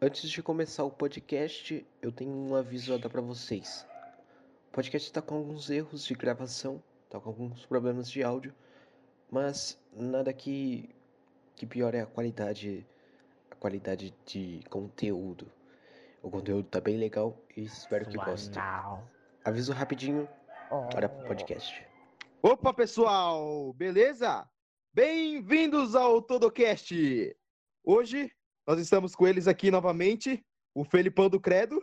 Antes de começar o podcast, eu tenho um aviso a dar pra vocês. O podcast tá com alguns erros de gravação, tá com alguns problemas de áudio, mas nada que que piore a qualidade a qualidade de conteúdo. O conteúdo tá bem legal e espero que gostem. Aviso rapidinho, Oh. bora pro podcast. Opa, pessoal! Beleza? Bem-vindos ao Todocast! Hoje nós estamos com eles aqui novamente, o Felipão do Credo.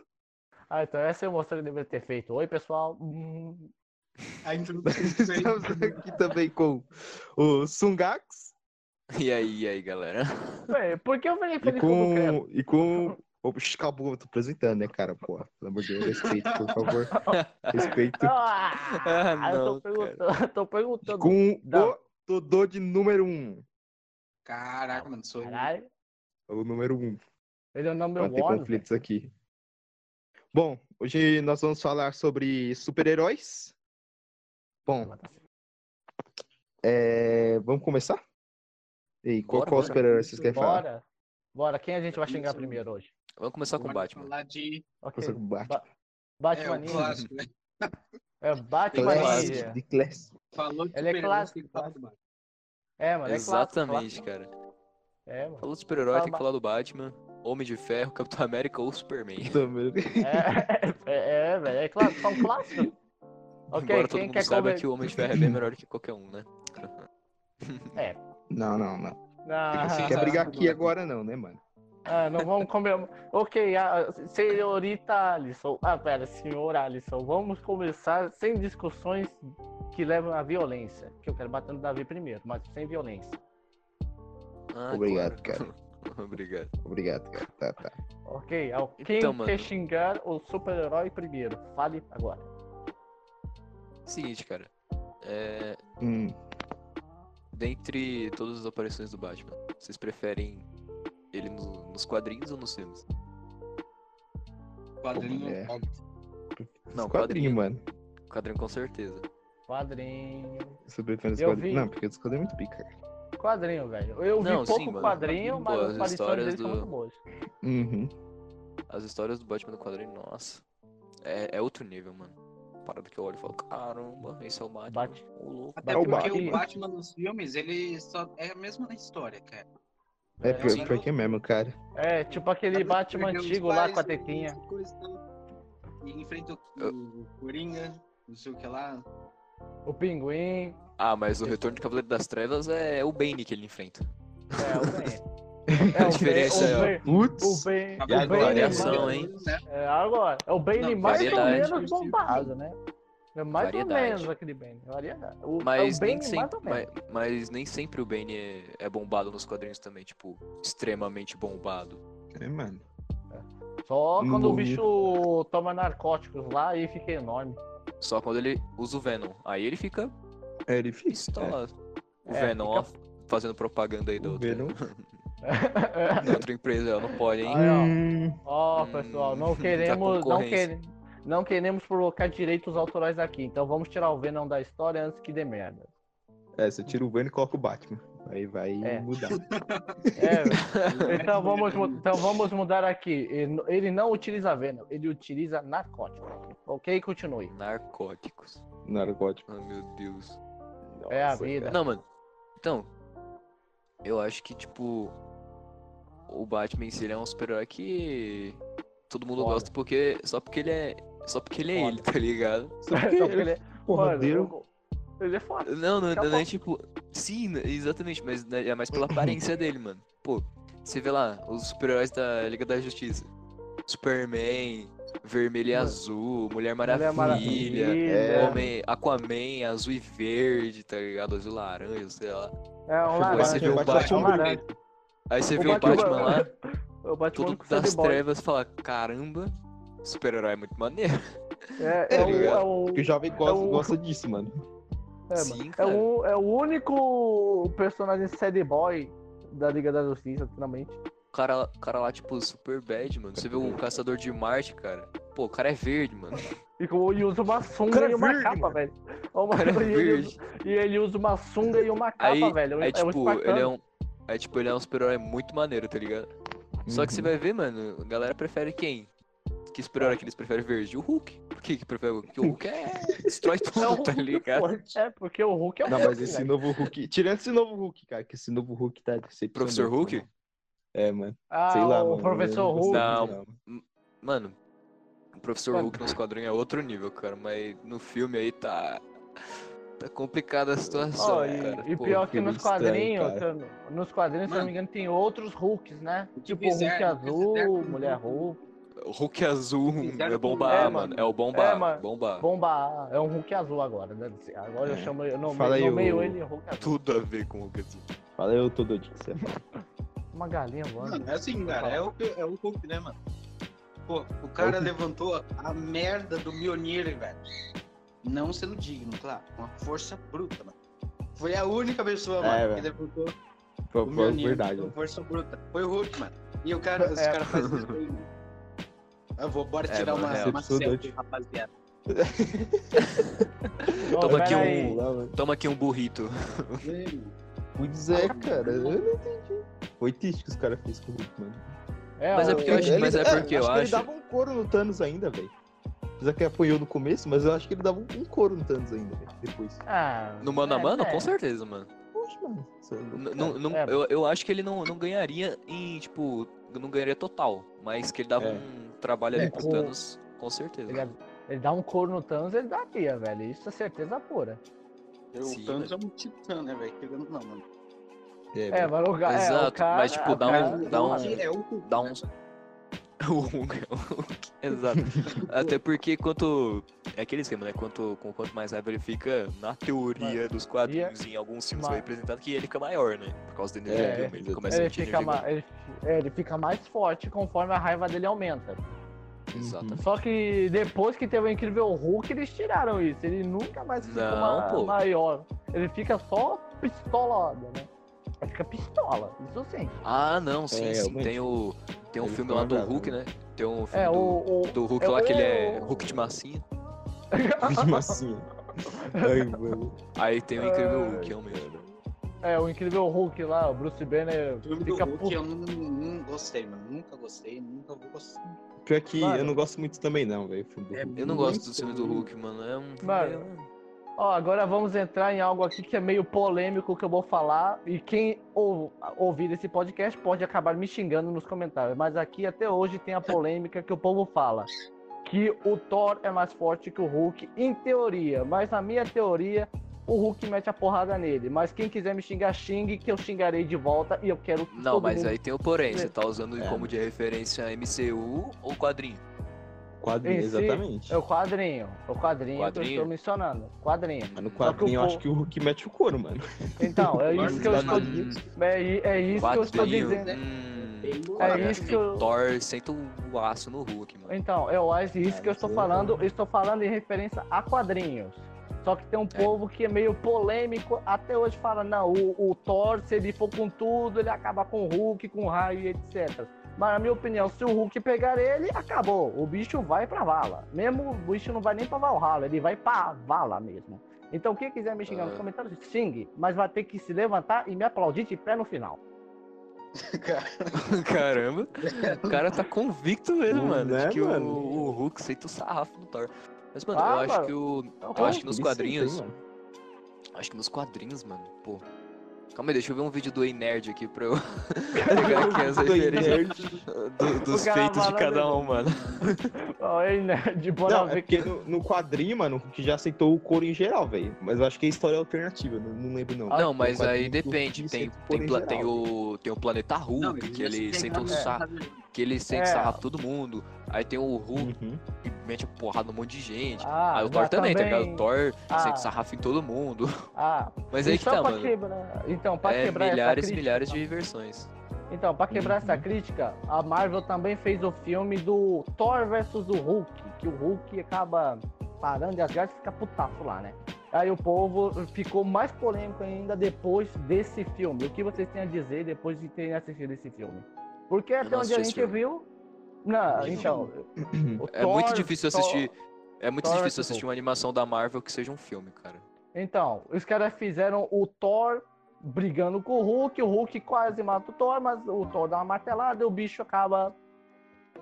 Ah, então essa eu mostrei que deveria ter feito. Oi, pessoal. Hum, A introdução Estamos aqui também com o Sungax E aí, e aí, galera? ué, por que eu falei e Felipe do Credo? com. E com... Oxe, acabou, eu tô apresentando, né, cara? Pô, pelo amor de Deus, respeito, por favor. Respeito. Ah, Ah, eu não, tô perguntando, tô perguntando. Com o Todô de número 1. Um. Caraca, mano, sou eu. Caralho, O número 1. Um. ele é o number Pra ter one. conflitos aqui. Bom, hoje nós vamos falar sobre super-heróis. Bom, velho. é, vamos começar? E qual, Bora, qual bora. super-herói vocês querem falar? Bora. Bora, quem a gente vai xingar Isso. primeiro hoje? Vamos começar com o Bora Batman. falar de... Ok. Começa com o Batman. Ba É, Batman o Ninja. clássico, né? É Batman de. Falou de Ele é clássico. É, mano, é clássico, Exatamente, clássico. cara. É, mano. Falou do super-herói, tem que falar do Batman, Homem de Ferro, Capitão América ou Superman. Também. É, é, é, velho, é claro, são clássicos. Ok, Embora todo mundo saiba comer... que o Homem de Ferro é bem melhor que qualquer um, né? Não, não, não. Ah, Você quer brigar ah, aqui agora não, né, mano? Ah, não vamos comer. Ok, a senhorita Alisson. Ah, pera, senhora Alisson. Vamos começar sem discussões que levam à violência. Que eu quero bater no Davi primeiro, mas sem violência. Ah, Obrigado, claro. Obrigado. Obrigado, cara. Tá, tá. Ok, quem Então, mano. quer xingar o super-herói primeiro? Fale agora. Seguinte, cara. É... Hum, Dentre todas as aparições do Batman, vocês preferem ele no- nos quadrinhos ou nos filmes? Quadrinho, É. Não, quadrinho, quadrinho. mano. Quadrinho com certeza. Quadrinho. Você prefere os Eu quadrinhos? vi. Não, porque os quadrinhos é muito pica. Quadrinho, velho. Eu vi Não, pouco sim, mano. quadrinho, mas Pô, as as histórias dele são do- muito boas. Uhum. As histórias do Batman no quadrinho, nossa. É, é outro nível, mano. Parada que eu olho e falo, caramba, esse é o Batman. Até É o porque Batman. o Batman nos filmes, ele só é a mesma história, cara. É, É, pior, sim. pior que mesmo, cara. É, tipo aquele Batman Porque antigo lá com a tetinha. coisa e. E enfrenta o, o Coringa, não sei o que lá. O pinguim. Ah, mas o Retorno do Cavaleiro das Trevas é o Bane que ele enfrenta. É, o Ben. A diferença é, Putz! o Ben é variação, hein? Né? É, agora, é o Bane Não, mais ou menos bombado, né? É mais Variedade. ou menos aquele Bane. Variedade. O, Mas é o nem, Bane mais sempre, ou menos. mas, mas nem sempre o Bane é, é bombado nos quadrinhos também, tipo, extremamente bombado. É, mano. Só quando o bicho toma narcóticos lá e fica enorme. Só quando ele usa o Venom. Aí ele fica É difícil. pistola. O É, Venom, ó, fazendo propaganda aí O da outra, Venom. da outra empresa, não pode, hein? Ó. Hum, Ó, Hum, pessoal, não tá queremos, não, concorrência. quer, não queremos provocar direitos autorais aqui. Então vamos tirar o Venom da história antes que dê merda. É, você tira o Venom e coloca o Batman. Aí vai É. mudar. É, então vamos, então vamos mudar aqui. Ele não utiliza Venom, ele utiliza narcótico. Ok? Continue. Narcóticos. Narcótico. Ah, meu Deus. É a Nossa, vida. cara. Não, mano. Então, eu acho que, tipo, o Batman em si ele é um super-herói que todo mundo Foda. gosta porque só porque ele é só porque ele é Foda. ele, tá ligado? Só Só porque porque ele é porra, ele é foda. Não, não, não é tipo, sim, exatamente, mas né, é mais pela aparência dele, mano. Pô, você vê lá os super-heróis da Liga da Justiça. Superman, vermelho e azul, Mulher Mulher Maravilha, É. Homem, Aquaman, azul e verde, tá ligado? Azul e laranja, sei lá. É um Aí laranja. você vê o é um Batman. Aí você O vê o Batman lá, O Batman tudo com das trevas, fala, caramba, super-herói é muito maneiro. É, É, é, o, é, o, Porque o jovem gosta, o- gosta disso, mano. é, Sim, mano, é, o, é o único personagem sad boy da Liga da Justiça, finalmente. O cara, o cara lá, tipo, super bad, mano. Você vê o Caçador de Marte, cara. Pô, o cara é verde, mano. E, com- e usa uma sunga é e uma verde, capa, mano. velho. Cara é e, ele verde. usa, e ele usa uma sunga e uma capa, Aí, velho. aí é um tipo, ele é um. Aí, tipo, ele é um super-herói muito maneiro, tá ligado? Só que você Uhum. vai ver, mano, a galera prefere quem? Que super-herói que eles preferem verde? O Hulk. Por que que prefere o Hulk? Porque o Hulk é... destrói tudo, É o tá ligado? forte. É, porque o Hulk é o Não, Hulk, mas esse velho. novo Hulk. Tirando esse novo Hulk, cara, que esse novo Hulk tá. Professor Hulk? mano. É, mano. Ah, Sei lá, o mano. professor eu Hulk. Não. Mano, o Professor Mano. Hulk nos quadrinhos é outro nível, cara. Mas no filme aí tá... Tá complicada a situação, Ó, e, cara. e Pô, pior que nos estranho, quadrinhos, que- nos quadrinhos, se eu não me engano, tem outros Hulks, né? O Tipo o Hulk fizeram- o que azul, o Mulher Hulk- Hulk. O Hulk azul Fizeram é bomba É, A, mano. É o bomba É, mano. Bomba A. Bomba A, é um Hulk azul agora, né? Agora eu É. chamo, eu nomeio, Fala aí nomeio o- ele Hulk azul. Tudo a ver com o Hulk azul. Fala eu, tô doidinho que você fala. Uma galinha voando. Mano, é assim, cara, é o, que- é o Hulk, né, mano? Pô, o cara Hulk. levantou a merda do Mjolnir, velho. Não sendo digno, claro. Uma força bruta, mano. Foi a única pessoa, É, mano, que velho. levantou Foi, o foi Mjolnir verdade, com força bruta. Foi o Hulk, mano. E o cara, os É. caras fazem isso aí, mano. Eu vou, bora É, tirar mano, uma, é uma selfie, rapaziada. Toma aqui um- aí. Toma aqui um burrito. Pois é, cara. Eu não entendi. Foi triste que os caras fez com o Hulk, mano. É, Mas é porque eu acho- Ele- mas é porque eu que ele acho- dava um couro no Thanos ainda, velho. Apesar que apanhou no começo, mas eu acho que ele dava um, couro no Thanos ainda, velho. Depois. Ah, No mano a é, mano, é. com certeza, mano. Poxa, mano. Isso é não- não- É. eu, eu acho que ele não, não ganharia em, tipo, não ganharia total. Mas que ele dava É. um trabalho ali É, com o Thanos, com certeza. Ele, ele dá um couro no Thanos, ele daria, velho. Isso é certeza pura. O Sim, Thanos é um titã, né, velho? Querendo não, mano. É, É, mas o, ca- é, o Exato, cara... mas, tipo, o dá um- cara- dá um- é o Hulk, dá né, velho? O Hulk, o Hulk, Exato. Até porque quanto. É aquele esquema, né? Quanto, com quanto mais raiva ele fica, na teoria dos quadrinhos, em alguns filmes foi mas- representado que ele fica maior, né? Por causa da energia É, filme. Ele começa a Ele fica, energia. ma- ele, é, ele fica mais forte conforme a raiva dele aumenta. Exato. Só que depois que teve o Incrível Hulk, eles tiraram isso. Ele nunca mais fica Não, ma- pô. maior. Ele fica só pistolado, né? Ele fica pistola, isso sim. Ah, não, sim, É, sim. realmente. Tem o. Tem um Ele filme lá do Hulk, né? né? Tem um filme É, do, o, o- do Hulk é, lá que ele é o- Hulk de massinha. De massinha. Ai, mano. Aí tem o Incrível Hulk, realmente. É, o Incrível Hulk lá, o Bruce Banner O filme do fica Hulk puto. eu não, não gostei, mano. Nunca gostei, nunca vou gostar. Pior que Mano. eu não gosto muito também, não, velho. É. Eu não gosto do filme do. Hulk, mano. É um. Mano. é- Ó, agora vamos entrar em algo aqui que é meio polêmico que eu vou falar. E quem ou- ouvir esse podcast pode acabar me xingando nos comentários. Mas aqui até hoje tem a polêmica que o povo fala. Que o Thor é mais forte que o Hulk, em teoria. Mas na minha teoria, o Hulk mete a porrada nele. Mas quem quiser me xingar, xingue, que eu xingarei de volta. E eu quero que Não, todo mas mundo aí tem o porém. Você tá usando É. como de referência MCU ou quadrinho? Quadrinho, si, exatamente. É o quadrinho. É o quadrinho, que eu Quadrinho? estou mencionando. Quadrinho. Mas no quadrinho eu acho que o Hulk mete o couro, mano. Então, é isso que eu estou Hum, É, é isso que eu estou quadrinho, dizendo. hum, É quadrinho, isso que eu- Thor senta o aço no Hulk, mano. Então, eu acho isso Ah, que eu estou falando, eu estou falando em referência a quadrinhos. Só que tem um É. povo que é meio polêmico, até hoje fala, não, o, o Thor, se ele for com tudo, ele acaba com o Hulk, com o raio e etc. Mas na minha opinião, se o Hulk pegar ele, acabou. O bicho vai pra vala. Mesmo o bicho não vai nem pra Valhalla, ele vai pra vala mesmo. Então quem quiser me xingar nos Ah. comentários, xingue, mas vai ter que se levantar e me aplaudir de pé no final. Caramba, o cara tá convicto mesmo, mano, né, de que o- mano? O, Hulk senta o sarrafo no Thor. Mas, mano, Ah, eu acho mano. que o. É o Eu acho que nos quadrinhos. Acho que nos quadrinhos, mano, pô. Calma aí, deixa eu ver um vídeo do Ei Nerd aqui pra eu pegar aqui as referências nerd. do- dos feitos de cada um, mano. Ó, hein, né? De bora Não, é ver porque no, no quadrinho, mano, Hulk já aceitou o couro em geral, velho. Mas eu acho que é história alternativa, não, não lembro não. Não, Tem mas aí que depende. Tem, tem, couro em pla- geral, tem o, tem o Planeta Hulk, que ele senta o sarro, que ele sente É. sarrafo todo mundo. Aí tem o Hulk Uhum. que mete a porrada num monte de gente. Ah, aí o Thor já também, tá também- ligado? O Thor Ah. sente sarrafo em todo mundo. Ah, Mas aí e que só tá, mano. quebrar. Então, pra É quebrar milhares essa e crítica. milhares de versões. Então, pra quebrar essa Uhum. crítica, a Marvel também fez o filme do Thor versus o Hulk, que o Hulk acaba parando e as garras fica putaço lá, né? Aí o povo ficou mais polêmico ainda depois desse filme. O que vocês têm a dizer depois de terem assistido esse filme? Porque até não onde a gente viu. Não, então. o É muito Thor- difícil Thor- assistir. É muito Thor difícil assistir uma animação da Marvel que seja um filme, cara. Então, os caras fizeram o Thor brigando com o Hulk, o Hulk quase mata o Thor, mas o Thor dá uma martelada e o bicho acaba,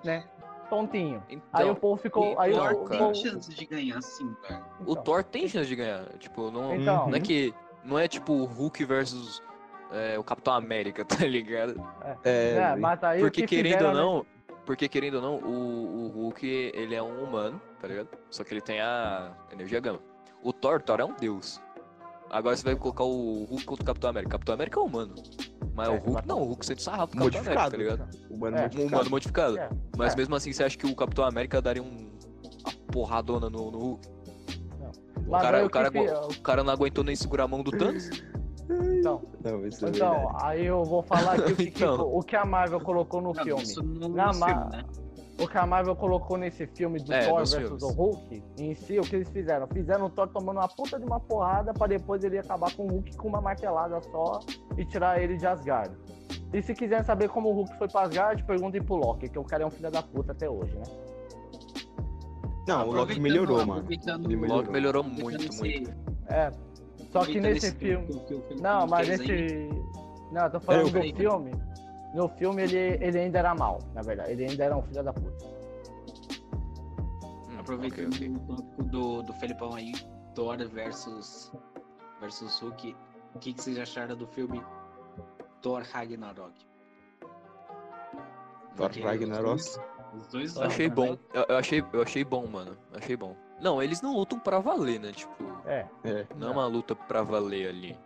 né, tontinho. Então, aí o povo ficou. Aí o o, Thor o, tem chance de ganhar sim, cara. o então, Thor tem chance de ganhar. Tipo, não, Então. não é que. Não é tipo o Hulk versus é, o Capitão América, tá ligado? É, É, velho. mas aí Porque que querendo fizeram, ou né? não, porque querendo ou não, o, o Hulk, ele é um humano, tá ligado? Só que ele tem a energia gama. O Thor, Thor é um deus. Agora você vai colocar o Hulk contra o Capitão América. Capitão América é humano. Mas É, o Hulk exatamente. não, o Hulk sente sarrafo do Capitão América, tá ligado? Humano É. Um modificado. humano modificado. É, Mas é. mesmo assim, você acha que o Capitão América daria um, uma porradona no, no Hulk? O cara, o, cara, o cara não aguentou nem segurar a mão do Thanos? Então, Não, isso é então verdade. aí eu vou falar aqui o que, que- Então. o que a Marvel colocou no Não, filme. isso no, Na no ma- filme, né? O que a Marvel colocou nesse filme do É, Thor filmes. o Hulk, em si, o que eles fizeram? Fizeram o Thor tomando uma puta de uma porrada pra depois ele acabar com o Hulk com uma martelada só e tirar ele de Asgard. E se quiserem saber como o Hulk foi pra Asgard, perguntem pro Loki, que o cara é um filho da puta até hoje, né? Não, o Loki melhorou, mano. Ele O melhorou. Loki melhorou muito, muito. É. Só que nesse esse filme. que o Felipe Não, mas nesse. Não, eu tô falando eu do filme. No filme ele, ele ainda era mal, na verdade. Ele ainda era um filho da puta. Hum, Aproveitando ok, ok. o tópico do, do Felipão aí, Thor versus, versus Hulk, o que, que vocês acharam do filme Thor Ragnarok? Thor Ragnarok. Os dois, os dois Eu achei bom. né? Eu, eu achei, eu achei bom, mano. Eu achei bom. Não, eles não lutam pra valer, né? Tipo, É, É. não é uma luta pra valer ali.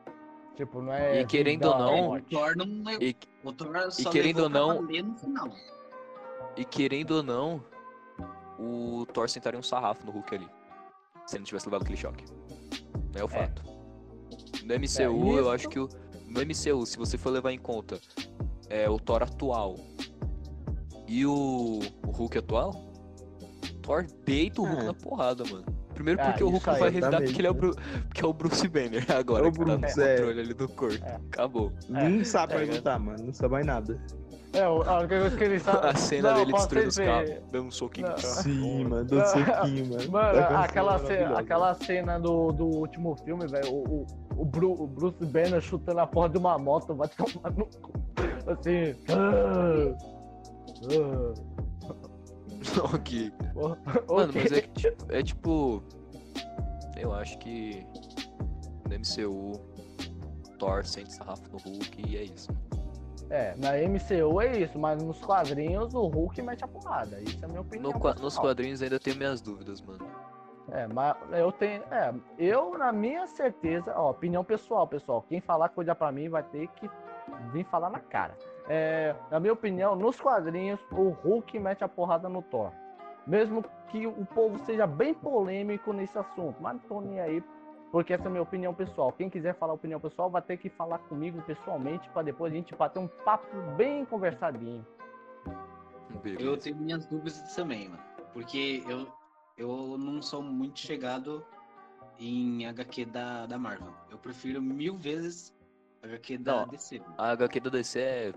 tipo, não é. E querendo ou não, É, o morte. Thor não é- E, o Thor só querendo ou não- no final. e querendo ou não, o Thor sentaria um sarrafo no Hulk ali. Se ele não tivesse levado aquele choque. É o fato. No MCU, eu isso- acho que o. No MCU, se você for levar em conta é, o Thor atual e o, o Hulk atual, Thor deita o Hulk É. na porrada, mano. Primeiro Ah, porque o Hulk não vai revidar porque ele é o, Bru... porque é o Bruce Banner agora É o que tá no Bruce, é. controle ali do corpo. É. Acabou. Não sabe é, mais é. lutar, mano. Não sabe mais nada. É, a única coisa que ele sabe. A cena Não, dele destruindo os carros, dando um soquinho. Não. Sim, mano. Dando Não. soquinho, mano. Mano, Aquela aquela, cena aquela cena do, do último filme, velho, o, o, o, Bru- o Bruce Banner chutando a porra de uma moto, vai tomar no cu. Assim. ah, ah, ok. Mano, mas é que tipo, é tipo. Eu acho que no MCU, Thor sente sarrafo no Hulk e é isso. É, na MCU é isso, mas nos quadrinhos o Hulk mete a porrada. Isso é a minha opinião. No nos quadrinhos ainda tenho minhas dúvidas, mano. É, mas eu tenho. É, eu, na minha certeza, ó, opinião pessoal, pessoal. Quem falar coisa pra mim vai ter que vir falar na cara. É, na minha opinião, nos quadrinhos, o Hulk mete a porrada no Thor. Mesmo que o povo seja bem polêmico nesse assunto. Mas não tô nem aí, porque essa é a minha opinião pessoal. Quem quiser falar opinião pessoal vai ter que falar comigo pessoalmente pra depois a gente bater um papo bem conversadinho. Eu tenho minhas dúvidas também, mano. Porque eu, eu não sou muito chegado em HQ da, da Marvel. Eu prefiro mil vezes HQ da Não, DC. A HQ da DC é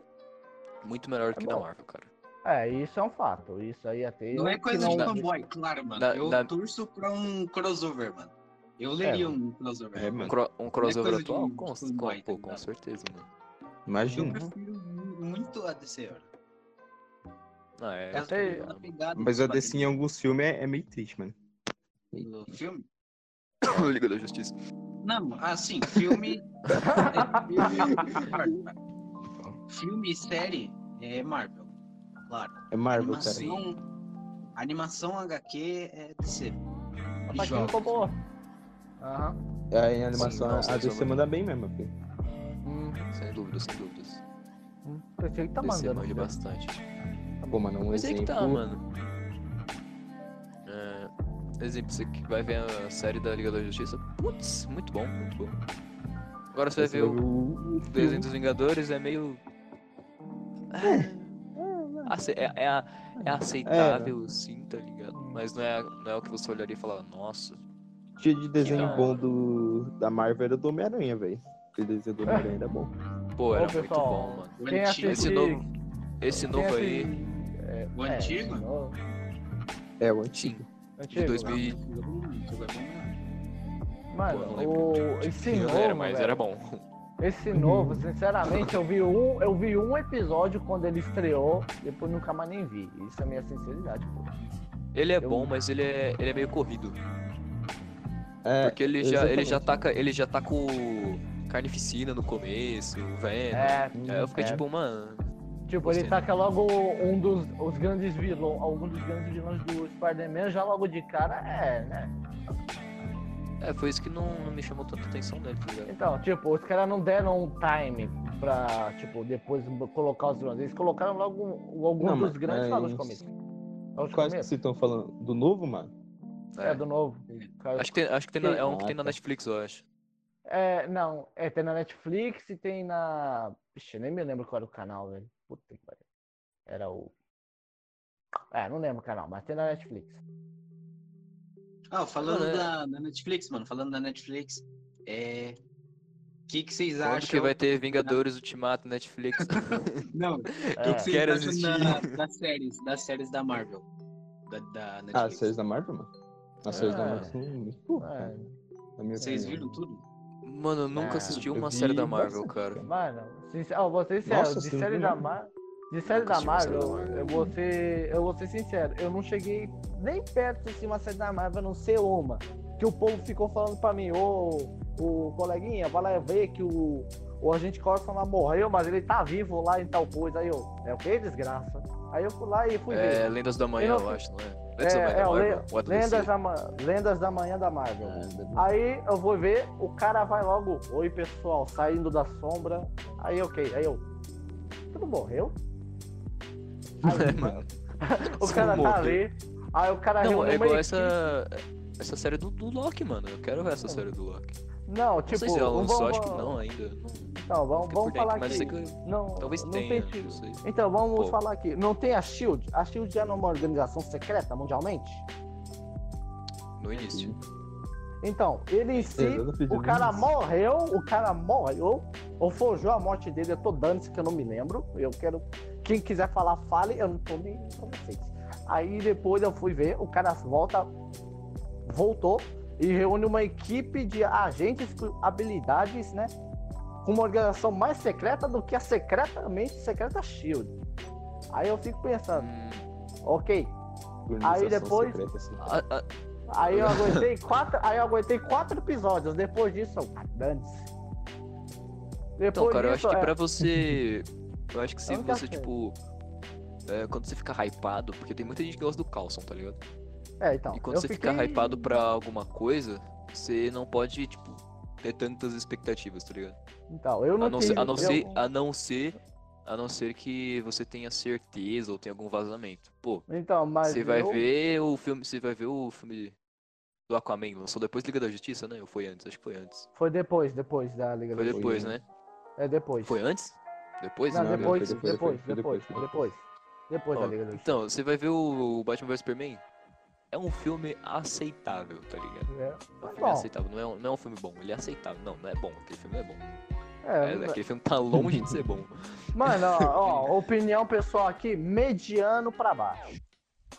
muito melhor do É que da bom. Marvel, cara. É, isso é um fato. Isso aí até. Não eu é coisa não- de fanboy, claro, mano. Na- eu na- torço pra um crossover, mano. Eu leria um crossover. É, Um, mano. cro- um crossover coisa de- atual? de Com, fanboy, com, pô, tá com ligado? certeza, mano. Eu Imagina. prefiro mu- muito a DC, mano. Ah, é. Essa é, pela pegada Mas a DC em alguns filmes é, é meio triste, mano. do filme? Liga da Justiça. Não, assim, filme. é filme, filme e série é Marvel. Claro. É Marvel, cara. animação, animação HQ é DC. A jogos. ficou boa. Aham. É, em animação, não, a DC manda bem mesmo, filho. Hum, Sem dúvidas, sem dúvidas. hum. Pensei que tá DC mandando. manja filho. bastante. Pô, mano, um Mas aí que exemplo. tá, mano. É, exemplo, você que vai ver a série da Liga da Justiça. Putz, muito bom, muito bom. Agora você vai ver o o- desenho dos Vingadores, é meio. É, ace- é, é, a- é aceitável, sim, tá ligado? Mas não é, não é o que você olharia e falar, nossa. Tinha de desenho da bom do, da Marvel era do Homem-Aranha, velho. Aquele desenho do Homem-Aranha era bom. Pô, era Ô, muito pessoal, bom, mano. O Quem antigo, Esse novo, esse novo aí, assistir- É, O é, antigo? É, o antigo. Antigo, de 2000 e- Jogo bom, jogo é bom mesmo. Mano, Pô, não lembro o... esse novo, era, mas velho, era bom. Esse novo, sinceramente, eu vi um, eu vi um episódio quando ele estreou, depois nunca mais nem vi. Isso é minha sinceridade, pô. Ele é Eu- bom, mas ele é, ele é meio corrido. É, Porque ele já, ele já taca, ele já tá com carnificina no começo, Venom. É, Aí eu fiquei é. tipo, mano. Tipo, ele taca logo um dos os grandes vilões, algum dos grandes vilões do Spider-Man, já logo de cara, é, né? É, foi isso que não, não me chamou tanta atenção nele, tá ligado? Então, tipo, os caras não deram um time pra, tipo, depois colocar os vilões. Eles colocaram logo algum Não, dos grandes começo. Logo no Quais que vocês estão falando? Do novo, mano? É, do novo. Cara, Acho que tem, acho que tem na- é um que Ah, tem na tá. Netflix, eu acho. É, não, é, tem na Netflix e tem na. Vixe, nem me lembro qual era o canal, velho. Puta que pariu. Era o. É, não lembro o canal, mas tem na Netflix. Ah, falando Mano, é- da, da Netflix, mano, falando da Netflix, é. O que, que vocês Quando acham? que vai ter Vingadores Ultimato Netflix? Não, o É, que, que vocês Quero acham assistir. da- das séries, das séries da Marvel? Da, da Ah, as Netflix. séries da Marvel, mano? As séries da É. Marvel são muito boas, é. minha Vocês viram tudo? Mano, eu nunca Ah, assisti uma série da Marvel, bastante, cara. Mano, sincer... oh, vou ser sincero, Nossa, de série da? Marvel. De série da uma série Marvel, da Marvel. eu vou ser. Eu vou ser sincero, eu não cheguei nem perto de uma série da Marvel, a não ser uma. Que o povo ficou falando pra mim, ô, o coleguinha, vai lá ver que o, o agente Coulson lá morreu, mas ele tá vivo lá em tal coisa. Aí eu, é o que? Desgraça. Aí eu fui lá e fui É ver. Lendas da Manhã, Eu eu não- acho, não é? Lendas da É, Manhã é, da o Marvel? É Lendas, da Ma- Lendas da Manhã da Marvel. Da- Aí eu vou ver, o cara vai logo, oi pessoal, saindo da sombra. Aí ok, aí eu. Tudo morreu? Aí, Mano, o cara tá ali. Aí o cara Não, é igual essa. Essa série do, do Loki, mano. Eu quero ver essa série do Loki. Não, Não tipo, sei se ela vamos- lançou, acho que vamos- não ainda. Não Então, vamos, vamos falar mas aqui. que Não, talvez não tenha, tem não sei. Então, vamos Pô. falar aqui. Não tem a Shield? A Shield já não é uma organização secreta mundialmente? No início. Então, ele em si, Exatamente, o cara morreu, o cara morreu, ou forjou a morte dele, eu tô dando isso que eu não me lembro. Eu quero. Quem quiser falar, fale, eu não tô nem pra vocês. Aí depois eu fui ver, o cara volta, voltou e reúne uma equipe de agentes com habilidades, né? Com uma organização mais secreta do que a secretamente secreta Shield. Aí eu fico pensando, Hum, ok, Aí depois- secreta, assim. a- a- Aí eu aguentei quatro, aí eu aguentei quatro episódios. Depois disso, eu, ah, dane-se. Depois Então, cara, eu acho que é, pra você. Eu acho que se nunca você, tipo. é, quando você fica hypado, porque tem muita gente que gosta do Carlson, tá ligado? é, então, E quando você fiquei... fica hypado pra alguma coisa, você não pode, tipo, ter tantas expectativas, tá ligado? Então, eu não A não, tive, ser, a não eu- ser, a não ser, a não ser que você tenha certeza ou tenha algum vazamento. Pô, Então, mas você vai eu- ver o filme, você vai ver o filme do Aquaman, lançou depois da Liga da Justiça, né? Ou foi antes? Acho que foi antes. Foi depois, depois da Liga Foi da depois, né? É depois. Foi antes? Depois? Não, Não, depois, depois, depois, depois, depois, depois. Da Liga da Justiça. Então, você vai ver o Batman vs Superman? É um filme aceitável, tá ligado? É, É um filme bom, aceitável, não é, um, não é um filme bom, ele é aceitável. Não, não é bom, aquele filme é bom. é, É, aquele filme tá longe de ser bom. Mano, ó, ó, opinião pessoal aqui, mediano pra baixo.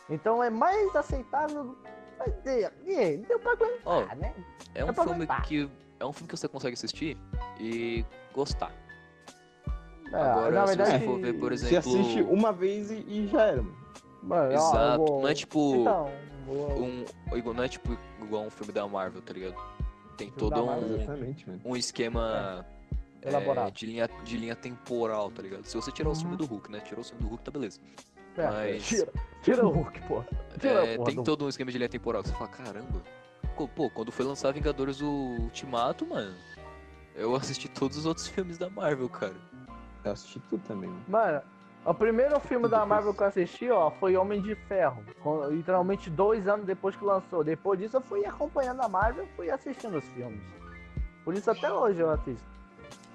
Então é mais aceitável. Mas deu, e, deu pra aguentar, Ó, né? É um filme aguentar. que. É um filme que você consegue assistir e gostar. É, Agora, na se verdade, você for ver, por Você exemplo. assiste uma vez e, e já era, mano. Exato. vou- Não é tipo. Então, vou- um, não é tipo igual um filme da Marvel, tá ligado? Tem todo um, um esquema é, Elaborado. de, linha, de linha temporal, tá ligado? Se você tirar o Uhum. filme do Hulk, né? Tirou o filme do Hulk, tá beleza. é, mas- tira, tira o Hulk, pô. É, tem do- todo um esquema de linha temporal. Você fala, caramba. Pô, quando foi lançar Vingadores o Ultimato, mano, eu assisti todos os outros filmes da Marvel, cara. Eu assisti tudo também, mano. Mano, o primeiro filme da Marvel que eu assisti, ó, foi Homem de Ferro. com- literalmente dois anos depois que lançou. Depois disso eu fui acompanhando a Marvel e fui assistindo os filmes. Por isso até hoje eu assisto.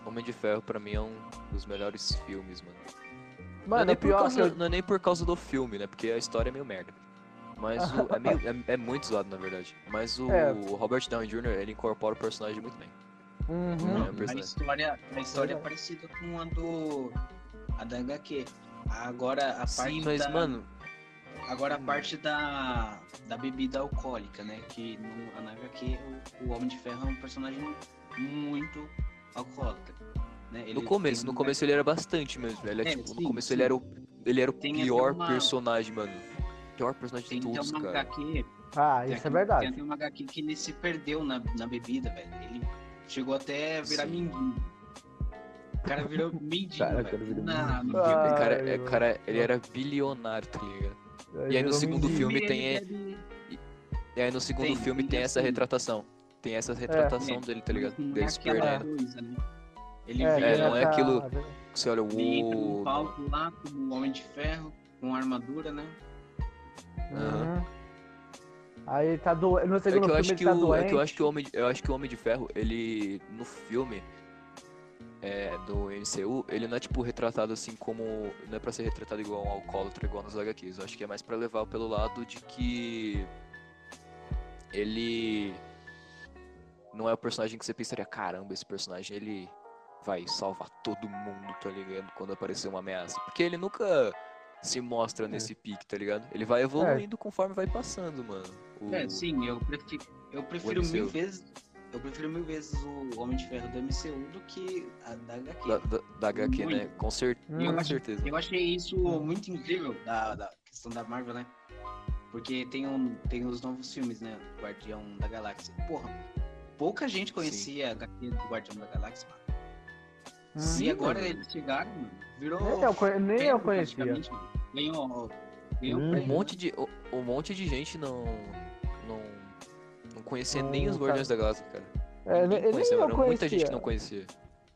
Homem de Ferro, pra mim, é um dos melhores filmes, mano. não, é Mano, nem o por pior causa, eu... não é nem por causa do filme, né? Porque a história é meio merda. Mas o- é, meio, é, é muito zoado, na verdade. Mas o, É. o Robert Downey Jr., ele incorpora o personagem muito bem. Uhum. É, A história, a história é parecida com a do. a da HQ. Agora a parte. Sim, mas, da, mano, Agora a parte da, da bebida alcoólica, né? Que no, na HQ o, o Homem de Ferro é um personagem muito alcoólatra. Né? Ele No começo, no um começo ele era bastante mesmo. Ele é, É, tipo, no sim, começo sim. ele era o, ele era o Tem pior uma- personagem, mano. Pior personagem Tem de todos, cara. HQ. Ah, tem isso é verdade. Tem até uma HQ que ele se perdeu na, na bebida, velho. Ele chegou até a virar Sim. mendigo. O cara virou mendigo, Cara, o cara virou Na- Ah. O é, cara, ele era bilionário, tá ligado? Aí E aí no segundo mendigo. filme tem- bebe- E aí no segundo Tem, filme tem tem essa assim. retratação. Tem essa retratação dele, tá ligado? Não é Dele se aquela perdendo. coisa, né? Ele É, vira, É, não é aquilo- Você olha ele entra no o. palco lá como Homem de Ferro, com armadura, né? Aham. Uhum. Aí ele tá doente. No É segundo que eu filme acho ele que tá o, doente. é que eu acho que o homem, de- eu acho que o Homem de Ferro, ele no filme é, do MCU, ele não é tipo retratado assim como não é pra ser retratado igual um alcoólatra igual nos HQs. Eu acho que é mais pra levar pelo lado de que ele não é o personagem que você pensaria, caramba, esse personagem ele vai salvar todo mundo, tá ligado? Quando aparecer uma ameaça. Porque ele nunca se mostra É. nesse pique, tá ligado? Ele vai evoluindo conforme vai passando, mano. O- É, sim, eu prefiro, eu prefiro mil vezes. Eu prefiro mil vezes o Homem de Ferro do MCU do que a da HQ. Da, da, da HQ, né? Muito. Com, cer Hum. com Eu certeza. Eu achei isso muito incrível da, da questão da Marvel, né? Porque tem, um, tem os novos filmes, né? Guardião da Galáxia. Porra, pouca gente conhecia a HQ do Guardião da Galáxia, mano. Hum. E agora mano. eles chegaram, mano, virou. Nem eu, nem eu conhecia. praticamente, mano. Ganhou. Ganhou Hum. Um prêmio. monte de, um, monte de gente não. Não, não conhecia nem Não, os Guardiões da Galáxia, cara. É, nem, nem conhecia, eu conhecia. Muita gente que não conhecia.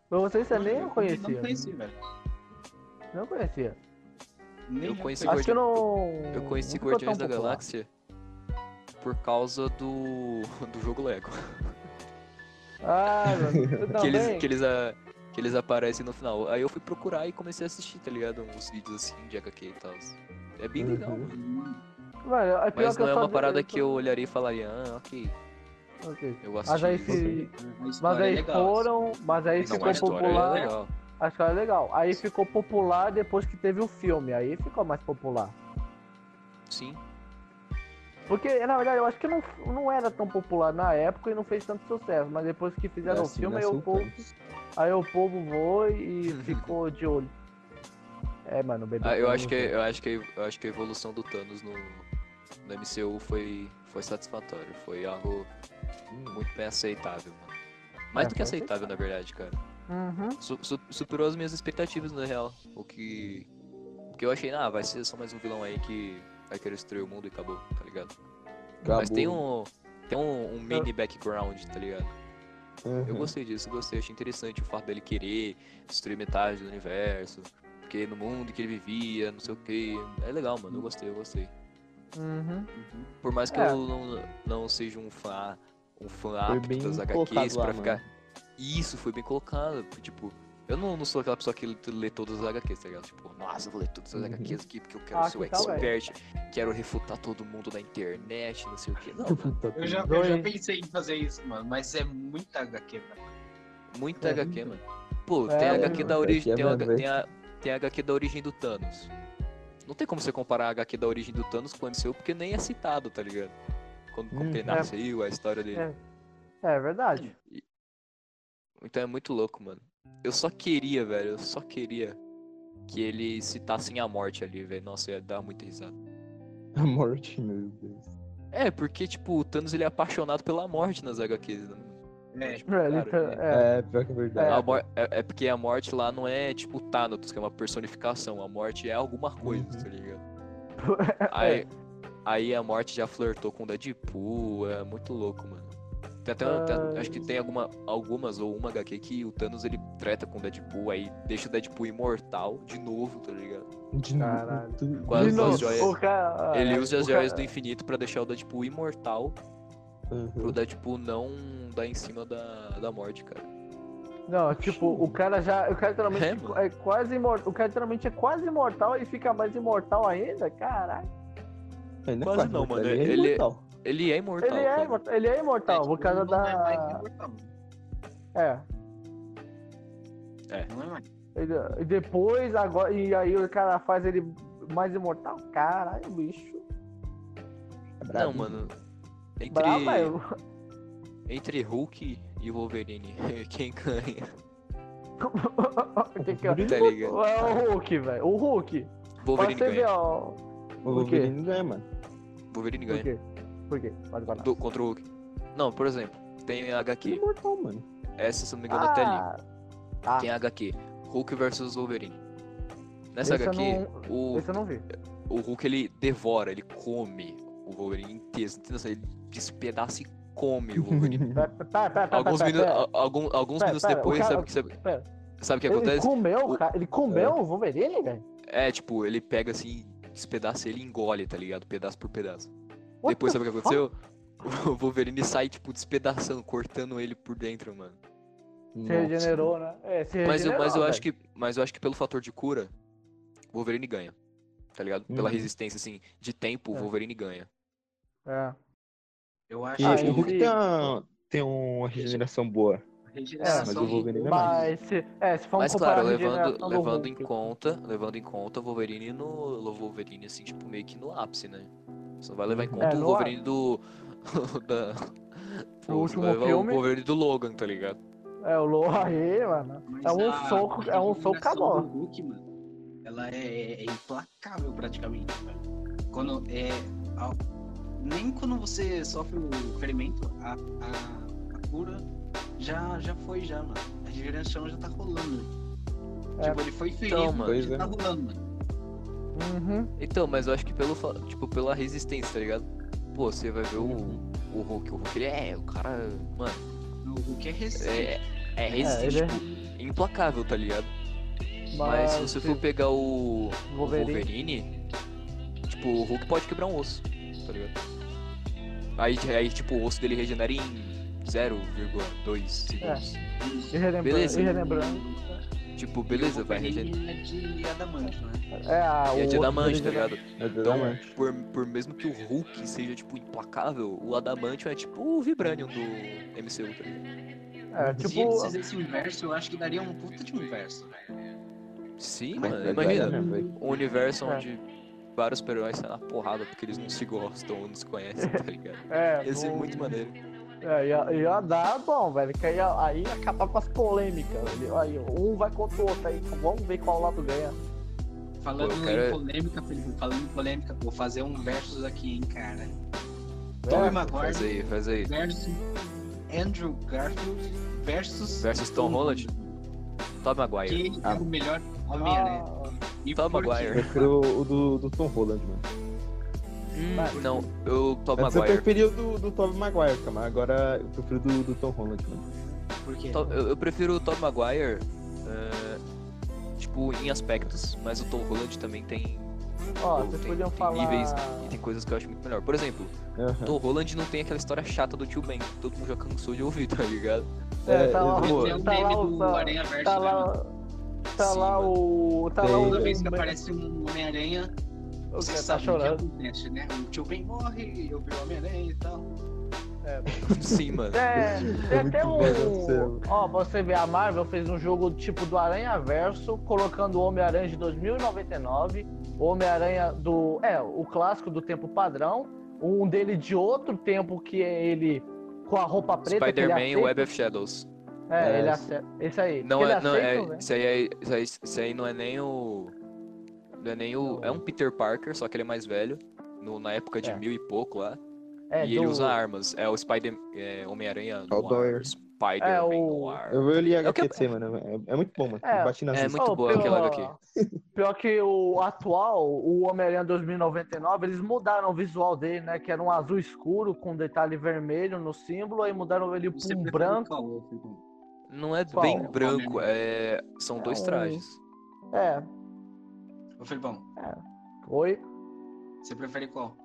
Pra vocês, você nem eu Não conhecia. conhecia, velho. Não conhecia. Nem Eu conheci Acho que eu Guardi- não. Eu conheci não Guardiões da popular. Galáxia por causa do. do jogo Lego. Ah, que, eles, também? que, eles, a- que eles aparecem no final. Aí eu fui procurar e comecei a assistir, tá ligado? Uns vídeos assim de HQ e tal. É bem legal, Uhum. é pior Mas não eu é uma parada tô- que eu olharia e falaria, ah, ok, Ok. eu Mas assisti aí isso. se. A Mas é aí legal, foram. Mas aí Não, ficou a história popular. é legal. A história é legal. Aí ficou popular depois que teve o filme. Aí ficou mais popular. Sim. Porque, na verdade, eu acho que não, não era tão popular na época e não fez tanto sucesso. Mas depois que fizeram o Assim, filme, aí nasceu o, povo, Thanos. Aí o povo foi e ficou de olho. É, mano, o bebê. Ah, eu acho que eu acho que eu acho que a evolução do Thanos no, no MCU foi foi satisfatória, foi algo muito bem aceitável, mano. Mais É, do que aceitável, na verdade, cara. Uhum. Su- su- superou as minhas expectativas na real. O que o que eu achei, ah, vai ser só mais um vilão aí que vai querer destruir o mundo e acabou, tá ligado? Mas tem um tem um, um mini background, tá ligado? Uhum. Eu gostei disso, gostei, achei interessante o fato dele querer destruir metade do universo, porque no mundo que ele vivia, não sei o que. É legal, mano, eu gostei, eu gostei. Uhum. Por mais que É. eu não, não seja um fã, um fã apto das HQs lá, pra ficar. Isso, foi bem colocado. Tipo, eu não, não sou aquela pessoa que lê todas as HQs, tá ligado? Tipo, nossa, eu vou ler todas as Uhum. HQs aqui porque eu quero Ah, ser o expert, quero refutar todo mundo na internet, não sei o que. Não, mano, Eu já, eu já pensei em fazer isso, mano, mas é muita HQ, velho. muita É. HQ, mano. Pô, É, tem mano, HQ da aqui origem, é tem, mesmo, tem, a, tem a HQ da origem do Thanos. Não tem como você comparar a HQ da origem do Thanos com o MCU, porque nem é citado, tá ligado? Quando, que ele Uhum. nasceu, a história dele. É. É verdade. Então é muito louco, mano. Eu só queria, velho, eu só queria que eles citassem a morte ali, velho. Nossa, ia dar muita risada. A morte, meu Deus. É, porque, tipo, o Thanos ele é apaixonado pela morte nas HQs. Né? É, Tipo, É, ele cara, tá- é. É, pior que é verdade. é, é porque a morte lá não é tipo Thanatos, que é uma personificação. A morte é alguma coisa, Uhum. tá ligado? Aí, aí a morte já flertou com o Deadpool, é muito louco, mano. Tem até, tem- Ah. acho que tem alguma, algumas ou uma HQ que o Thanos ele treta com o Deadpool, aí deixa o Deadpool imortal de novo, tá ligado? De novo, Quase De duas novo, joias. cara- Ele usa as o cara- joias do infinito pra deixar o Deadpool imortal, Uhum. pro Deadpool não dar em cima da, da morte, cara. Não, tipo, o cara já. O cara literalmente É, é, quase imortal. O cara literalmente é quase imortal e fica mais imortal ainda? Caralho. Ele é Quase não, mano, Ele é ele- imortal. Ele é imortal. Ele é imortal, ele é imortal, por causa é mais da. imortal, É. Não é mais. Ele- E depois, agora. E aí o cara faz ele mais imortal? Caralho, bicho. É Não, mano. Entre, Brava, eu. entre Hulk e Wolverine, quem ganha? Que que é? Tá ligado? É o Hulk, velho. O Hulk. Wolverine ver, ganha. ó. O? Wolverine ganha, mano. Wolverine ganha. Por quê? Pode falar. Do, contra o Hulk. Não, por exemplo, tem a HQ. Imortal, mano. Essa, se eu não me engano, até ali. Ah, ah. Tem a HQ. Hulk versus Wolverine. Nessa Esse HQ, não- o, Esse eu não vi. o Hulk ele devora, ele come o Wolverine inteiro. Ele despedaça e come o Wolverine. Pera, pera, pera, alguns pera, minu- pera. a- algum- alguns minutos depois, cara- sabe, sabe, sabe o que Ele acontece? comeu, O- cara. Ele comeu o Wolverine, velho? É, tipo, ele pega assim, despedaça ele engole, tá ligado? Pedaço por pedaço. What Depois, the sabe o que fuck? aconteceu? O Wolverine sai, tipo, despedaçando, cortando ele por dentro, mano. Se regenerou, né? É, se Mas eu, mas eu acho que. Mas eu acho que pelo fator de cura, o Wolverine ganha. Tá ligado? Pela Uhum. resistência, assim, de tempo, o É. Wolverine ganha. É. Eu acho Ah, que o Hulk ele- tem uma, regeneração boa. a regeneração mas o Wolverine é mais. Mas, se, é, se for Mas claro, levando, levando em conta, levando em conta o Wolverine no. O Wolverine, assim, tipo, meio que no ápice, né? Não vai levar em conta É, o Wolverine do. da. Pô, você último vai levar filme. o Wolverine do Logan, tá ligado? É, o Loa aí, mano. Mas É um a- soco, é um soco acabou. Hulk, mano, ela é, é implacável praticamente, velho. Quando é. a- nem quando você sofre o ferimento, a, a, a cura já, já foi já, mano. A regeneração já tá rolando. É. Tipo, ele foi ferido, Então, mano. já Pois tá é. rolando, mano. Uhum. Então, mas eu acho que pelo, tipo, pela resistência, tá ligado? Pô, você vai ver o, o Hulk, o Hulk, ele é, o cara, mano, O Hulk é recente. é, é resistente, ele é- tipo, implacável, tá ligado? Mas Mas se você for pegar o, o Wolverine. Wolverine, tipo, o Hulk pode quebrar um osso, tá ligado? Aí, aí tipo, o osso dele regenera em 0,2 segundos. E relembrando, Beleza. e relembrando. Tipo, beleza, vai regenerar. É de adamante, né? É, a, E é o de adamante, tá ligado? É Então, Adamante. por, por mesmo que o Hulk seja, tipo, implacável, o Adamantium é tipo o Vibranium do MCU, tá ligado? É, Se tipo, eles fizessem inverso, eu acho que daria um puta de velho. Sim, Mas mano, É imagina. né? Um universo É. onde vários super-heróis saem na porrada porque eles não se gostam ou não se conhecem, tá ligado? é, Ia ser no- muito maneiro. É, ia, ia dar bom, velho. Que aí, aí ia acabar com as polêmicas. velho. Aí, um vai contra o outro aí. Vamos ver qual lado ganha. Falando Pô, eu quero- em polêmica, Felipe, falando em polêmica, vou fazer um versus aqui, hein, cara. É, Faz Maguire aí, faz aí. versus Andrew Garfield versus Versus Tom Holland? Tom Maguire. Quem é Ah. o melhor Homem-Aranha? Ah, E Tom? Maguire. Prefiro o do, do Tom Holland, mano. Hum, não, eu Tom Antes eu Maguire. preferia o do, do Tobey Maguire, cara, mas agora eu prefiro do, do Tom Holland, mano. Por quê? To- Eu, eu prefiro o Tom Maguire, é, tipo, em aspectos, mas o Tom Holland também tem, ó, Pô, vocês tem- podiam tem falar. níveis e tem coisas que eu acho muito melhor. Por exemplo, Aham. Tom Holland não tem aquela história chata do tio Ben, que todo mundo já cansou de ouvir, tá ligado? É, É, tá lá, o- É o tá meme lá, do o- tá, Aranha Verso, tá né, lá, mano? tá Sim, lá mano. o. Tá Tem- lá o. Toda vez que o- aparece um Homem-Aranha, o você tá sabe o que chorando. acontece, né? O tio Ben morre, eu vi o Homem-Aranha e tal. É, Sim, mano. É, tem até um. Ó, você vê, a Marvel fez um jogo tipo do Aranha Verso, colocando o Homem-Aranha de 2099, o Homem-Aranha do. É, o clássico do tempo padrão, um dele de outro tempo que é ele com a roupa preta. Spider-Man. Web of Shadows. É, É, ele esse- acerta. Esse aí. Não é, não, aceita, é, velho. isso aí, é, isso aí, isso aí não é nem o. Não é nem o. É um Peter Parker, só que ele é mais velho. no- na época de É. mil e pouco lá. É, e ele do- usa armas. É o Spider. É, Homem-Aranha É. Spider-Man É, o-. Eu li a É o que- HQC, mano. É, é muito bom, mano. É, Bate na é muito Oh, boa aquela HQ. Pior que o atual, o Homem-Aranha 2099, eles mudaram o visual dele, né? Que era um azul escuro com detalhe vermelho no símbolo, aí mudaram ele pra Você um branco. Não é Qual? bem branco, é... são É dois um- trajes. É, Ô, Felipão, oi. você prefere qual?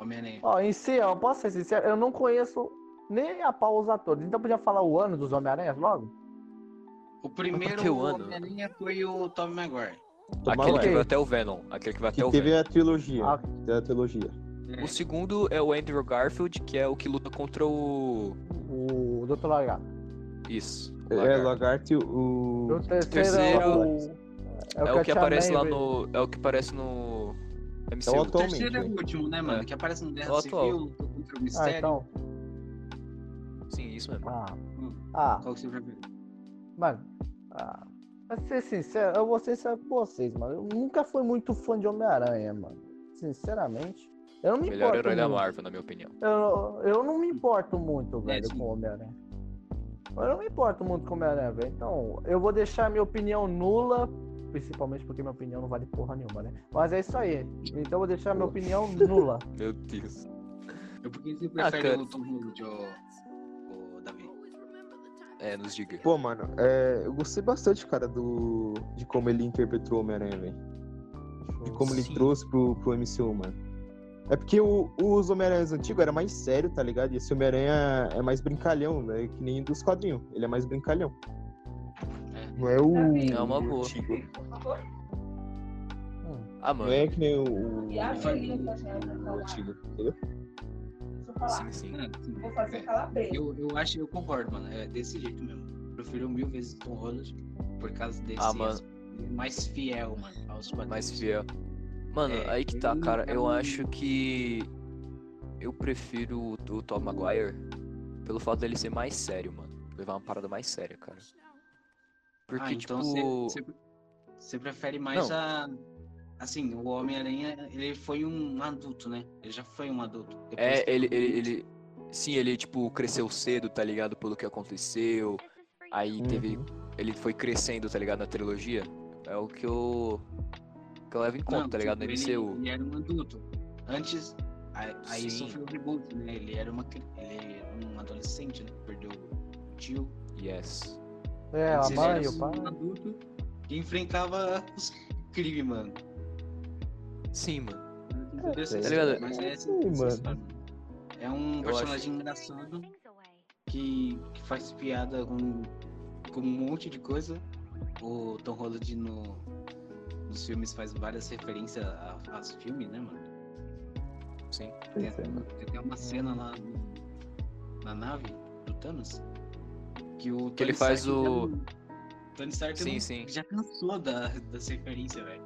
Homem-Aranha. Ó, em si, ó, posso ser sincero, eu não conheço nem a pau os atores. Então podia falar o ano dos Homem-Aranhas logo? O primeiro o? Homem-Aranha foi o Tobey Maguire. Toma Aquele lá. que vai até o Venom. Aquele que vai até Que o teve Venom. a trilogia. Ah. Teve a trilogia. É, O segundo é o Andrew Garfield, que é o que luta contra o. O Dr. Lagarto. Isso. o É, Lagarto. Lagarto e o. O terceiro, terceiro é o, É o que aparece lá no. É o que aparece no. É o MCU. o atualmente, terceiro é o né? último, né, mano? É. Que aparece no É Guerra o atual. Civil, contra o Ah, Mistério. então. Sim, isso mesmo. Ah, Hum. ah Qual que você prefere? mano. Ah, Pra ser sincero, eu vou ser sincero com vocês, mano. Eu nunca fui muito fã de Homem-Aranha, mano. Sinceramente. Eu não me Melhor importo herói da muito. Marvel, na minha opinião. Eu, eu não me importo muito, velho, sim. com o Homem-Aranha. Eu não me importo muito com o Homem-Aranha, velho. Então, eu vou deixar minha opinião nula, principalmente porque minha opinião não vale porra nenhuma, né? Mas é isso aí. Então eu vou deixar minha opinião nula. Meu Deus. Eu por que você Ah, prefere cara. o Tom Holland, ô, ô, Davi? É, nos diga. Pô, mano, é, eu gostei bastante, cara, do de como ele interpretou o Homem-Aranha, velho. De como ele Sim. trouxe pro, pro MCU, mano. É porque o- os Homem-Aranhas antigos era mais sério, tá ligado? E esse Homem-Aranha é mais brincalhão, né? Que nem dos quadrinhos. Ele é mais brincalhão. É. Não é o. É uma boa. antigo. Hum. Ah, Não mano. é que nem o, o, o antigo, entendeu? Sim, sim. Vou fazer calabresa. Eu, eu acho, eu concordo, mano. É desse jeito mesmo. Prefiro mil vezes Tom Holland por causa desse Ah, mano. mais fiel, mano, aos quadrinhos. Mais fiel. Mano, É, aí que tá, cara. Eu um- acho que. Eu prefiro o, o Tom Maguire pelo fato dele ser mais sério, mano. Levar uma parada mais séria, cara. Porque, ah, então tipo. você prefere mais Não. a. Assim, o Homem-Aranha, ele foi um adulto, né? Ele já foi um adulto. Depois É, ele, ele- ele, ele. Sim, ele, tipo, cresceu cedo, tá ligado? Pelo que aconteceu. Aí teve. Uhum. Ele foi crescendo, tá ligado? Na trilogia. É o que eu. Que eu levo em conta, Não, tá ligado? tipo, No ele, MCU. ele era um adulto. Antes. Aí, Sim. sofreu o reboot, né? Ele era, uma, ele era um adolescente, né? Perdeu o tio. Yes. É, a mãe, era o pai. um adulto que enfrentava os crimes, mano. Sim, mano. Tá ligado? Mas é, Sim, mano. é um Eu personagem engraçado que, que faz piada com, com um monte de coisa. O Tom Holland no, nos filmes faz várias referências a, aos filmes, né, mano? Sim. Tem, é, tem até uma cena lá no- na nave do Thanos que o Que ele faz Stark o- já Tony Stark Sim, não- sim. já cansou da, das referências, velho.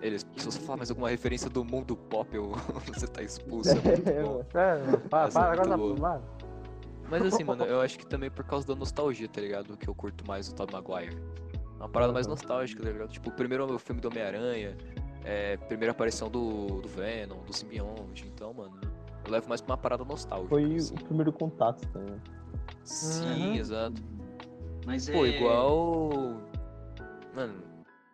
Eles, se você falar mais alguma referência do mundo pop, eu, você tá expulso. É É, para, para, agora vai. Mas assim, mano, eu acho que também por causa da nostalgia, tá ligado? Que eu curto mais o Tobey Maguire. É uma parada mais nostálgica, tá ligado? Tipo, o primeiro filme do Homem-Aranha, é, primeira aparição do, do Venom, do simbionte. Então, mano, eu levo mais pra uma parada nostálgica. Foi assim. o primeiro contato também. Sim, Uhum. exato. Mas Pô, é... igual. Mano,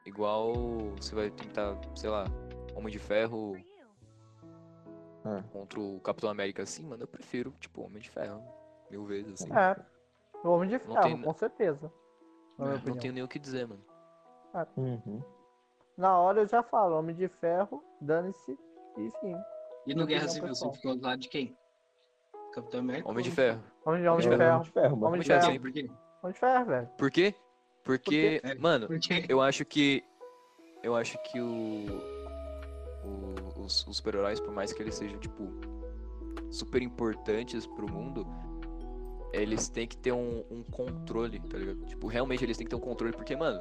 igual você vai tentar, sei lá, Homem de Ferro É. contra o Capitão América assim, mano, eu prefiro, tipo, Homem de Ferro. Mil vezes, assim. É. O Homem de Ferro, tem- com certeza. Minha Não tenho nem o que dizer, mano. Uhum. Na hora eu já falo, Homem de Ferro, dane-se, e sim. E no Guerra Civil, você ficou do lado de quem? Capitão América? Homem de ou- Ferro. Homem, Homem de É, Ferro. Homem de Ferro. Homem Homem de de Ferro, Ferro. sim. Por quê? Homem de Ferro, velho. Por quê? Porque, É, mano, Por quê? eu acho que. Eu acho que o. o- os, os super-heróis, por mais que eles sejam, tipo, super importantes pro mundo, eles têm que ter um, um controle, tá ligado? Tipo, realmente eles têm que ter um controle, porque, mano,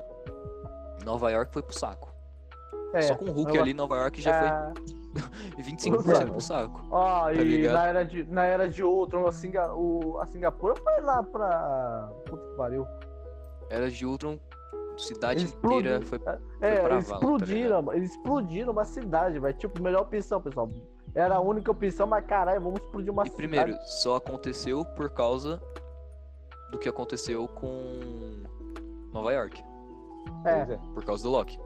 Nova York foi pro saco. É, Só com o Hulk eu- ali, Nova York já é, foi 25% pro saco. Ó, e ligado? na era de, na era de Ultron, a, Singa, o, a Singapura foi lá pra. Puta que pariu. Era de Ultron, cidade Explodiu. inteira foi. É, pra eles vala, tá explodiram, eles explodiram uma cidade, velho. Tipo, melhor opção, pessoal. Era a única opção, mas caralho, vamos explodir uma E cidade. primeiro, só aconteceu por causa do que aconteceu com Nova York. É, é. por causa do Loki.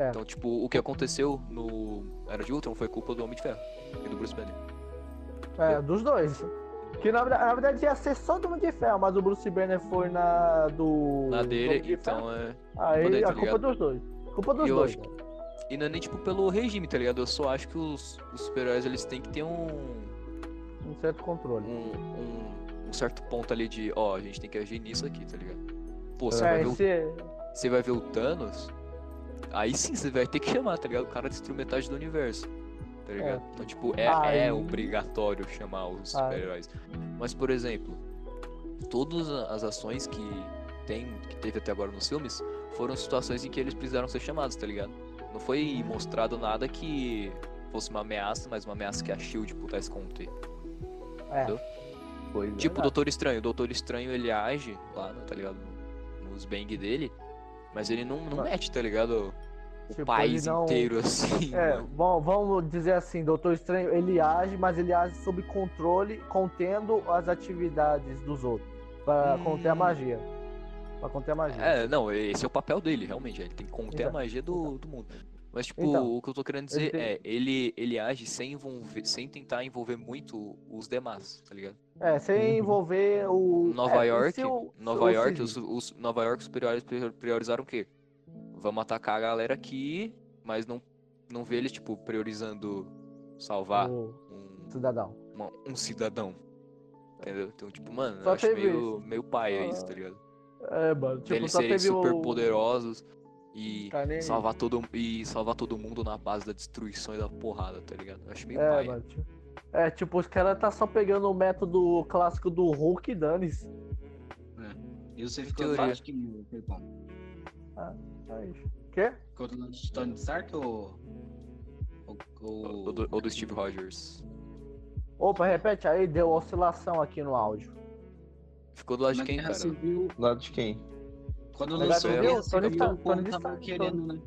É. Então, tipo, o que aconteceu no Era de Ultron foi culpa do Homem de Ferro e do Bruce Banner. é, dos dois. Que na verdade, na verdade ia ser só do Homem de Ferro, mas o Bruce Banner foi na do. Na do dele, Ferro. então é. Aí poder, tá a culpa dos dois. Culpa dos E dois. acho E não é nem tipo pelo regime, tá ligado? Eu só acho que os, os super-heróis eles têm que ter um, Um certo controle. um, um, um certo ponto ali de, ó, a gente tem que agir nisso aqui, tá ligado? Pô, você, É, vai ver o, esse, você vai ver o Thanos, aí sim você vai ter que chamar, tá ligado? O cara destruiu metade do universo. Tá ligado? Então, tipo, é, é obrigatório chamar os Aí- super-heróis. Mas, por exemplo, todas as ações que tem, que teve até agora nos filmes, foram situações em que eles precisaram ser chamados, tá ligado? Não foi mostrado nada que fosse uma ameaça, mas uma ameaça que a SHIELD pudesse conter. é, entendeu? É. Tipo o. Doutor Estranho. O Doutor Estranho, ele age lá, no- tá ligado? Nos bang dele. Mas ele não, não mete, tá ligado? O Tipo, país ele não- inteiro assim. É, mano. bom, vamos dizer assim, Doutor Estranho, ele age, mas ele age sob controle, contendo as atividades dos outros, Pra Hum. conter a magia. Pra conter a magia. É, não, esse é o papel dele, realmente. Ele tem que conter a Então, magia do, do mundo. Mas, tipo, Então, o que eu tô querendo ele dizer tem- é, ele, ele age sem envolver, sem tentar envolver muito os demais, tá ligado? É, sem envolver o. Nova é, York, o- Nova o York, os, os Nova York superiores prior- priorizaram o quê? Vamos atacar a galera aqui, mas não, não vê eles, tipo, priorizando salvar o um, cidadão. uma- um cidadão. Entendeu? Então, tipo, mano, Só eu acho meio, isso. meio paia Ah, isso, tá ligado? É, mano, tipo, Eles só serem teve super o. poderosos e Tá salvar todo e salvar todo mundo na base da destruição e da porrada, tá ligado? Eu acho meio É, paia. mano, tipo, é, tipo, os caras tá só pegando o método clássico do Hulk e dane-se. E você ficou Teoria. do lado de quem, Felipão? É isso. Quê? Ficou do lado de Tony Stark ou. Ou. ou- Ou do, ou do Steve Rogers. Opa, repete aí, deu oscilação aqui no áudio. Ficou do lado de quem, cara? Civil, Do lado de quem? quando lançou Tony o Tony tava Stark, querendo, né?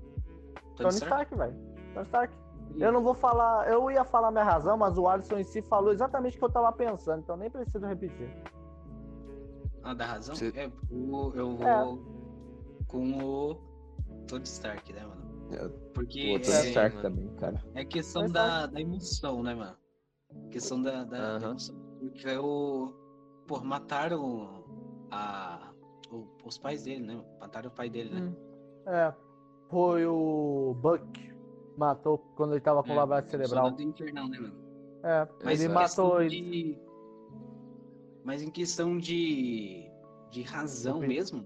Tony Stark, velho. Tony Stark. Eu não vou falar, eu ia falar minha razão, mas o Alisson em si falou exatamente o que eu tava pensando, então nem preciso repetir. Ah, dá razão? Você- É, eu vou É. com o Tony Stark, né, mano? É, Porque O É, Tony Stark mano. também, cara. é questão da, da emoção, né, mano? Questão da, da, da Aham. emoção. Porque o. Pô, mataram a, o- os pais dele, né? Mataram o pai dele, né? Hum. É, foi o Buck. Matou quando ele tava com É, lavagem cerebral. Soldado Infernal, né, mano? É, Mas ele em matou questão ele. de- Mas em questão de, de razão mesmo,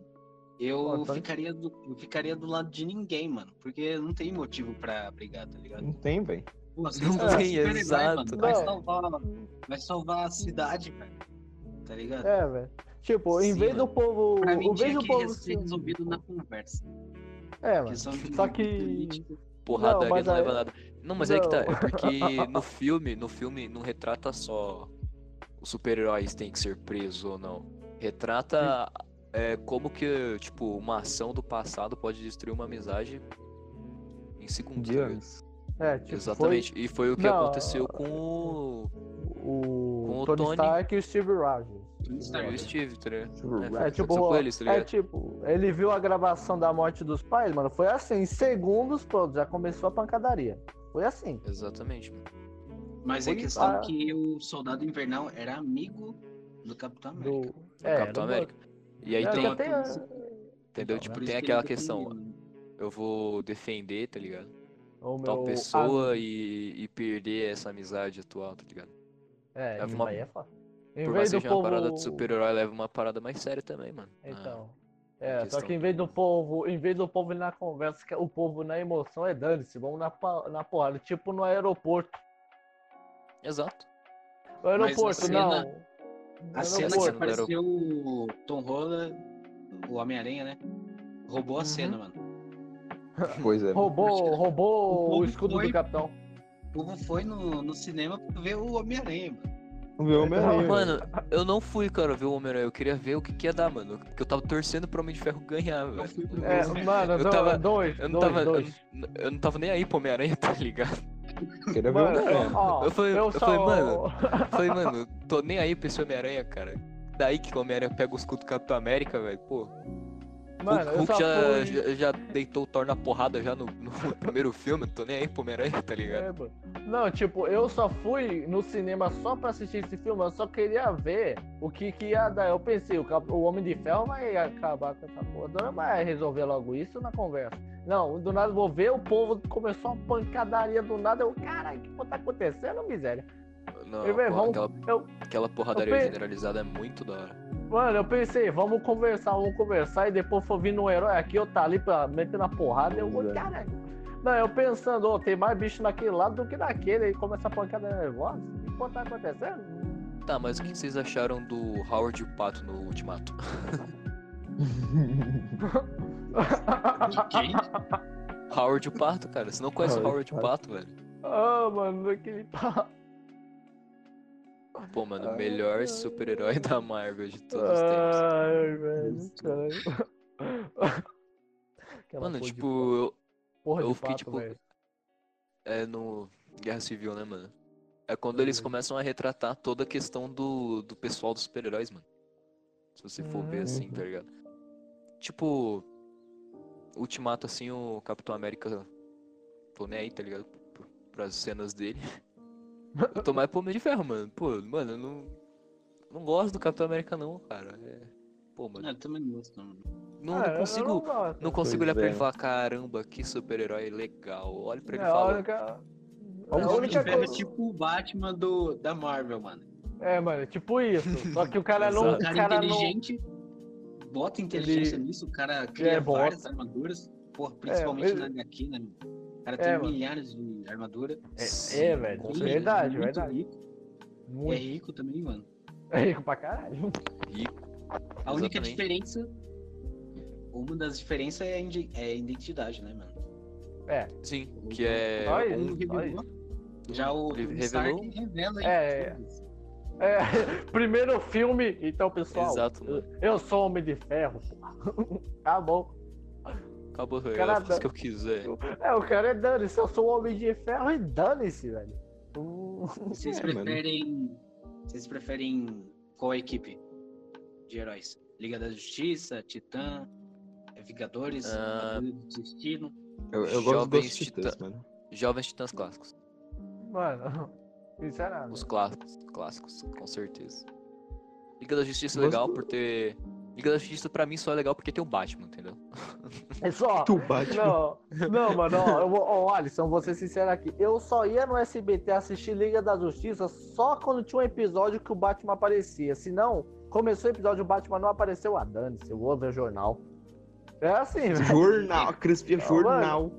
eu ficaria, do, eu ficaria do lado de ninguém, mano. Porque não tem motivo pra brigar, tá ligado? Não tem, velho. Não tem, super-herói, exato. Vai salvar, vai salvar a cidade, velho. Tá ligado? É, velho. Tipo, em Sim, vez mano. do povo. Pra mim Em vez do povo. ser resolvido na conversa. É, mano. De Só que. política. Porradaria Não, não, leva a nada. Não, mas é que tá. Não. É porque no filme, no filme não retrata só os super-heróis têm que ser presos ou não. Retrata é, como que, tipo, uma ação do passado pode destruir uma amizade em segundos. tá? Dias. É, tipo, Exatamente. E foi o que Não, aconteceu com o, foi o, Com o Tony, Tony. Stark e o Steve Rogers. Stark. Steve, tá ligado? Steve É, Rogers. É tipo, eles, tá é ligado? tipo, ele viu a gravação da morte dos pais, mano. Foi assim, em segundos, pronto, já começou a pancadaria. Foi assim. Exatamente, mano. Mas é Foi- questão ah. que o soldado invernal era amigo do Capitão América. Do, Do é, Capitão do- América. E aí É, tem, entendeu? então, Tipo, tem aquela questão, eu vou defender, tá ligado? o Tal meu pessoa e, e perder essa amizade atual, tá ligado? É, isso uma- aí é foda. Em Por vez mais que seja povo... uma parada de super-herói, leva uma parada mais séria também, mano. Ah, Então. a É, só que em vez do povo, em vez do povo ir na conversa, que o povo na emoção é dane-se, vamos na, na porrada, tipo no aeroporto. Exato. O aeroporto, cena- não. A No cena que Aeroporto, apareceu o Tom Holland, o Homem-Aranha, né? Roubou a Uhum. cena, mano. Pois é. Roubou, roubou O o, escudo foi- do capitão. O povo foi no, no cinema pra ver o Homem-Aranha, mano. Ver o Homem-Aranha. Mano, eu não fui, cara, ver o Homem-Aranha. Eu queria ver o que, que ia dar, mano. Porque eu tava torcendo pro Homem de Ferro ganhar, Eu velho. É, mano, Eu tava- dois, Eu não dois, tava. Eu, dois. não- eu não tava nem aí pro Homem-Aranha, tá ligado? Queria ver o Homem-Aranha. Eu falei- eu só- falei, mano, Falei, mano, tô nem aí pra esse Homem-Aranha, cara. Daí que o Homem-Aranha pega o escudo do Capitão América, velho. Pô, Mano, Hulk já, fui... já, já deitou o Thor na porrada já no, no primeiro filme. Não tô nem aí pro Homem-Aranha, tá ligado? É. Não, tipo, eu só fui no cinema só pra assistir esse filme, eu só queria ver o que, que ia dar. Eu pensei, o, o Homem de Ferro vai acabar com essa porra, vai resolver logo isso na conversa. Não, do nada vou ver, o povo começou uma pancadaria do nada, eu, caralho, o que tá acontecendo, miséria? Não, Eu, porra, vamos- aquela, eu- aquela porradaria eu generalizada é muito da hora. Mano, eu pensei, vamos conversar, vamos conversar, e depois for vindo um herói aqui, eu tá ali pra meter na porrada, eu vou, caralho. Não, eu pensando, ó, tem mais bicho naquele lado do que naquele, e começa a pancada nervosa, o que porra tá acontecendo? Tá, mas o que vocês acharam do Howard e o Pato no Ultimato? Quem? Howard e o Pato, cara. Você não conhece o Howard Howard e o Pato, velho? Ah, mano, aquele pá. Pô, mano, o Ai, melhor ai. super-herói da Marvel de todos os tempos. Ai, velho, caralho. Mano, tipo, eu, porra eu de fiquei, pato, tipo, velho. é no Guerra Civil, né, mano? É quando eles Uhum. começam a retratar toda a questão do, do pessoal dos super-heróis, mano. Se você for ver assim, tá ligado? Tipo, Ultimato, assim, o Capitão América. Tô nem aí, tá ligado? Pras cenas dele. Eu tô mais pro Homem de Ferro, mano. Pô, mano, eu não. Não gosto do Capitão América, não, cara. É... Pô, mano. Ah, eu também não gosto, não. Não, Ah, não consigo. não gosto. Não consigo olhar pra ele é. e falar, caramba, que super-herói legal. Olha pra ele e É, fala. única- O a Homem de única Ferro é tipo o Batman do, da Marvel, mano. É, mano, tipo isso. Só que o cara não. Um Exato. O cara, cara não. inteligente, bota inteligência Ele- nisso, o cara cria É, bota. várias armaduras, porra, principalmente mas- na HQ, né? mano? O cara É, tem mano. milhares de armadura. É, é, velho. Ele certeza. Verdade, muito verdade. Rico, é Muito rico também, mano. rico pra caralho. Rico. A única Exatamente. diferença, uma das diferenças é a é identidade, né, mano? É, Sim, que é. Só Um revelou, já o revelou? Stark revela É. isso. é. Primeiro filme, então, pessoal. Exato, eu, mano. eu sou homem de ferro, porra. Acabou. Acabou, Cara, faço o que eu quiser. É, o cara é dane-se. Eu sou homem de ferro e dane-se, velho. Hum, Vocês É, mano. preferem. Vocês preferem qual equipe de heróis? Liga da Justiça, Titã, é Vingadores, Ah. Do Destino. Eu, eu gosto Jovens dos Titãs, mano. Jovens Titãs clássicos. Mano, sinceramente. Os clássicos, clássicos, com certeza. Liga da Justiça é legal por ter. Liga da Justiça pra mim só é legal porque tem o Batman, entendeu? É só. Tu Batman. Não, não, mano, ó, eu vou, ó, Alisson, vou ser sincero aqui. Eu só ia no SBT assistir Liga da Justiça só quando tinha um episódio que o Batman aparecia. Se não, começou o episódio, o Batman não apareceu, ah, dane-se, eu vou ver o jornal. É assim, velho. Jornal, Crispia Jornal.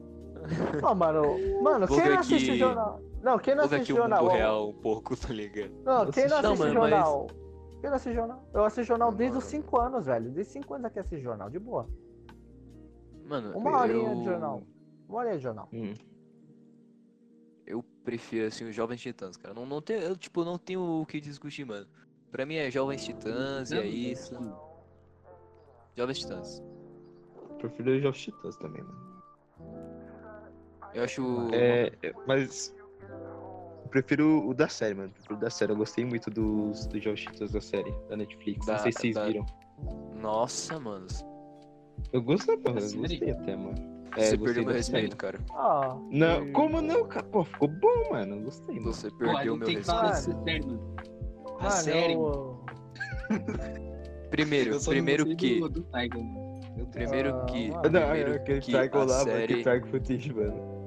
Não, mano, mano, Vou quem não assiste aqui- jornal? Não, quem não Vou assiste aqui o jornal? mundo ó, real um pouco, tá ligado? Não, quem não Não, assiste mano, mas- Quem não assiste jornal? Eu assisto jornal desde os Mano. 5 anos, velho. Desde 5 anos aqui assisto jornal, de boa. Mano, Uma horinha eu... de jornal. Uma horinha de jornal. Hum. Eu prefiro, assim, os Jovens Titãs, cara. Não, não tenho, eu, tipo, não tenho o que discutir, mano. Pra mim é Jovens Titãs e é isso. Jovens Titãs. Prefiro os Jovens Titãs também, mano. Eu acho. É, é, mas. Eu prefiro o da série, mano. Prefiro o da série. Eu gostei muito dos, dos Jovens Titãs da série, da Netflix. Da- Não sei se vocês da- viram. Nossa, mano. Eu gostei, pô. Eu gostei até, mano. É, Você perdeu meu respeito, cara. Ah, Não, como não, cara? Pô, ficou bom, mano. Eu gostei, mano. Você Pô, perdeu não meu respeito. Mano. série, mano. A Mano, série, Primeiro, primeiro que. Do, do Tiger, mano. Primeiro Ah, que. mano. Não, Primeiro aquele que Trico a lá, mano. série. Aquele footage, mano.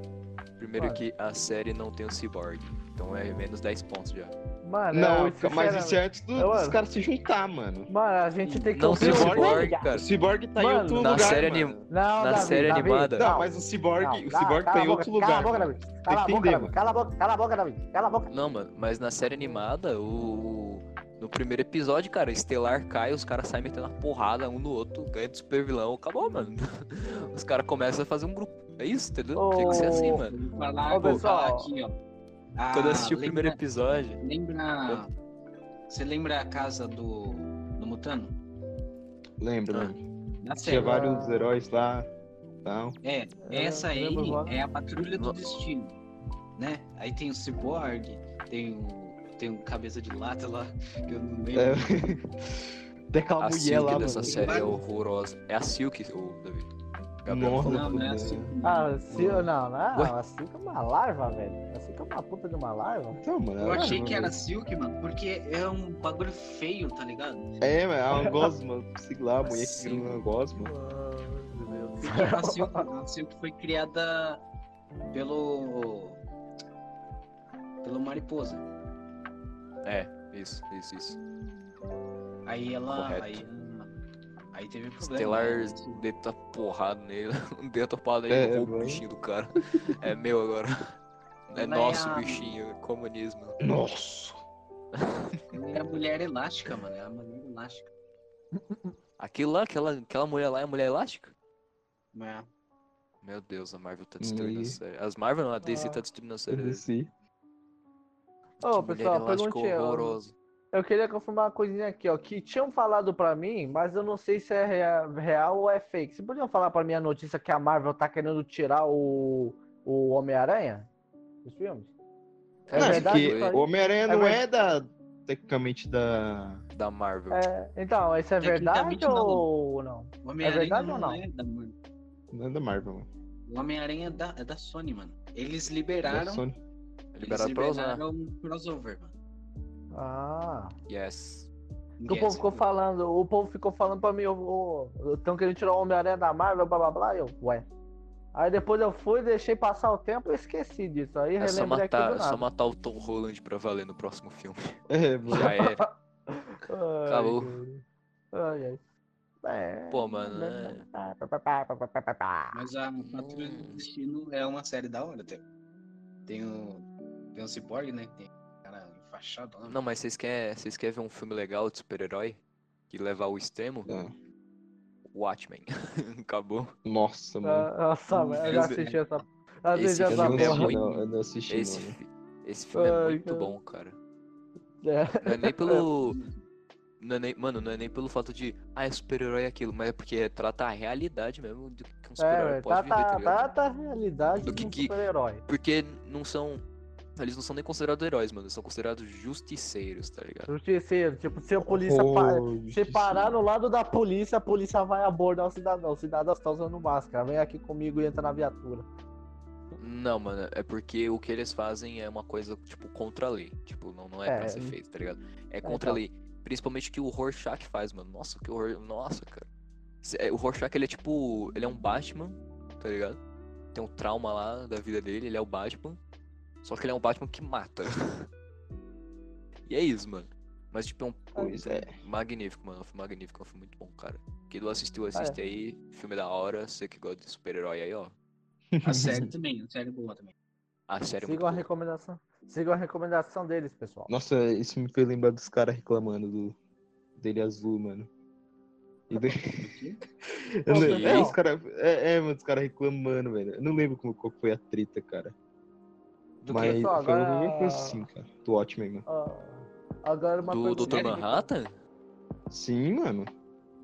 Primeiro Mano. que a série não tem o Cyborg. Então é menos 10 pontos já. Mano, Não, eu, mas isso é antes do- Eu, dos mano. caras se juntar, mano. Mano, a gente tem que Não tem o o Cyborg, cara. O Cyborg tá em Mano, outro na lugar, série mano. anim- Não, Na Davi, série Davi, animada. Não, mas o Cyborg, Não, o cala- Cyborg cala tá em boca, outro Cala a lugar, boca. Davi. Cala a que boca, entender, Davi. mano. Cala a boca, cala a boca, Davi. Cala a boca. Não, mano, mas na série animada, o. No primeiro episódio, cara, Estelar cai, os caras saem metendo uma porrada um no outro, ganha de super vilão, acabou, mano. Os caras começam a fazer um grupo. É isso, entendeu? Tinha que ser assim, mano. Eu vou falar, vou pessoal. falar aqui, ó. Ah, Quando eu assisti o lembra- primeiro episódio. Lembra. Você lembra a casa do, do Mutano? Lembra, Ah. né? Tinha vários heróis lá. Tal. É, essa aí lembro agora. é a Patrulha do No- Destino, né? Aí tem o Cyborg, tem o, tem o Cabeça de Lata lá, que eu não lembro. É. Tem aquela A mulher Silk lá, dessa mano. série é horrorosa. É a Silk, o David. Gabriel. Não, não é assim. Ah, se, não, não, Ué? assim que é uma larva, velho. Assim que é uma puta de uma larva. Então, mano. Eu achei mano, que era Silk, mano, porque é um bagulho feio, tá ligado? É, mano, é uma gosma. Sei lá, a mulher que criou uma gosma. A Silk, a Silk foi criada pelo. pelo Mariposa. É, isso, isso, isso. Aí ela. Correto. Aí, aí teve problema. Estelar né? deita porrada nele. Deita porrada É, nele, roubou o bichinho do cara. É meu agora. É Ela nosso a- bichinho, comunismo. Nossa. É a mulher elástica, mano. É a mulher elástica. Aquilo lá, aquela, aquela mulher lá é a mulher elástica? É. Meu Deus, a Marvel tá destruindo a Aí. série. As Marvel não, a DC Ah. tá destruindo a série. Desci. Ô, Que pessoal, mulher elástica pergunte. horrorosa. Eu queria confirmar uma coisinha aqui, ó. Que tinham falado pra mim, mas eu não sei se é rea- real ou é fake. Vocês podiam falar pra mim a notícia que a Marvel tá querendo tirar o, o Homem-Aranha dos filmes? É Não, verdade isso aí? o Homem-Aranha É não é da. Tecnicamente da. Da Marvel. É, então, isso é verdade não. ou não? O Homem-Aranha verdade ou não? é da Marvel. Não é da Marvel, mano. O Homem-Aranha é da, é da Sony, mano. Eles Da liberaram. Eles Liberado pra usar. liberaram um crossover, mano. Ah. Yes. Que o povo Yes, ficou falando, o povo ficou falando pra mim, estão querendo tirar o Homem-Aranha da Marvel, blá blá blá, e eu, ué. Aí depois eu fui, deixei passar o tempo e esqueci disso. Aí É só matar, do é nada. só matar o Tom Holland pra valer no próximo filme. É, mano. Já era. Ai, Acabou. Ai, ai. É, Pô, mano, é- Mas a Patrulha do Destino é uma série da hora, até. Tem o. Tem o Cyborg, né? Tem enfaixado lá. Não, mas vocês querem vocês querem ver um filme legal de super-herói? Que leva ao extremo? Ah, Watchmen. Acabou. Nossa, mano. Ah, Nossa, mano, eu já assisti essa. já esse essa filme é porra. não, eu não assisti, Esse, fi- esse filme é Ai, muito cara. bom, cara. É. Não é nem pelo. Não é nem, mano, não é nem pelo fato de. Ah, é super-herói aquilo, mas é porque trata a realidade mesmo do que um É, super-herói velho, pode tá, viver, tá tá, tá a realidade Do que um que- super-herói. Porque não são. Eles não são nem considerados heróis, mano. Eles são considerados justiceiros, tá ligado? Justiceiro, tipo, se a polícia pa- Oh, se parar no lado da polícia, a polícia vai abordar o cidadão. O cidadão está usando máscara. Vem aqui comigo e entra na viatura. Não, mano, é porque o que eles fazem é uma coisa, tipo, contra a lei. Tipo, não, não é, É, pra ser feito, tá ligado? É contra a então. lei. Principalmente o que o Rorschach faz, mano. Nossa, que horror. Nossa, cara. É, O Rorschach, ele é tipo. Ele é um Batman, tá ligado? Tem um trauma lá da vida dele, ele é o Batman. Só que ele é um Batman que mata. e é isso, mano. Mas, tipo, é um. Pois é. Magnífico, mano. É filme magnífico, é filme muito bom, cara. Quem não assistiu, Ah, assiste aí. Filme da hora. Você que gosta de super-herói aí, ó. A série também, a série boa também. A série é Sigam a boa. recomendação. Sigam a recomendação deles, pessoal. Nossa, isso me fez lembrar dos caras reclamando do dele azul, mano. E daí... Eu Pô, é, os cara, é, é, mano, os caras reclamando, velho. Eu não lembro como, qual foi a treta, cara. Do Mas? Pessoal, foi agora- alguma coisa assim, cara. Do Watchmen, mano. Ah, agora uma Do. Dr. Manhattan? Sim, mano.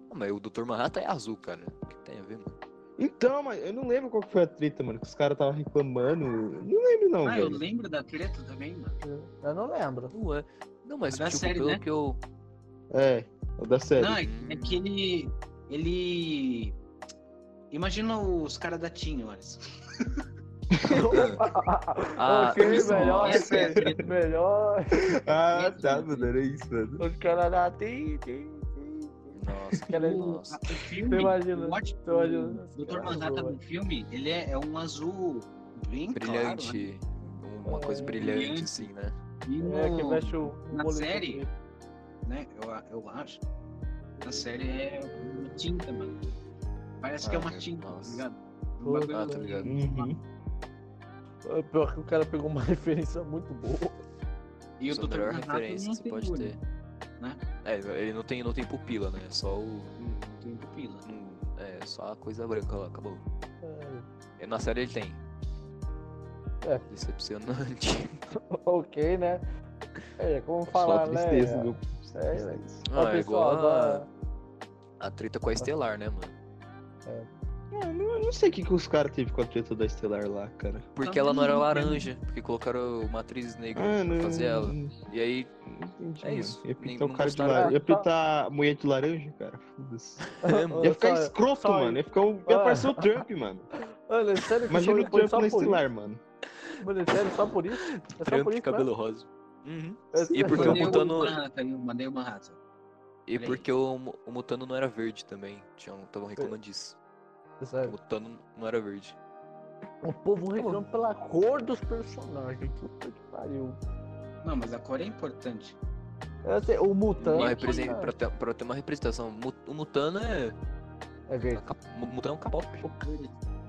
Ah, mas o Dr. Manhattan é azul, cara. O que tem a ver, mano? Então, mas eu não lembro qual que foi a treta, mano. Que os caras estavam reclamando. Não lembro, não, Ah, eu velho. lembro da treta também, mano. Eu não lembro. Não é. Não, mas Da tipo, série, pelo né? que eu. É, o da série. Não, é, é que ele. Ele. Imagina os caras da Team, olha. Ah, ok, melhor, é melhor. Ah, tá, mano. Era isso, mano. Os caras da tem, tem, tem. Nossa, Cara, O, nossa. a- o filme, Tu imagina, o, ótimo- tu imagina. o Dr. Manhattan no filme, ele é, é um azul bem Brilhante. Uma coisa É. brilhante, Brilhante. assim, né? claro. E É, que no- mexe o, o na série? dele. né, eu, eu acho. A série é uma tinta, mano. Parece que é Ah, uma meu- tinta, tá nossa. ligado? Um Ah, tá ligado. Uhum. É Pior que o cara pegou uma referência muito boa. E o é a Dr. melhor Manhattan referência que você pode olho, ter. né? É, ele não tem, não tem pupila, né? É só o. Não tem pupila. um- É, só a coisa branca lá, acabou. É, E na série ele tem. É. Decepcionante. ok, né? É, como Só falar, né? tristeza, viu? É, Tristeza. Ó, Ah, é igual a, agora- a treta com a Estelar, né, mano? Ah, não, eu não sei o que, que os caras teve com a treta da Estelar lá, cara. Porque ela não era não, né? laranja, porque colocaram uma atriz negra Ah, não. pra fazer ela. não E aí, entendi, É mano. isso. Ia Nem- pintar o não cara de laranja. Ia pintar a mulher de laranja, cara. Foda-se. é, Ia ficar Só- escroto, só- mano. Ia, ficar um... ia Ah. parecer o Trump, mano. Mano, é sério que Imagina o foi Trump só na por Estelar, mano. Mano, é sério, só por isso? É só Trump por de isso, cabelo rosa. Uhum. né? É E porque o Mutano- o eu mandei o Manhattan. E Olha porque o, o Mutano não era verde também. Estavam reclamando disso. O sério. Mutano não era verde. O povo reclama pela cor dos personagens. Puta que pariu. Não, mas a cor é importante. Sei, o Mutano. Uma é- pra, ter, pra ter uma representação. O Mutano é. É verde. O Mutano é um capop.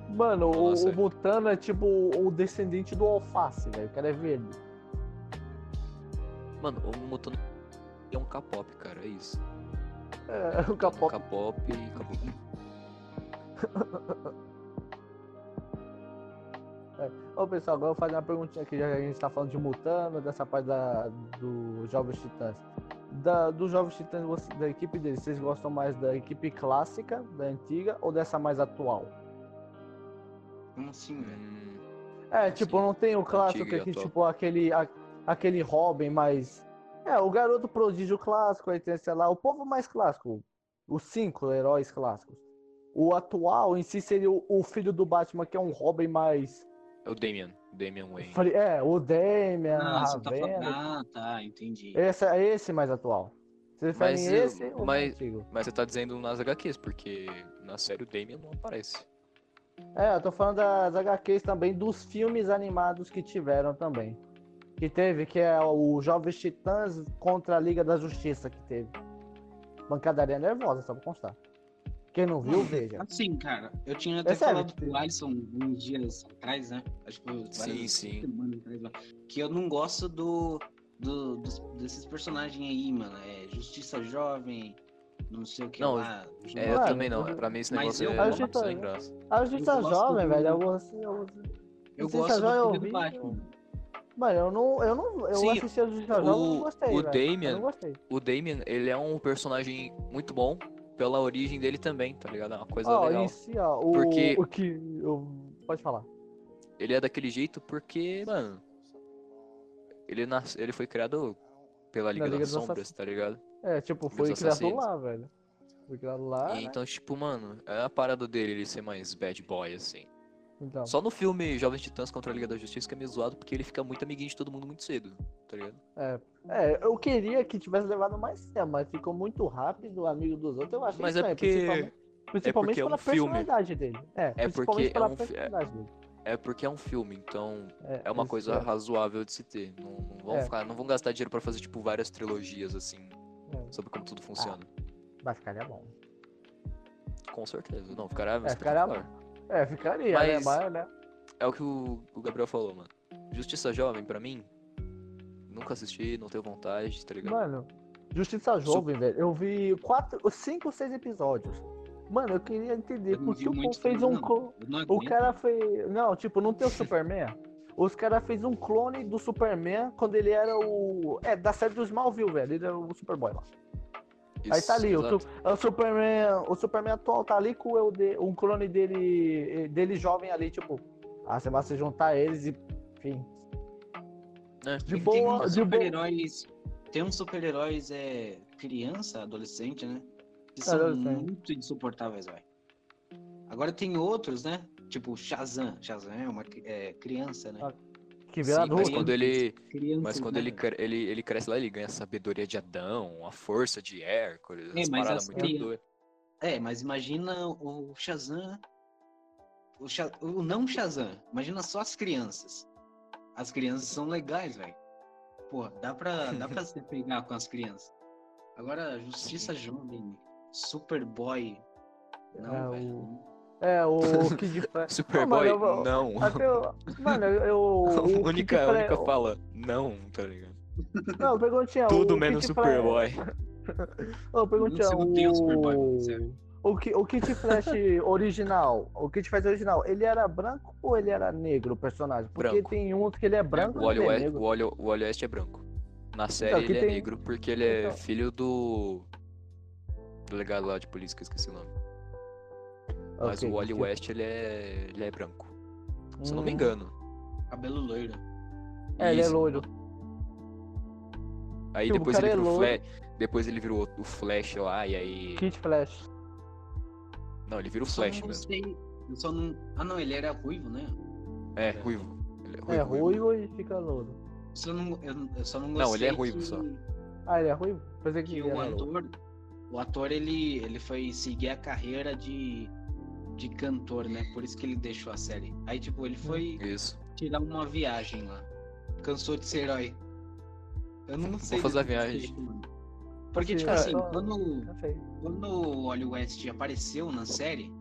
Mano, o, Nossa. o Mutano é tipo o descendente do alface, velho. O cara é verde. Mano, o Mutano é um capop, cara. É isso. É, o Um capop e acabou. Ô pessoal, agora eu vou fazer uma perguntinha aqui, já que a gente tá falando de Mutano, dessa parte da, do Jovens Titãs. da, dos Jovens Titãs, você- da equipe deles, vocês gostam mais da equipe clássica, da antiga, ou dessa mais atual? Como assim, velho? Hum, É, tipo, Sim, não tem o clássico antiga que, atual. tipo, aquele, a- aquele Robin mais. É, o garoto prodígio clássico, aí tem, sei lá, o povo mais clássico. Os cinco heróis clássicos. O atual em si seria o, filho do Batman, que é um Robin mais. é o Damian. Damian Wayne. É, o Damian, Ah, você tá falando. Ravena. Ah, tá, entendi. Esse é esse mais atual. Preferem Mas, eu- esse mas- antigo? Mas você tá dizendo nas HQs, porque na série o Damian não aparece. É, eu tô falando das HQs também, dos filmes animados que tiveram também. Que teve, que é o Jovens Titãs contra a Liga da Justiça que teve. Bancadaria nervosa, só pra constar. Quem não viu, veja. Assim, cara, eu tinha até É sério, falado pro Alisson uns dias atrás, né? Acho que foi Sim, várias sim. atrás, lá, que eu não gosto do, do- dos- desses personagens aí, mano. É Justiça Jovem, não sei o que Não, lá. É, eu também não. eu- Pra mim esse negócio eu é gosto- sem graça. A Justiça Eu gosto Jovem, do- velho, eu gosto. Eu, Eu Justiça gosto Jovem eu do filho vi. do Batman. Mano, eu não. Eu, não, eu Sim, assisti a Justiça Jovem e não gostei. o velho. Damian- Eu não gostei. O Damian, ele é um personagem muito bom pela origem dele também, tá ligado? É uma coisa Ó, legal. si, ó, o, Porque- o que. Eu, pode falar. Ele é daquele jeito porque, mano. Ele, nas... ele foi criado pela Liga, Liga das Sombras, tá ligado? É, tipo, foi criado assassinos. lá, velho. Foi criado lá. E né? então, tipo, mano, é a parada dele ele ser mais bad boy, assim. Então. Só no filme Jovens Titãs contra a Liga da Justiça que é meio zoado porque ele fica muito amiguinho de todo mundo muito cedo, tá ligado? É, eu queria que tivesse levado mais tempo, mas ficou muito rápido, amigo dos outros. Eu achei Mas é porque- principalmente, principalmente é um pela filme. personalidade dele. É, É porque é um é- personalidade dele. É porque é um filme, então é uma isso coisa é. razoável de se ter. Não, não vão É. ficar, não vão gastar dinheiro pra fazer tipo várias trilogias assim É. sobre como tudo funciona. Mas ficaria bom. Com certeza. Não, ficará É, ficaria espetacular. É, ficaria, Mas- né? Mas, né? É o que o, o Gabriel falou, mano. Justiça Jovem, pra mim, nunca assisti, não tenho vontade, tá ligado? Mano, Justiça Jovem, velho. Eu vi quatro, cinco, seis episódios. Mano, eu queria entender Eu por que o fez um. não. clo- Eu não O cara fez. Não, tipo, não tem o Superman. Os caras fez um clone do Superman quando ele era o. É, da série do Smallville, velho. Ele era o Superboy lá. Aí tá ali, o, su- o Superman. O Superman atual tá ali com o um clone dele. dele jovem ali, tipo. Ah, você vai se juntar eles e. Enfim. É, De tem boa. boa. super-heróis. Tem uns super-heróis é, criança, adolescente, né? Que são Adolescente. muito insuportáveis, velho. Agora tem outros, né? Tipo Shazam. Shazam é uma é, criança, né? Ah, Que vira Sim, mas quando ele, Criança, mas quando né, ele, cre- ele, ele cresce lá, ele ganha a sabedoria de Adão, a força de Hércules, É, as mas paradas as muito cri- doidas. É, mas imagina o Shazam. O, Sha- o não Shazam. Imagina só as crianças. As crianças são legais, velho. Porra, dá pra, dá pra se pegar com as crianças. Agora, Justiça Jovem, Superboy. Não, É, velho. É, o Kid Flash. Superboy, mano, eu- não. Até eu, mano, eu. o A Kid única, Flash- única fala, não, tá ligado? Não, perguntinha. Tudo o menos Kid Flash- Superboy. Ô, perguntinha, não tem o Superboy, o... o, Ki- o Kid Flash original, o Kid Flash original, ele era branco ou ele era negro, o personagem? Porque Branco. tem um que ele é branco O Wally ele é negro. o Wally, o Wally West é branco. Na série Então, ele é tem- negro porque ele é Então. filho do. Do legado lá de polícia, que eu esqueci o nome. Mas Ok, o Wally que- West ele é. ele é branco. Se eu não me Hum, engano. Cabelo loiro. É, ele é Isso. loiro. Aí Tipo, o depois ele é virou. Flash. Depois ele virou o Flash lá, e aí. Kid Flash. Não, ele vira o Flash não mesmo. sei. Eu só não. Ah, não, ele era ruivo, né? É, ruivo. Ele é ruivo. É, ruivo. ruivo e fica loiro. Só não, eu, eu só não Não, gostei. ele é ruivo que- só. Ah, ele é ruivo? Pensei que que ele o ator, o ator ele, ele foi seguir a carreira de, de cantor, né? Por isso que ele deixou a série. Aí tipo, ele foi Isso. tirar uma viagem lá. Cansou de ser herói. Eu não sei. fazer a desse viagem. jeito, mano. Porque, tipo é, assim, quando, quando o Wally West apareceu na série,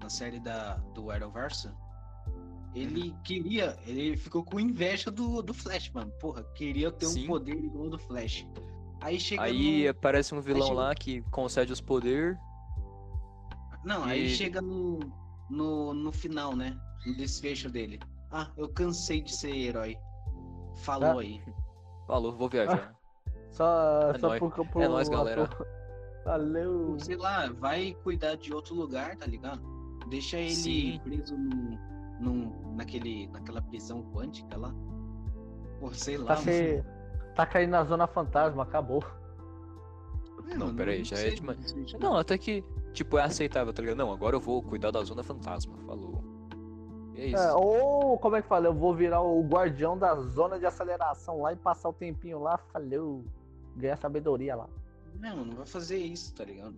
na série da, do Arrowverse, ele queria, ele ficou com inveja do, do Flash, mano. Porra, queria ter Sim. um poder igual ao do Flash. Aí chega Aí no... aparece um vilão chega- lá que concede os poderes. Não, aí E- chega no, no, no final, né? No desfecho dele. Ah, eu cansei de ser herói. Falou Ah. aí. Falou, vou viajar. Só, É só nóis. pro É nóis, galera. Valeu. Sei lá, vai cuidar de outro lugar, tá ligado? Deixa ele Sim. preso num, num, naquele, naquela prisão quântica lá. Pô, sei lá. Tá, se... tá caindo na zona fantasma, acabou. Não, peraí, já é demais. não Não, até que, tipo, é aceitável, tá ligado? Não, agora eu vou cuidar da zona fantasma. Falou. E é isso. É, ou, como é que fala? Eu vou virar o guardião da zona de aceleração lá e passar o tempinho lá. Falou. Ganhar sabedoria lá. Não, não vai fazer isso, tá ligado?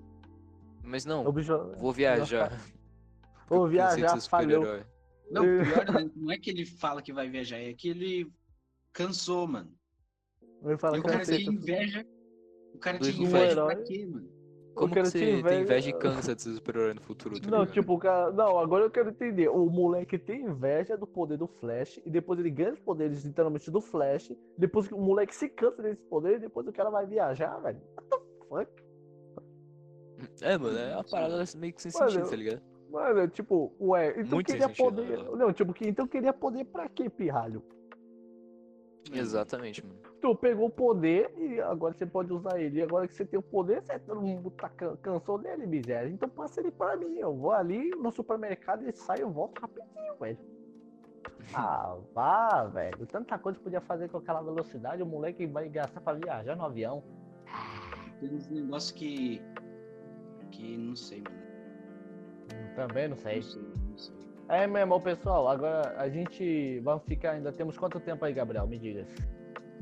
Mas não, O bicho... vou viajar. Vou preciso viajar, falhou. Não, pior né, não é que ele fala que vai viajar, é que ele cansou, mano. Ele fala e o cara tinha inveja. O cara tinha inveja. pra quê, mano? Como que você inveja- tem inveja e cansa de ser super-herói no futuro, tá Não, ligado? tipo, cara. Não, agora eu quero entender. O moleque tem inveja do poder do Flash e depois ele ganha os poderes literalmente do Flash. Depois que o moleque se cansa desse poder e depois o cara vai viajar, velho. What the fuck? É, mano, é uma parada meio que sem Mano, sentido, tá ligado? Mano, tipo, ué, então Muito queria sentido, poder. Não, tipo, que então queria poder pra quê, pirralho? Exatamente, mano. Tu pegou o poder e agora você pode usar ele. E agora que você tem o poder, você todo mundo tá can- cansou dele, miséria. Então passa ele pra mim. Eu vou ali no supermercado e saio e volto rapidinho, velho. Ah, vá, velho. Tanta coisa que podia fazer com aquela velocidade, o moleque vai gastar pra viajar no avião. Tem uns negócios que. que não sei, mano. Também. Não sei, não sei. É mesmo, pessoal. Agora a gente vai ficar ainda. Temos quanto tempo aí, Gabriel? Me diga.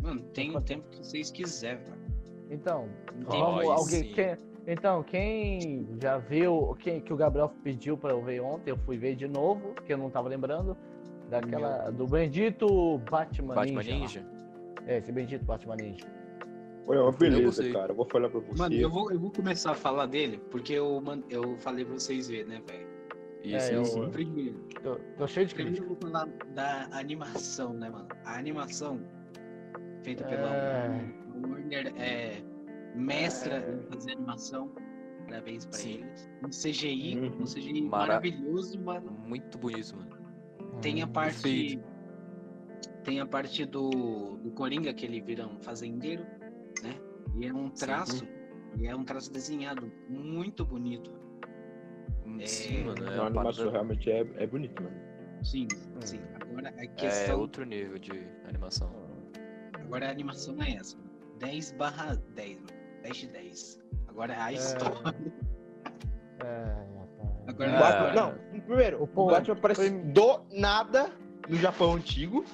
Mano, tem o tempo que vocês quiserem, velho. Então, vamos, alguém, quem, então, quem já viu, quem que o Gabriel pediu pra eu ver ontem, eu fui ver de novo, que eu não tava lembrando, daquela, do bendito Batman, Batman Ninja. Ninja? É, esse bendito Batman Ninja. Olha, uma beleza, gostei. cara. Eu vou falar pra você. Mano, eu vou, eu vou começar a falar dele, porque eu, eu falei pra vocês verem, né, velho? Isso, eu- isso. Primeiro, Tô, tô cheio de primeiro crítica. eu vou falar da animação, né, mano? A animação feita pela É. Warner é mestra em fazer animação. Parabéns pra Sim. eles. Um CGI, Uhum. um CGI Mara- maravilhoso, mano. Muito bonito, mano. Tem a Hum, parte. feito. Tem a parte do, do Coringa, que ele vira um fazendeiro, né? E é um traço. E é um traço desenhado muito bonito. Sim, mano. É a uma animação parada... realmente é, é bonita, mano. Sim, sim. Agora a É questão. outro nível de animação. Agora a animação é essa. mano. 10 barra 10, mano. 10 de 10. Agora a É. história. É, rapaz. Agora É. Batman, não, primeiro, o Pô, Batman aparece foi- do nada no Japão antigo.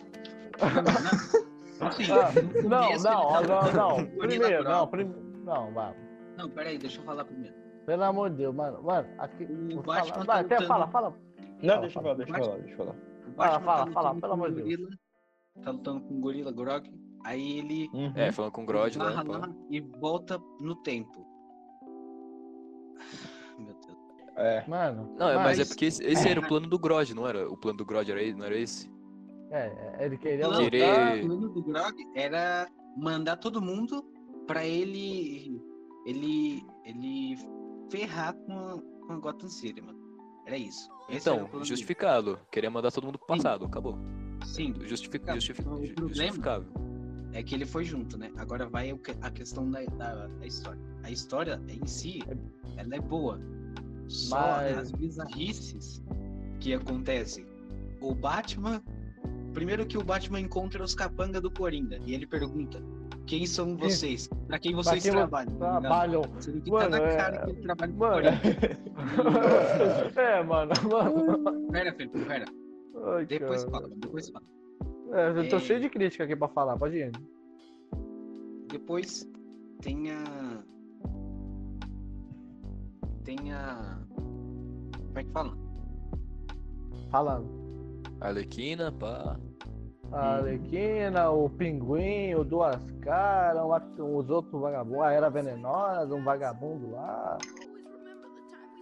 Ah, não, não, não. com gorila Primeiro, não, prim... não, vai. Não, peraí, deixa eu falar primeiro. Pelo amor de Deus, mano. Mano, aqui. O Batman falar- tá Vai, até fala, fala. Não, Fala, deixa eu fala. falar, deixa eu falar, deixa eu falar. O Fala, Batman fala, tá fala, pelo amor de Deus. gorila, Tá lutando com o gorila Grog. Aí ele Uhum. É, falando com o pô. lá e volta no tempo. Meu Deus. É. Mano. Não, é- mas, é Mas- porque esse, esse era o plano do Grod, não era? O plano do Grod era, não era esse? É, é, ele queria Não, O plano do Grog era mandar todo mundo pra ele. Ele. Ele ferrar com a, com Gotham City, mano. Era isso. Esse era Então, plano justificado. Queria mandar todo mundo pro passado, acabou. dele. Sim, Justific, Tá, justific, justificável. é que ele foi junto, né? Agora vai a questão da, da, da história. A história em si, ela é boa. Só Mas- as bizarrices que acontecem. O Batman. Primeiro que o Batman encontra os capanga do Coringa. E ele pergunta: Quem são vocês? Pra quem vocês quem vo- trabalham? tá ligado? Trabalham. Sendo que Mano, tá na é- cara que ele trabalha com o Mano. É, mano, mano. Pera, Felipe, pera. Ai, Depois cara. fala, depois fala. É, eu tô É. cheio de crítica aqui pra falar, pode ir. Depois tem a. Tem a. Como é que fala? Falando. Arlequina, pá. A Arlequina, o Pinguim, o Duas Caras, um- os outros vagabundos, a Era Venenosa, um vagabundo lá.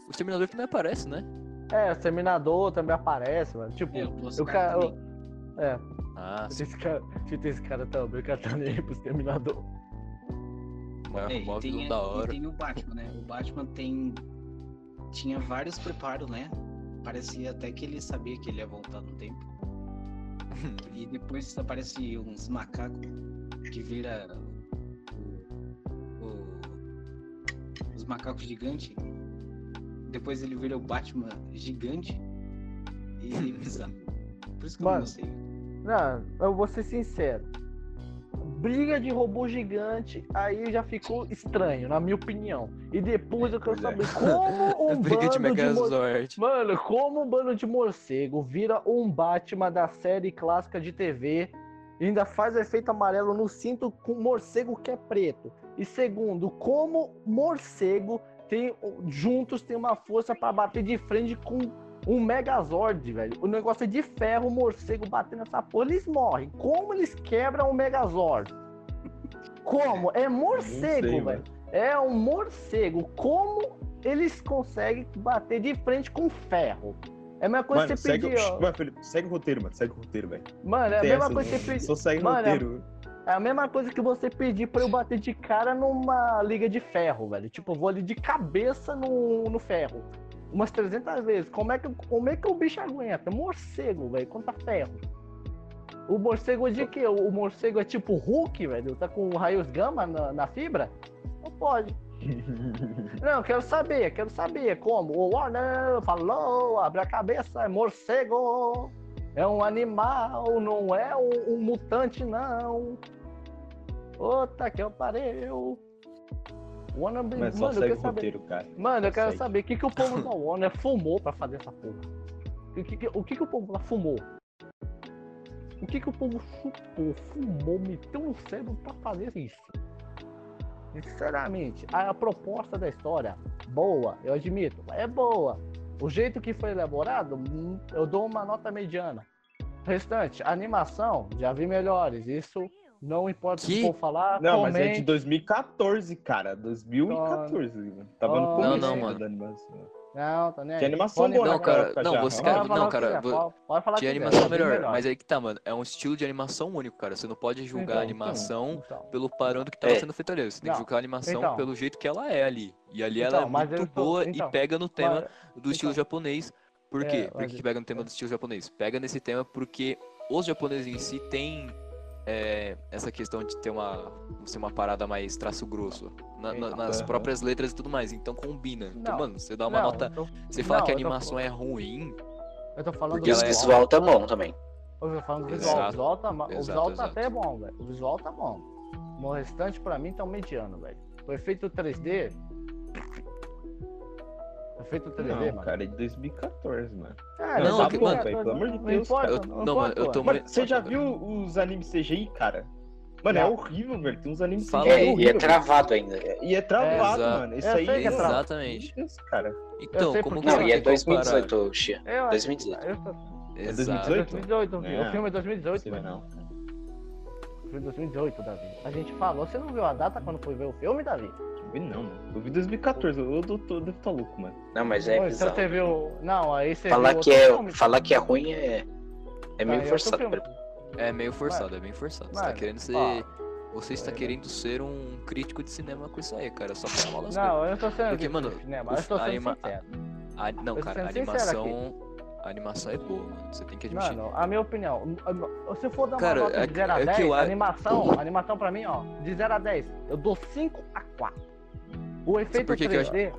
O Exterminador também aparece, né? É, o Exterminador também aparece, mano. Tipo, É, o o cara. também. É, Ah, sim. esse cara, tipo, esse cara também, o cara tá nem aí pro Exterminador. Mó, É, e tem, e da hora. tem o Batman, né? O Batman tem. Tinha vários preparos, né? Parecia até que ele sabia que ele ia voltar no tempo. e depois aparece uns macacos que vira o, o, os macacos gigantes. Depois ele vira o Batman gigante e é bizarro. Por isso que eu não sei. Não, eu vou ser sincero. Briga de robô gigante, aí já ficou estranho, na minha opinião. E depois eu quero é. saber como um Briga de bando de, mor- Megazord. Mano, como um bando de morcego vira um Batman da série clássica de TV e ainda faz efeito amarelo no cinto com morcego que é preto. E segundo, como morcego tem juntos tem uma força pra bater de frente com um Megazord, velho. O negócio é de ferro, o morcego batendo nessa porra, eles morrem. Como eles quebram o Megazord? Como? É morcego, sei, velho. É um morcego. Como eles conseguem bater de frente com ferro? É a mesma coisa Mano, que você pedir, o... ó. Mano, Felipe, segue o roteiro, mano. Segue o roteiro, velho. Mano, é a mesma coisa que você pedir. Só segue o Mano, é- roteiro. É a mesma coisa que você pedir pra eu bater de cara numa liga de ferro, velho. Tipo, eu vou ali de cabeça no, no ferro. Umas 300 vezes. Como é que, como é que o bicho aguenta? Morcego, velho, contra ferro. O morcego é de quê? O morcego é tipo Hulk, velho? Tá com raios gama na, na fibra? Não pode. Não, quero saber, quero saber como. O Warner falou, abre a cabeça, é morcego. É um animal, não é um, um mutante, não. Puta que eu Warner, Mas só mano, eu quero o saber. roteiro, cara. Mano, eu quero Segue. saber o que, que o povo da Warner fumou pra fazer essa porra. O que, que, o que, que o povo lá fumou? O que, que o povo chupou, fumou, meteu no cérebro pra fazer isso? Sinceramente, a, a proposta da história, boa, eu admito, é boa. O jeito que foi elaborado, hum, eu dou uma nota mediana. Restante, a animação, já vi melhores. Isso não importa Que? se for falar. Não, mas é de comente. 2014, cara. 2014. mano. Tava Não, no começo não, ainda mano. da animação. Não, tá nem Que aí. animação Pode boa Não, naquela cara, não, já. você, Pode cara, falar não, o que cara, pode- falar o que tinha animação melhor, melhor. mas aí que tá, mano. É um estilo de animação único, cara. Você não pode julgar Então, a animação Então, pelo parâmetro que tava É. sendo feito ali. Você tem que Não, julgar a animação então. pelo jeito que ela é ali. E ali Então, ela é mas muito tô- boa então, e pega no tema mas- do estilo então. japonês. Por É, quê? Por mas- que, que pega no tema do estilo japonês? Pega nesse tema porque os japoneses em si têm é, essa questão de ter uma, ser uma parada mais traço grosso na- na- Então. nas próprias letras e tudo mais. Então combina. Então, Não. mano, você dá uma Não, nota. tô- Você fala não, que a animação é ruim. Eu tô falando Porque E do o é- visual tá bom também. Eu tô falando do Exato. visual. O visual tá, ma- o Exato, visual tá exato. até bom, velho. O visual tá bom. No restante, pra mim, tá um mediano, velho. O efeito 3D. O efeito 3D, Não, mano. cara, é de 2014, mano. É, Não, que- bom, mano, pelo amor de não Deus, importa, cara. Eu- não, não, mano, eu tô mano. Você já viu os animes CGI, cara? Mano, é Não. horrível, velho. Tem uns animes Fala CGI aí. É, e é horrível. travado ainda. E é travado, Exato. mano. Isso Eu aí é travado. Exatamente. Deus, cara. Então, como que Não, e é quer comparar? 2018, Xia. Eu acho- 2018. eu tô- É Exato. 2018? 2018, filho. Não. O filme é 2018, Sei lá, mano. não. Foi em 2018, Davi. A gente falou. Você não viu a data quando foi ver o filme, Davi? Eu vi não, mano. Eu vi 2014. Eu, eu, tô- eu devo estar louco, mano. Não, mas é então bizarro. você viu. Não, aí você Falar viu que, é, filme. falar que é ruim é, é Tá, meio forçado. pra filme. mim. É meio forçado, é bem forçado. Você tá Mano, querendo ser. ó, Você está é, querendo ser um crítico de cinema com isso aí, cara. Só pra falar. Não, eu não tô sendo Porque, mano, cinema, eu tô sendo anima- sincero. A- não, eu cara, a animação. A animação é boa, mano. Você tem que admitir. Mano, a minha opinião, se for dar uma Cara, nota é de que- 0 a é que 10, eu a a- animação, a animação pra mim, ó, de 0 a 10, eu dou 5 a 4. O efeito por que que eu acho- 3D,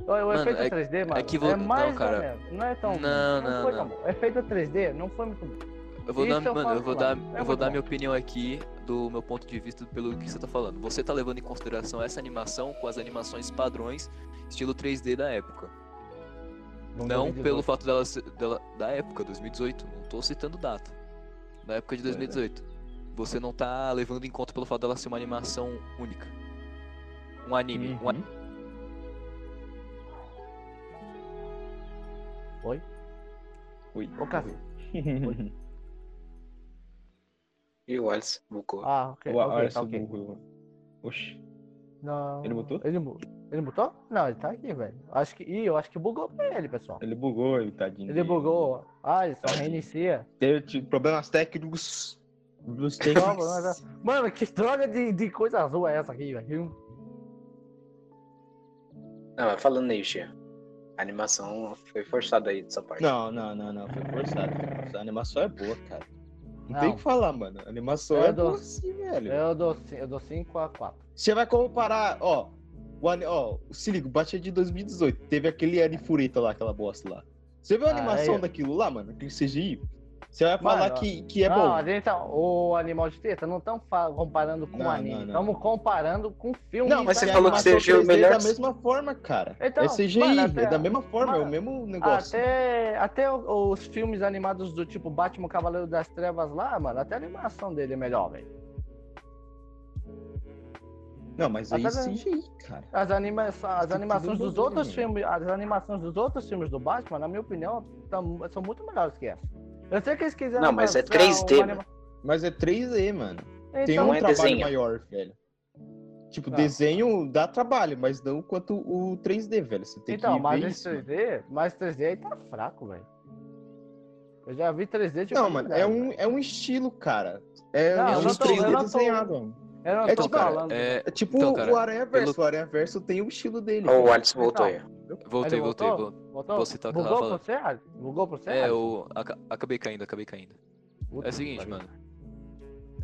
o, Mano, efeito é- 3D, mano, é, que vo- não, mais cara. ou menos, não é tão bom, Não, não, não. bom. O efeito 3D não foi muito bom. Eu vou Isso dar, eu mano, eu vou dar. É eu vou dar bom. minha opinião aqui do meu ponto de vista pelo que você tá falando. Você tá levando em consideração essa animação com as animações padrões estilo 3D da época. Não Não 2018. pelo fato dela, ser- dela da época 2018, não tô citando data. Da época de 2018. Você não tá levando em conta pelo fato dela ser uma animação única. Um anime, um a- Uhum. Oi? Oi. Ô, Cássio. E o Alice bugou. Ah, ok, O ok, tá Alisson ok. burro. Oxi. Não. Ele mutou? Ele, ele mutou? Não, ele tá aqui, velho. Acho que. Ih, eu acho que bugou pra ele, pessoal. Ele bugou, ele tadinho. Ele bugou. Ah, ele só reinicia. Teve problemas técnicos. Problemas Calma, técnicos. Mano, que droga de, de coisa azul é essa aqui, velho? Não, falando aí, Xia. A animação foi forçada aí dessa parte. Não, não, não, não. Foi forçado. A animação é boa, cara. Não, Não. tem o que falar, mano. A animação Eu é dou- boa sim, velho. Eu dou, eu dou 5 a 4. Você vai comparar, ó. O ó, se liga, o Batman é de 2018. Teve aquele Anifureta lá, aquela bosta lá. Você viu a Ah, animação é. daquilo lá, mano? Aquele CGI? Você vai falar Mano, que, que é não, bom. a gente tá- o animal de teta não estamos comparando com Não, o anime, não, não. estamos comparando com filme. Não, mas você falou que é o 3D melhor- da mesma forma, cara. Então, é CGI, mano, até- é da mesma forma, é o mano, mesmo negócio. Até, até os filmes animados do tipo Batman Cavaleiro das Trevas lá, mano, até a animação dele é melhor, velho. Não, mas aí até- CGI, cara. As, anima as animações dos outros mano. filmes, as animações dos outros filmes do Batman, na minha opinião, são muito melhores que essa. Eu sei que eles quiseram. Não, mas é fazer 3D, uma mano. anima- Mas é 3D, mano. Tem Então, um Não é trabalho desenho. maior, velho. Tipo, Não. desenho dá trabalho, mas não quanto o 3D, velho. Você tem então que mas isso. mano. 3D, mas 3D aí tá fraco, velho. Eu já vi 3D de Não, mano, é um, velho. é um estilo, cara. É, Não, um não tô- 3D eu não tô- desenhado, mano. Não é tô tipo, cara, falando. É, É tipo Então, cara, o Aranha Verso. pelo- O Aranha Verso tem o estilo dele. Ó, o. Alisson voltou aí. voltei, Ele voltei. voltou? vol- Voltou? vou citar que Bugou tava pro você? Alisson? Bugou pro você? É, eu aca- acabei caindo, acabei caindo. Puta É o seguinte, que mano.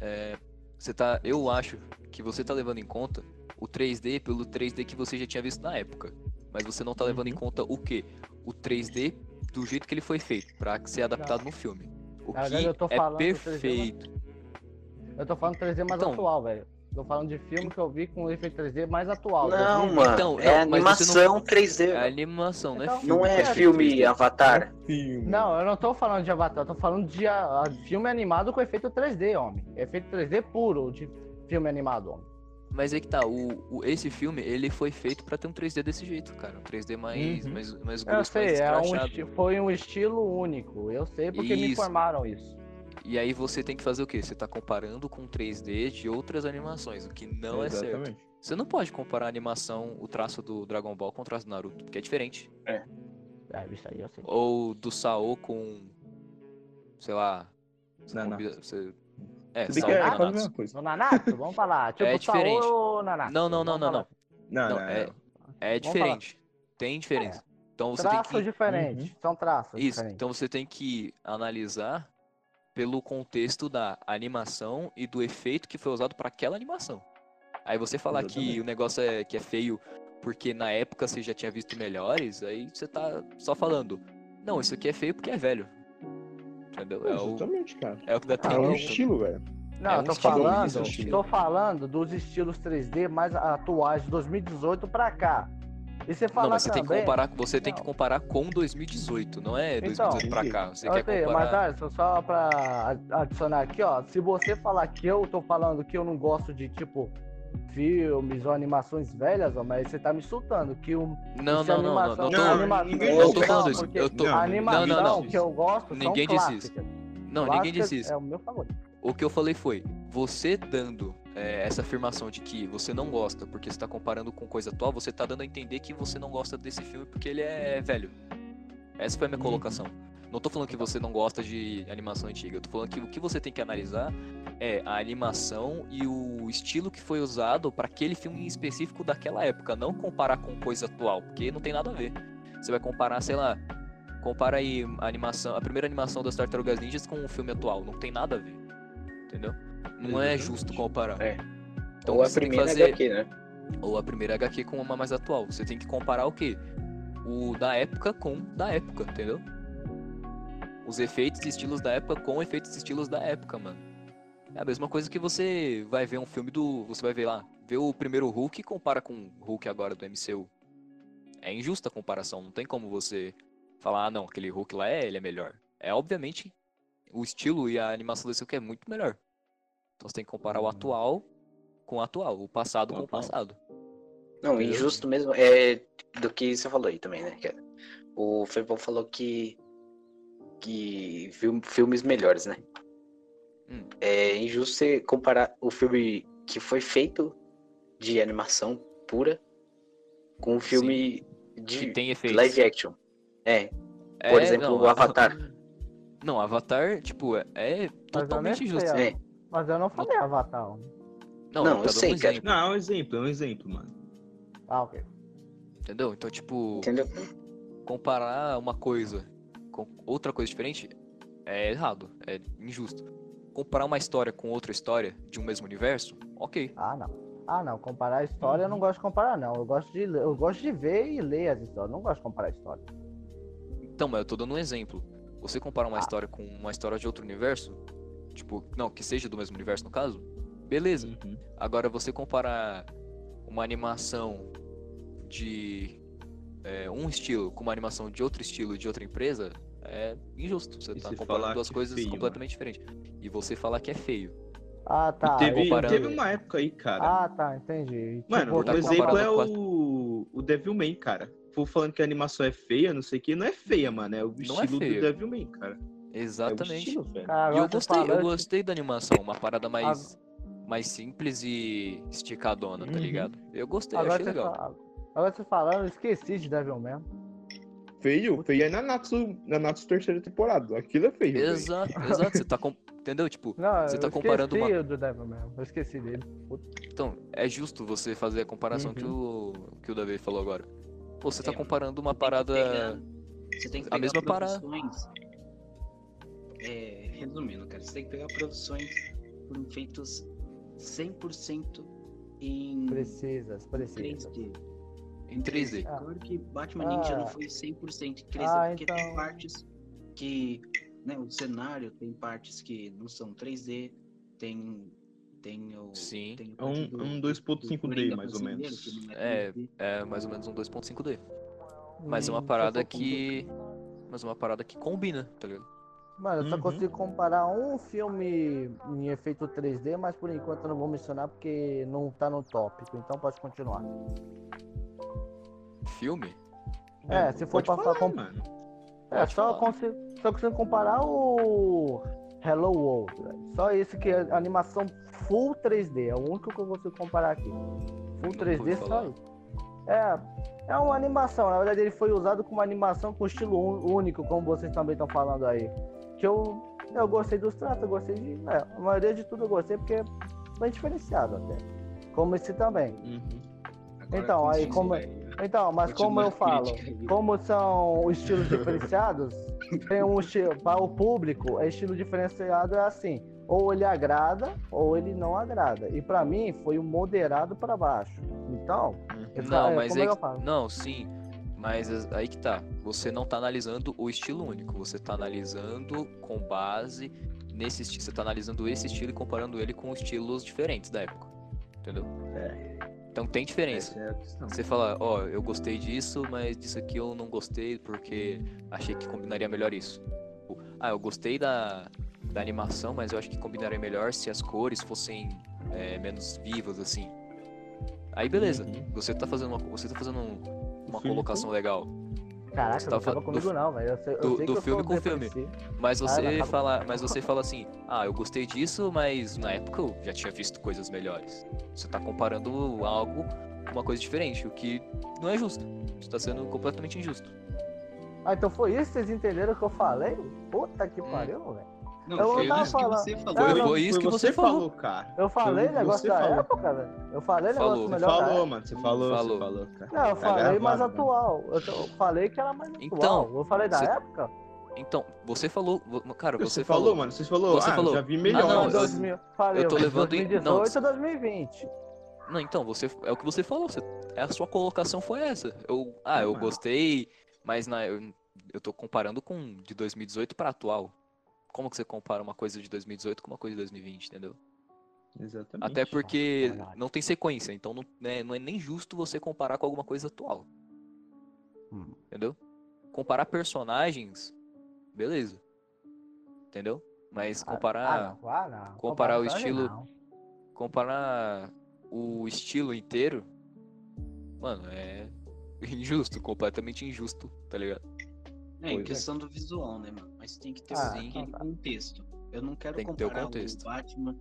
É, você tá, eu acho que você tá levando em conta o 3D pelo 3D que você já tinha visto na época. Mas você não tá levando em Uhum. conta o quê? O 3D do jeito que ele foi feito, pra ser adaptado no filme. O Na verdade, eu tô que é falando 3D, perfeito. Eu tô falando 3D mais Então- atual, velho. Tô falando de filme que eu vi com efeito 3D mais atual. Não, 2020. mano. Então, é não, mas você animação não- 3D. É animação, não é Então, filme. Não é filme Avatar. Filme. Não, eu não tô falando de Avatar, eu tô falando de a- a- filme animado com efeito 3D, homem. Efeito 3D puro de filme animado, homem. Mas é que tá, o, o- esse filme, ele foi feito pra ter um 3D desse jeito, cara. Um 3D mais, Uhum. mais, mais Eu grosso, mais sei, é um esti- foi um estilo único. Eu sei porque me Isso. informaram isso. E aí você tem que fazer o quê? Você tá comparando com 3D de outras animações, o que não é certo. Exatamente. Você não pode comparar a animação, o traço do Dragon Ball com o traço do Naruto, porque é diferente. É, isso aí eu sei. Ou do Sao com. Sei lá. você Nanatsu. combina- você- É, Se bem Sao é com Nanatsu. mesma coisa. No Nanatsu, vamos falar. Tipo, É diferente. Saô ou Nanatsu? Não, não, não, não, não. Não, Não, é-. É diferente. Tem diferença. Então você tem Traços que. diferentes. São traços Isso, diferentes. então você tem que analisar pelo contexto da animação e do efeito que foi usado para aquela animação. Aí você falar que Exatamente. o negócio é que é feio porque na época você já tinha visto melhores, aí você tá só falando, não, isso aqui é feio porque é velho. Entendeu? É o, Exatamente, cara. é o que dá Ah, é um estilo, velho. Não, É eu um tô estilo, falando, é estilo. tô falando dos estilos 3D mais atuais de 2018 pra cá. E você fala Não, mas você tem que também- comparar, você tem que Não. comparar com 2018, não é Então, 2018 pra cá. Você Eu quer sei, mas comparar Alisson, só pra a- adicionar aqui, ó. Se você falar que eu tô falando que eu não gosto de, tipo, filmes ou animações velhas, ó, mas você tá me insultando. Que o, Não, não, não, não, não, Não, tô, animação- ninguém não disse tô isso. falando isso. Eu tô, Não, a não, animação não, não. que eu gosto Ninguém são disse isso. clássicas. Não, ninguém Clássicas disse isso. É o meu favorito. O que eu falei foi, você dando é, essa afirmação de que você não gosta porque você tá comparando com coisa atual, você tá dando a entender que você não gosta desse filme porque ele é velho. Essa foi a minha Uhum. colocação. Não tô falando que você não gosta de animação antiga, eu tô falando que o que você tem que analisar é a animação e o estilo que foi usado para aquele filme em específico daquela época, não comparar com coisa atual, porque não tem nada a ver. Você vai comparar, sei lá, compara aí a animação, a primeira animação das Tartarugas Ninjas com o filme atual, não tem nada a ver. Entendeu? Não é Exatamente. justo comparar. É. Então Ou a você tem que primeira fazer HQ, né? ou a primeira HQ com uma mais atual. Você tem que comparar o quê? O da época com da época, entendeu? Os efeitos e estilos da época com efeitos e estilos da época, mano. É a mesma coisa que você vai ver um filme do. Você vai ver lá, ver o primeiro Hulk e compara com o Hulk agora do MCU. É injusta a comparação, não tem como você falar, ah não, aquele Hulk lá é, ele é melhor. É obviamente o estilo e a animação desse Hulk é muito melhor. Então você tem que comparar o atual com o atual, o passado Com com o passado. Não, injusto mesmo é do que você falou aí também, né? é- O Felipão falou que. que viu filmes melhores, né? Hum. É injusto você comparar o filme que foi feito de animação pura com um filme Que de tem efeitos. live action. É, É, por exemplo, não, o Avatar. Não, Avatar, tipo, é, é totalmente nem injusto. É. Mas eu não falei Avatar. Não, Não, tá eu dando sei, um cara. exemplo, Não, é um exemplo, é um exemplo, mano. Ah, ok. entendeu? Então, tipo, Entendeu? comparar uma coisa com outra coisa diferente é errado, é injusto. Comparar uma história com outra história de um mesmo universo, ok. Ah, não. Ah, não, comparar a história eu não gosto de comparar, não. Eu gosto de, eu gosto de ver e ler as histórias. Não gosto de comparar a história. Então, mas eu tô dando um exemplo. Você comparar uma Ah. história com uma história de outro universo, tipo, não, que seja do mesmo universo no caso, beleza. Uhum. Agora você comparar uma animação de é, um estilo com uma animação de outro estilo de outra empresa é injusto. Você E tá você comparando duas é coisas feio, completamente diferentes. E você falar que é feio. Ah, tá. e teve, comparando- teve uma época aí, cara. Ah, tá, entendi. Mano, Tipo, o tá exemplo é o, o Devilman, cara. Por falando que a animação é feia, não sei o que, não é feia, mano. É o Não é estilo do feia. Devilman, cara. É o Exatamente. estilo, velho. Cara, E agora eu gostei, eu gostei da animação, uma parada mais, mais simples e esticadona, tá Uhum. ligado? Eu gostei, Agora achei você, legal. fala- agora você falando, eu esqueci de Devil mesmo. Feio, feio é na Natsu, na Natsu terceira temporada. Aquilo é feio. Exato, exato, você tá com... entendeu? Tipo, Não, Você tá eu comparando esqueci do Devil mesmo. Eu esqueci dele. então, é justo você fazer a comparação que o que o Davi falou agora. Pô, você tá É, comparando uma Você tem que parada pegar- Você tem que a pegar mesma parada. É, resumindo, cara, você tem que pegar produções foram feitas 100% em Precisas, precisas. 3D. em 3D. Ah. Claro que Batman Ninja Ah. não foi 100% em 3D, Ah, porque então- tem partes que, né, o cenário tem partes que não são 3D, tem tem o Sim. tem É um- do- um do- 2.5D, do Coringa mais ou brasileiro, menos. É, 3D. É mais ou menos um 2.5D. Mas é uma Hum, parada que. Mas é uma parada que combina, tá ligado? Mano, eu só Uhum. consigo comparar um filme em efeito 3D, mas por enquanto eu não vou mencionar porque não tá no tópico. Então pode continuar. Filme? É, se for pra falar, falar com- mano. É, Pode só falar. consigo, só consigo comparar o Hello World. velho. Só esse que é animação full 3D. É o único que eu consigo comparar aqui. Full Nunca 3D ouvi só isso. É, é uma animação. Na verdade, ele foi usado como animação com estilo único, como vocês também estão falando aí. Que eu, eu gostei dos traços, eu gostei de. é, a maioria de tudo eu gostei porque é bem diferenciado até. Como esse também. Uhum. Então, aí como- velho. Então, mas Continua como eu falo, crítica como são estilos diferenciados, tem um estilo para o público, é estilo diferenciado é assim, ou ele agrada ou ele não agrada. E pra mim foi um moderado pra baixo. Então, essa- Não, é, mas eu que- falo. Não, sim. Mas as- aí que tá. Você não tá analisando o estilo único. Você tá analisando com base nesse estilo. Você tá analisando esse estilo e comparando ele com estilos diferentes da época. Entendeu? Então tem diferença. É. Você fala, ó, eu gostei disso, mas disso aqui eu não gostei porque achei que combinaria melhor isso. Tipo, Ah, eu gostei da, da animação, mas eu acho que combinaria melhor se as cores fossem é, menos vivas, assim. Aí beleza, Uhum. você tá fazendo uma, você tá fazendo um- uma filme colocação legal. Caraca, você não tá tava fa- comigo do- não, velho. Eu sei, eu do- sei do filme com filme. Mas Ah, você acaba- fala, mas você fala assim, ah, eu gostei disso, mas na época eu já tinha visto coisas melhores. Você tá comparando algo com uma coisa diferente, o que não é justo. Você tá sendo completamente injusto. Ah, então foi isso? Vocês entenderam o que eu falei? Puta que Hum. pariu, velho. Não, Eu foi não isso que tava você falou. Ah, Foi, não, foi isso que você falou. cara. Eu falei Foi negócio você da falou. época, velho. Eu falei negócio Falou. Você melhor da falou, mano. Você falou, Falou. você falou, cara. Não, eu Tá falei gravado, mais mano. atual. Eu, eu falei que era mais atual. Então, eu falei da você- época. Então, você falou, cara, Você, você, falou, mano. Você falou, Você ah, falou. já vi Ah, melhor. não, Não, eu- 2000, falei, eu tô levando em- 2018 não. 2020. Não, então, você é o que você falou, você, a sua colocação foi essa. Eu, ah, eu Mano. gostei, mas na, eu, eu tô comparando com de 2018 para atual. Como que você compara uma coisa de 2018 com uma coisa de 2020, entendeu? Exatamente. Até porque não tem sequência, então não, né, não é nem justo você comparar com alguma coisa atual. Hum. Entendeu? Comparar personagens, beleza. Entendeu? Mas Ah, comparar, não, ah, não. comparar o estilo- não. comparar o estilo inteiro, mano, é injusto, completamente injusto, tá ligado? É, em é. questão do visual, né, mano? Mas tem que ter Ah, aquele então tá. contexto. Eu não quero Tem que ter o comparar contexto. o Batman,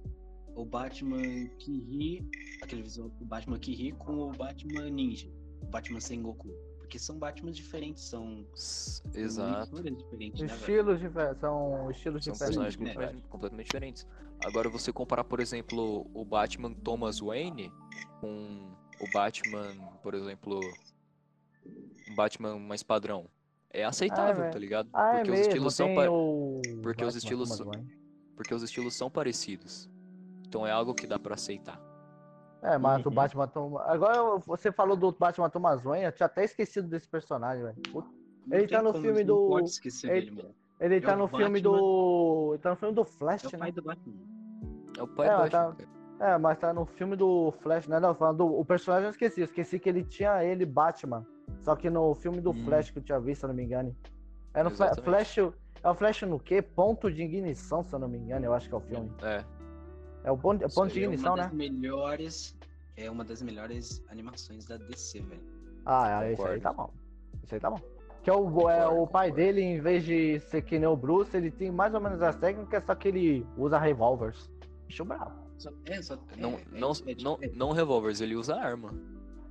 o Batman que ri, aquele visual do Batman que ri com o Batman Ninja, o Batman sem Goku. Porque são Batmans diferentes, são, são Exato. diferentes, né? Estilos diferentes, são estilos São diferentes. personagens né, completamente, completamente diferentes. Agora você comparar, por exemplo, o Batman Thomas Wayne com o Batman, por exemplo, um Batman mais padrão. É aceitável, velho. tá ligado? Ah, é Porque os mesmo, estilos são pa- o... porque os estilos são- porque os estilos são parecidos. Então é algo que dá pra aceitar. É, mas o Uhum. Batman toma. Agora você falou do Batman Thomas Wayne, eu tinha até esquecido desse personagem, velho. Ele tá no como, filme não do- pode esquecer ele- dele, mano. Ele tá o no filme Batman. do. Ele tá no filme do Flash, É o né? pai do Batman. É o pai É, do mas tá- Batman. cara. É, mas tá no filme do Flash, né? Não, falando do o personagem eu esqueci. Eu esqueci que ele tinha ele, Batman. Só que no filme do Hum. Flash que eu tinha visto, se eu não me engano. É no Exatamente. Flash. É o Flash no quê? Ponto de ignição, se eu não me engano, eu acho que é o filme. É. É o ponto, é ponto de É ignição, uma né? das melhores. É uma das melhores animações da DC, velho. Ah, é, isso aí Concordo. tá bom. Isso aí tá bom. Que é o, é, Concordo, o pai concordo. dele, em vez de ser que nem o Bruce, ele tem mais ou menos as técnicas, só que ele usa revólveres. Bicho bravo. Só, é, só, Não, é, não, é, não, é, não revólveres, ele usa arma.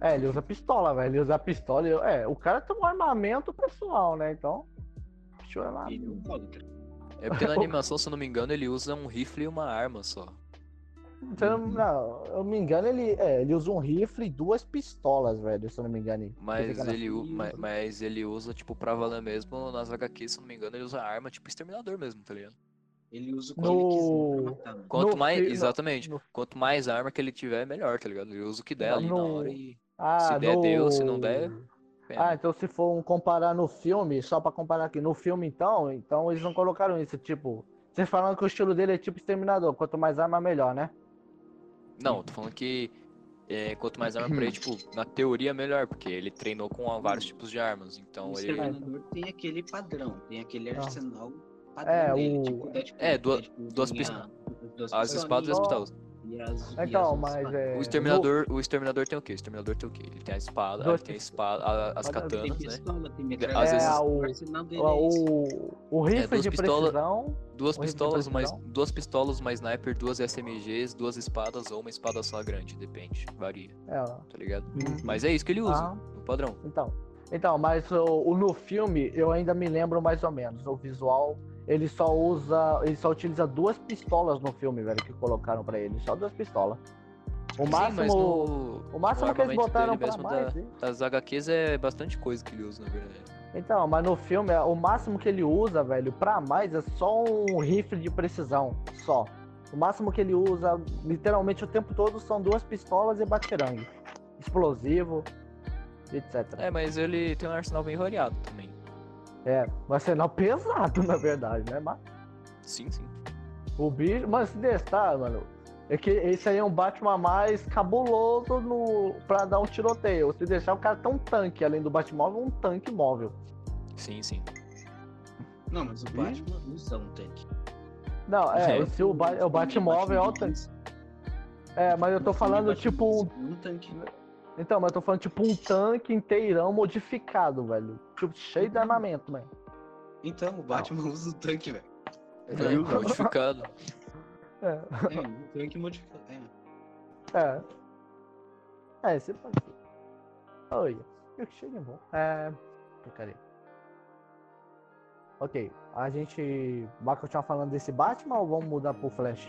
É, ele usa pistola, velho. Ele usa pistola. e- É, o cara tem um armamento pessoal, né? Então. Bicho é lá. ele é É porque na animação, se eu não me engano, ele usa um rifle e uma arma só. Se eu não, não, eu me engano, ele, é, ele usa um rifle e duas pistolas, velho, se eu não me engano. Mas ele, u- Ih, ma- mano. mas ele usa, tipo, pra valer mesmo nas HQs, se eu não me engano, ele usa arma, tipo, exterminador mesmo, tá ligado? Ele usa o que No- ele quiser matar, mano. Quanto No mais, exatamente, no- quanto mais arma que ele tiver, melhor, tá ligado? Ele usa o que der ali na hora e. Ah, se der, no- deu, se não der, pena. Ah, então se for um comparar no filme, só pra comparar aqui, no filme então, então eles não colocaram isso, tipo, vocês falando que o estilo dele é tipo exterminador, quanto mais arma melhor, né? Não, eu tô falando que é, quanto mais arma pra ele, tipo, na teoria melhor, porque ele treinou com vários tipos de armas. Então o ele. Exterminador tem aquele padrão, tem aquele Ah. arsenal padrão É, dele. o- Tipo, Deadpool, É, duas- Deadpool duas pistolas. duas As espadas e as pistolas. E as, e Então, as mas espadas. é. O exterminador, o exterminador tem o quê? O exterminador tem o quê? Ele tem a espada, ele tem a espada, a- as Tem katanas, né? pistola, tem Às metralhadora. vezes- É, o o- O, é rifle duas de pistola- precisão. Duas pistolas, mais, duas pistolas, uma sniper, duas SMGs, duas espadas ou uma espada só grande, depende, varia, É, tá ligado? Uhum. Mas é isso que ele usa, Ah. no padrão. Então, então, mas o, o- no filme eu ainda me lembro mais ou menos. O visual, ele só usa, ele só utiliza duas pistolas no filme, velho, que colocaram pra ele, só duas pistolas. O Sim, máximo, mas no, o máximo que eles botaram mesmo mais. da- das HQs é bastante coisa que ele usa, na verdade. Então, mas no filme, o máximo que ele usa, velho, pra mais é só um rifle de precisão, só. O máximo que ele usa, literalmente o tempo todo, são duas pistolas e batirangue. Explosivo, etc. É, mas ele tem um arsenal bem variado também. É, ser não pesado, na verdade, né? Mas Sim, sim. o bicho, mas se testar, mano, é que esse aí é um Batman mais cabuloso no, pra dar um tiroteio. Se deixar o cara ter um tanque, além do Batmóvel, um tanque móvel. Sim, sim. Não, mas o Batman usa um tanque. Não, é, É. se o, ba o Batmóvel é o tanque. É, mas eu tô falando tipo. Um tanque. Então, mas eu tô falando tipo um tanque inteirão modificado, velho. Tipo, cheio de armamento, mano. Então, o Batman usa um tanque, velho. É, modificado. É, É, um tanque modificado. É. é. É, você pode ser. Olha, eu que cheguei bom. É. Porcaria. Ok, a gente vai continuar falando desse Batman ou vamos mudar pro Flash?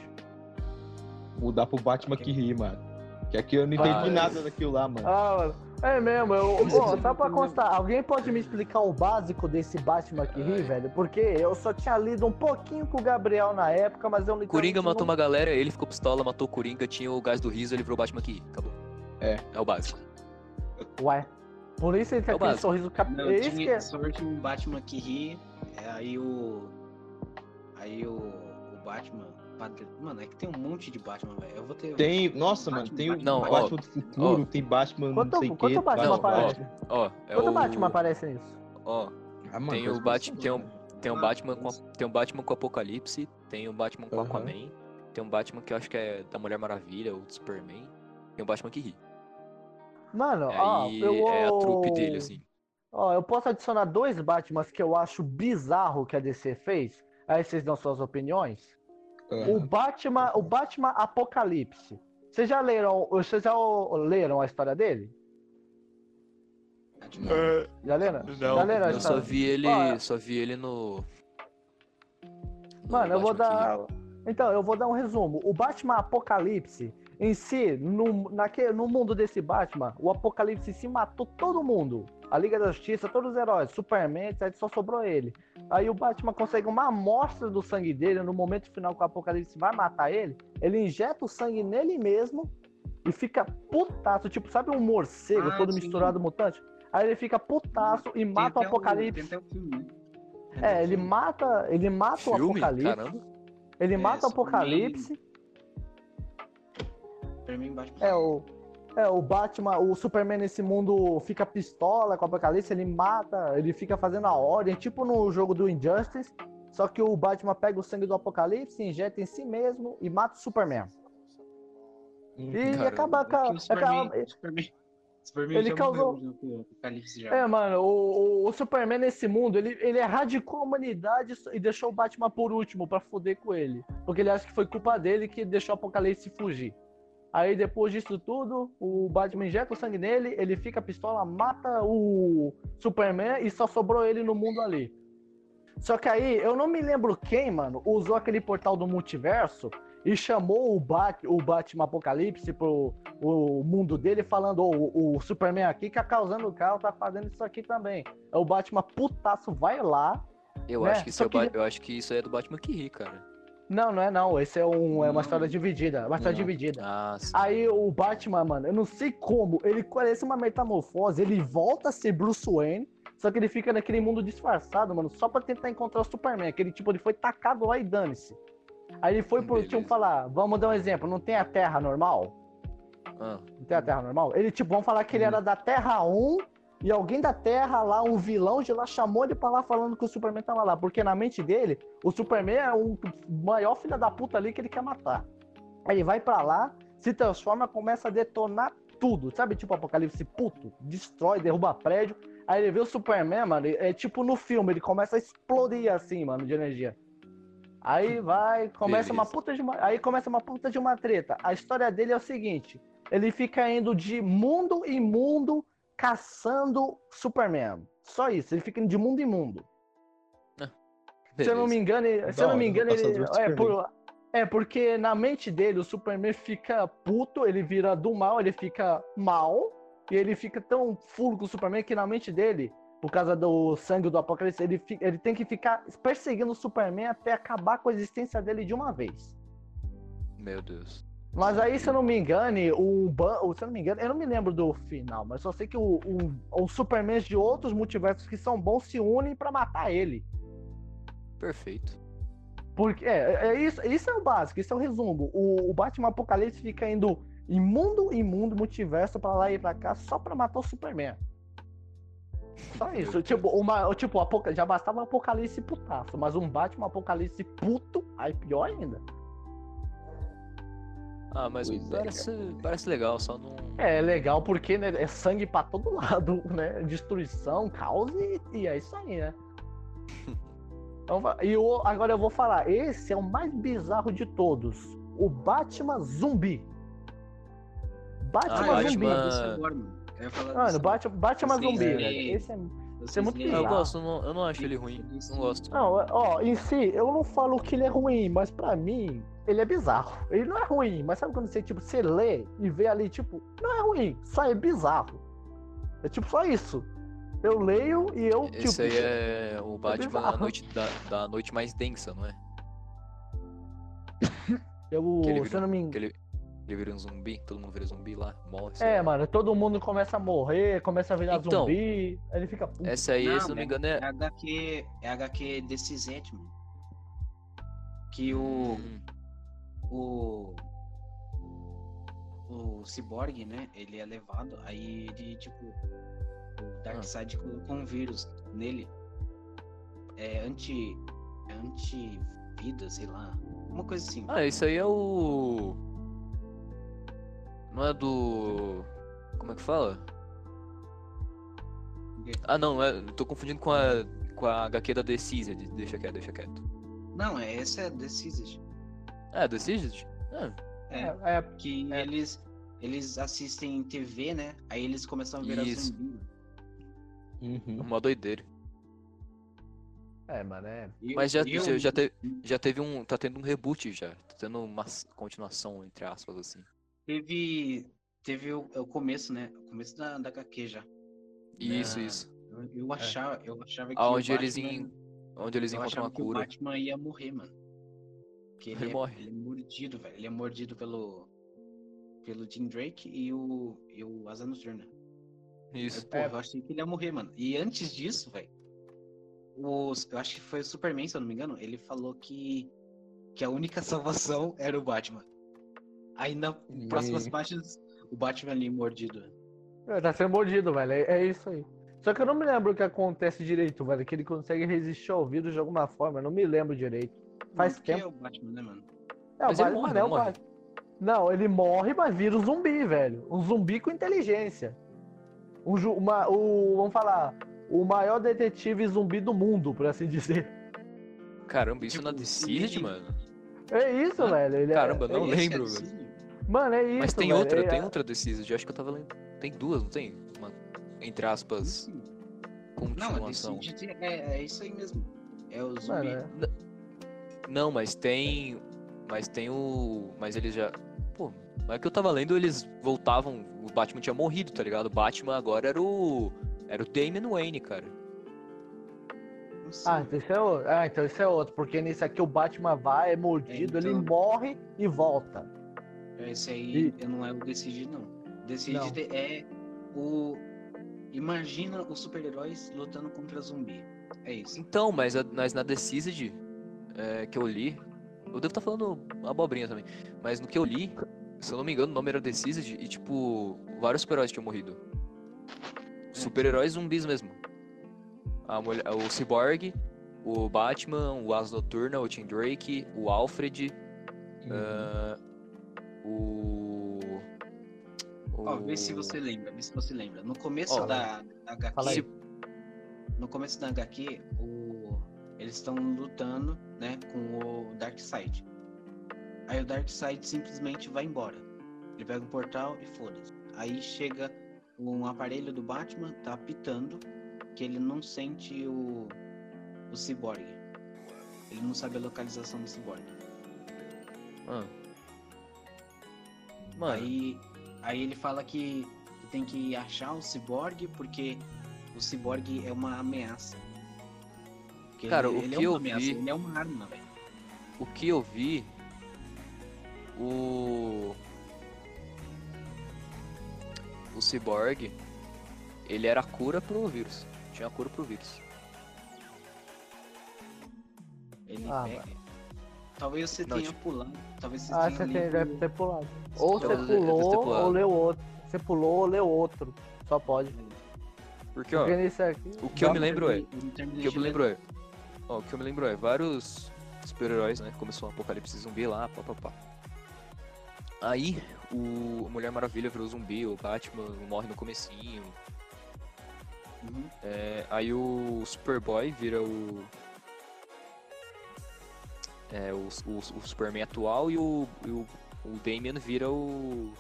Mudar pro Batman que ri, mano. Que aqui eu não Ah, entendi é. nada daquilo lá, mano. Ah, mano. É mesmo, eu. Bom, só pra constar, alguém pode me explicar o básico desse Batman que ri, Ai. velho? Porque eu só tinha lido um pouquinho com o Gabriel na época, mas eu não Coringa matou uma galera, ele ficou pistola, matou o Coringa, tinha o gás do riso, ele virou Batman aqui. Acabou. É. É o básico. não- Ué. Por isso ele tem É o aquele básico. sorriso cap... Não, que tinha é- sorte um Batman que ri, é, aí o. Aí o, o Batman. Mano, é que tem um monte de Batman, velho. Eu vou ter. Tem, nossa, mano, Batman, tem o Batman, Não, ó, Batman do futuro, ó. tem Batman Quanto, não sei o quanto quê. Batman Não, aparece? Ó, é Quanto o... Batman aparece nisso? Ó, Ah, mano, tem o Batman, bastante, tem um, tem um Ah, Batman com, tem um Batman com Apocalipse, tem um Batman com Aham. Aquaman, tem um Batman que eu acho que é da Mulher Maravilha ou do Superman, tem um Batman que ri. Mano, ó, eu é a trupe dele, assim. Ó, eu posso adicionar dois Batmans que eu acho bizarro que a DC fez. Aí vocês dão suas opiniões. O Aham. Batman, o Batman Apocalipse. Vocês já leram, vocês já leram a história dele? Já leram? Já leram a Eu só história? vi ele, Ó, só vi ele no... no Mano, eu vou dar. Então, eu vou dar um resumo. O Batman Apocalipse, em si, no, naque, no mundo desse Batman, o Apocalipse se matou todo mundo. A Liga da Justiça, todos os heróis, Superman, etc, só sobrou ele. Aí o Batman consegue uma amostra do sangue dele no momento final que o Apocalipse vai matar ele. Ele injeta o sangue nele mesmo e fica putaço. Tipo, sabe um morcego Ah, todo sim. misturado mutante? Aí ele fica putaço e Tem mata o Apocalipse. tem até o filme, né? Tem o É, ele filme. mata, ele mata o Filme? Apocalipse. Caramba. Ele É, mata o. Apocalipse. Superman bate É, o. É, o Batman, o Superman nesse mundo fica pistola com o Apocalipse, ele mata, ele fica fazendo a ordem, tipo no jogo do Injustice, só que o Batman pega o sangue do Apocalipse, injeta em si mesmo e mata o Superman. E Caramba. acaba, acaba, o Superman, acaba- Superman, Superman Ele causou- morreu já. É, mano, o, o- o Superman nesse mundo, ele, ele erradicou a humanidade e deixou o Batman por último pra foder com ele. Porque ele acha que foi culpa dele que deixou o Apocalipse fugir. Aí depois disso tudo, o Batman injeta o sangue nele, ele fica pistola, mata o Superman e só sobrou ele no mundo ali. Só que aí, eu não me lembro quem, mano, usou aquele portal do multiverso e chamou o, Bat, o Batman Apocalipse pro o mundo dele, falando: "Ô, o, o Superman aqui que tá causando caos, tá fazendo isso aqui também. Aí o Batman putaço vai lá. Eu, Né? acho que isso é o Ba- eu acho que isso aí é do Batman que ri, cara. Não, não é não. Esse é, um, é uma história dividida. Uma história Não. dividida. Ah. Aí o Batman, mano, eu não sei como, ele parece uma metamorfose, ele volta a ser Bruce Wayne, só que ele fica naquele mundo disfarçado, mano, só pra tentar encontrar o Superman. Aquele tipo, ele foi tacado lá e dane-se. Aí ele foi pro Beleza. tipo falar, vamos dar um exemplo, não tem a Terra normal? Ah, Não tem a Terra normal? Ele, tipo, vamos falar que ele era da Terra 1 e alguém da Terra lá, um vilão de lá, chamou ele pra lá falando que o Superman tava lá. Porque na mente dele, o Superman é o maior filho da puta ali que ele quer matar. Aí ele vai pra lá, se transforma, começa a detonar tudo. Sabe, tipo Apocalipse puto? Destrói, derruba prédio. Aí ele vê o Superman, mano, é tipo no filme, ele começa a explodir assim, mano, de energia. Aí vai, começa uma Beleza. puta de uma, aí começa uma puta de uma treta. A história dele é o seguinte, ele fica indo de mundo em mundo caçando Superman. Só isso, ele fica indo de mundo em mundo. Se eu não me engano, ele- se eu não me engano, ele, é, por- é porque na mente dele o Superman fica puto, ele vira do mal, ele fica mal, e ele fica tão fulo com o Superman que na mente dele, por causa do sangue do Apocalipse, ele, fi- ele tem que ficar perseguindo o Superman até acabar com a existência dele de uma vez. Meu Deus. Mas aí, se eu não me engane, o, Ban- o- se eu não me engano, eu não me lembro do final, mas só sei que o, o, os Supermans de outros multiversos que são bons se unem pra matar ele. Perfeito. Porque é, é isso, isso é o básico, isso é o resumo. O, o Batman Apocalipse fica indo imundo, imundo, multiverso pra lá e pra cá só pra matar o Superman. Só isso. Tipo, uma, o- tipo o já bastava o Apocalipse putaço, mas um Batman Apocalipse puto, aí pior ainda. Ah, mas Pois é, parece, parece legal, só não. É legal porque né, é sangue pra todo lado, né? Destruição, caos e, e é isso aí, né? Então, e o, agora eu vou falar, esse é o mais bizarro de todos. O Batman zumbi. Batman Ah, zumbi. Batman- mano. Eu ia falar Mano, disso. Batman, Batman zumbi, leem- velho. Esse é... É muito Ah, eu bizarro. gosto, não- eu não acho ele ruim. Não gosto. Não, ó, em si, eu não falo que ele é ruim, mas pra mim, ele é bizarro. Ele não é ruim, mas sabe quando você, tipo, você lê e vê ali, tipo, não é ruim, só é bizarro. É tipo só isso. Eu leio e eu, Esse tipo. aí é o Batman da bizarro. noite, da, da noite mais densa, não é? eu, que ele se vira- eu não me engano. ele, ele vira um zumbi, todo mundo vira zumbi lá, morre. É, lá. mano, todo mundo começa a morrer, começa a virar Então, zumbi, aí ele fica puto. Essa aí, Não, se não me é- engano, É é. HQ, é HQ Decisente, mano. Que o, Hum, o. O Cyborg, né? Ele é levado, aí ele, tipo. O Darkseid colocou um vírus nele. É anti. É anti-vida, sei lá. Uma coisa assim. Ah, isso aí é o. Não é do. Como é que fala? Ah, não, é... tô confundindo com a, com a HQ da Decised. Deixa quieto, deixa quieto. Não, é essa é Decised. É, Decised? É. É, É, é, que é. eles. Eles assistem TV, né? Aí eles começam a virar Isso. zumbi. mano. Uhum. Uma doideira. é, mano, é. Mas já, eu- já, já, te- já teve um. Tá tendo um reboot já. Tá tendo uma continuação, entre aspas, assim. Teve. Teve o, é o começo, né? O começo da, da HQ já. Isso, Na- isso. Eu, eu achava, eu achava que. Aonde o eles, Batman- em... Onde eles eu encontram a que o cura. Batman ia morrer, mano. Porque ele, Ele é, morre. ele é mordido, velho. Ele é mordido pelo. pelo Tim Drake e o, e o Asa Noturna. Isso. Porra, eu achei que ele ia morrer, mano. E antes disso, velho, os- eu acho que foi o Superman, se eu não me engano, ele falou que, que a única salvação era o Batman. Aí na próximas E- páginas, o Batman ali mordido. É, tá sendo mordido, velho. É, é isso aí. Só que eu não me lembro o que acontece direito, velho. Que ele consegue resistir ao vírus de alguma forma. Eu não me lembro direito. Faz Não, tempo. é o Batman, né, mano? É, o Mas ele Batman morre, é não o morre? Batman. Não, ele morre, mas vira um zumbi, velho. Um zumbi com inteligência. Um, ju- uma, o, vamos falar, o maior detetive zumbi do mundo, por assim dizer. Caramba, isso Tipo, na Decide, ele- mano. É isso, Ah, velho. Ele é- Caramba, não é, Esse é lembro, assim, velho. Mano, é isso. Mas tem velho. outra, É- tem outra Decide. Acho que eu tava lendo. Tem duas, não tem? Uma, entre aspas, sim. Não, continuação. Decide é, é isso aí mesmo. É o zumbi. Mano, é. Não, mas tem. Mas tem o. Mas eles já. Pô, mas é que eu tava lendo, eles voltavam. O Batman tinha morrido, tá ligado? O Batman agora era o. Era o Damian Wayne, cara. Não sei. Ah, então isso é outro. Ah, então isso é outro. Porque nesse aqui o Batman vai, é mordido, É, ele então. morre e volta. Esse aí E- não é o Decide, não. Decide é o. Imagina os super-heróis lutando contra zumbi. É isso. Então, mas, a- mas na Decide é, que eu li. Eu devo estar falando abobrinha também. Mas no que eu li, se eu não me engano, o nome era Decide e, tipo, vários super-heróis tinham morrido. Super-heróis zumbis mesmo. A mulher, o Cyborg, o Batman, o Asa Noturna, o Tim Drake, o Alfred, ah, o. Ó, vê se o- você lembra, vê se você lembra. No começo Ó, da, da HQ. No começo da HQ, o... eles estão lutando, né, com o Darkseid. Aí o Darkseid simplesmente vai embora. Ele pega um portal e foda-se. Aí chega um aparelho do Batman, tá apitando, que ele não sente o, o Cyborg. Ele não sabe a localização do Cyborg. Ah. Mano, Aí, aí ele fala que tem que achar o Cyborg porque o Cyborg é uma ameaça. Que Cara, ele, o ele que é uma eu ameaça, vi- ele é uma arma, velho. o que eu vi. O. O Cyborg. Ele era a cura pro vírus. Tinha a cura pro vírus. Ele Ah, pega. Talvez você Não, tenha tipo- pulado. Talvez você Ah, tenha você tem, lido- deve ter pulado. Ou você pulou ou leu outro. Você pulou ou leu outro. Só pode. Porque, ó, Porque aqui. o que eu me lembro é. O que eu me lembro é. Ó, o que eu me lembro é vários super-heróis, né? Começou um apocalipse zumbi lá, pá, pá, pá. Aí o Mulher Maravilha virou zumbi, o Batman morre no comecinho. Uhum. É, aí o Superboy vira o. É, o, o, o Superman atual e o, e o, o Damian vira o.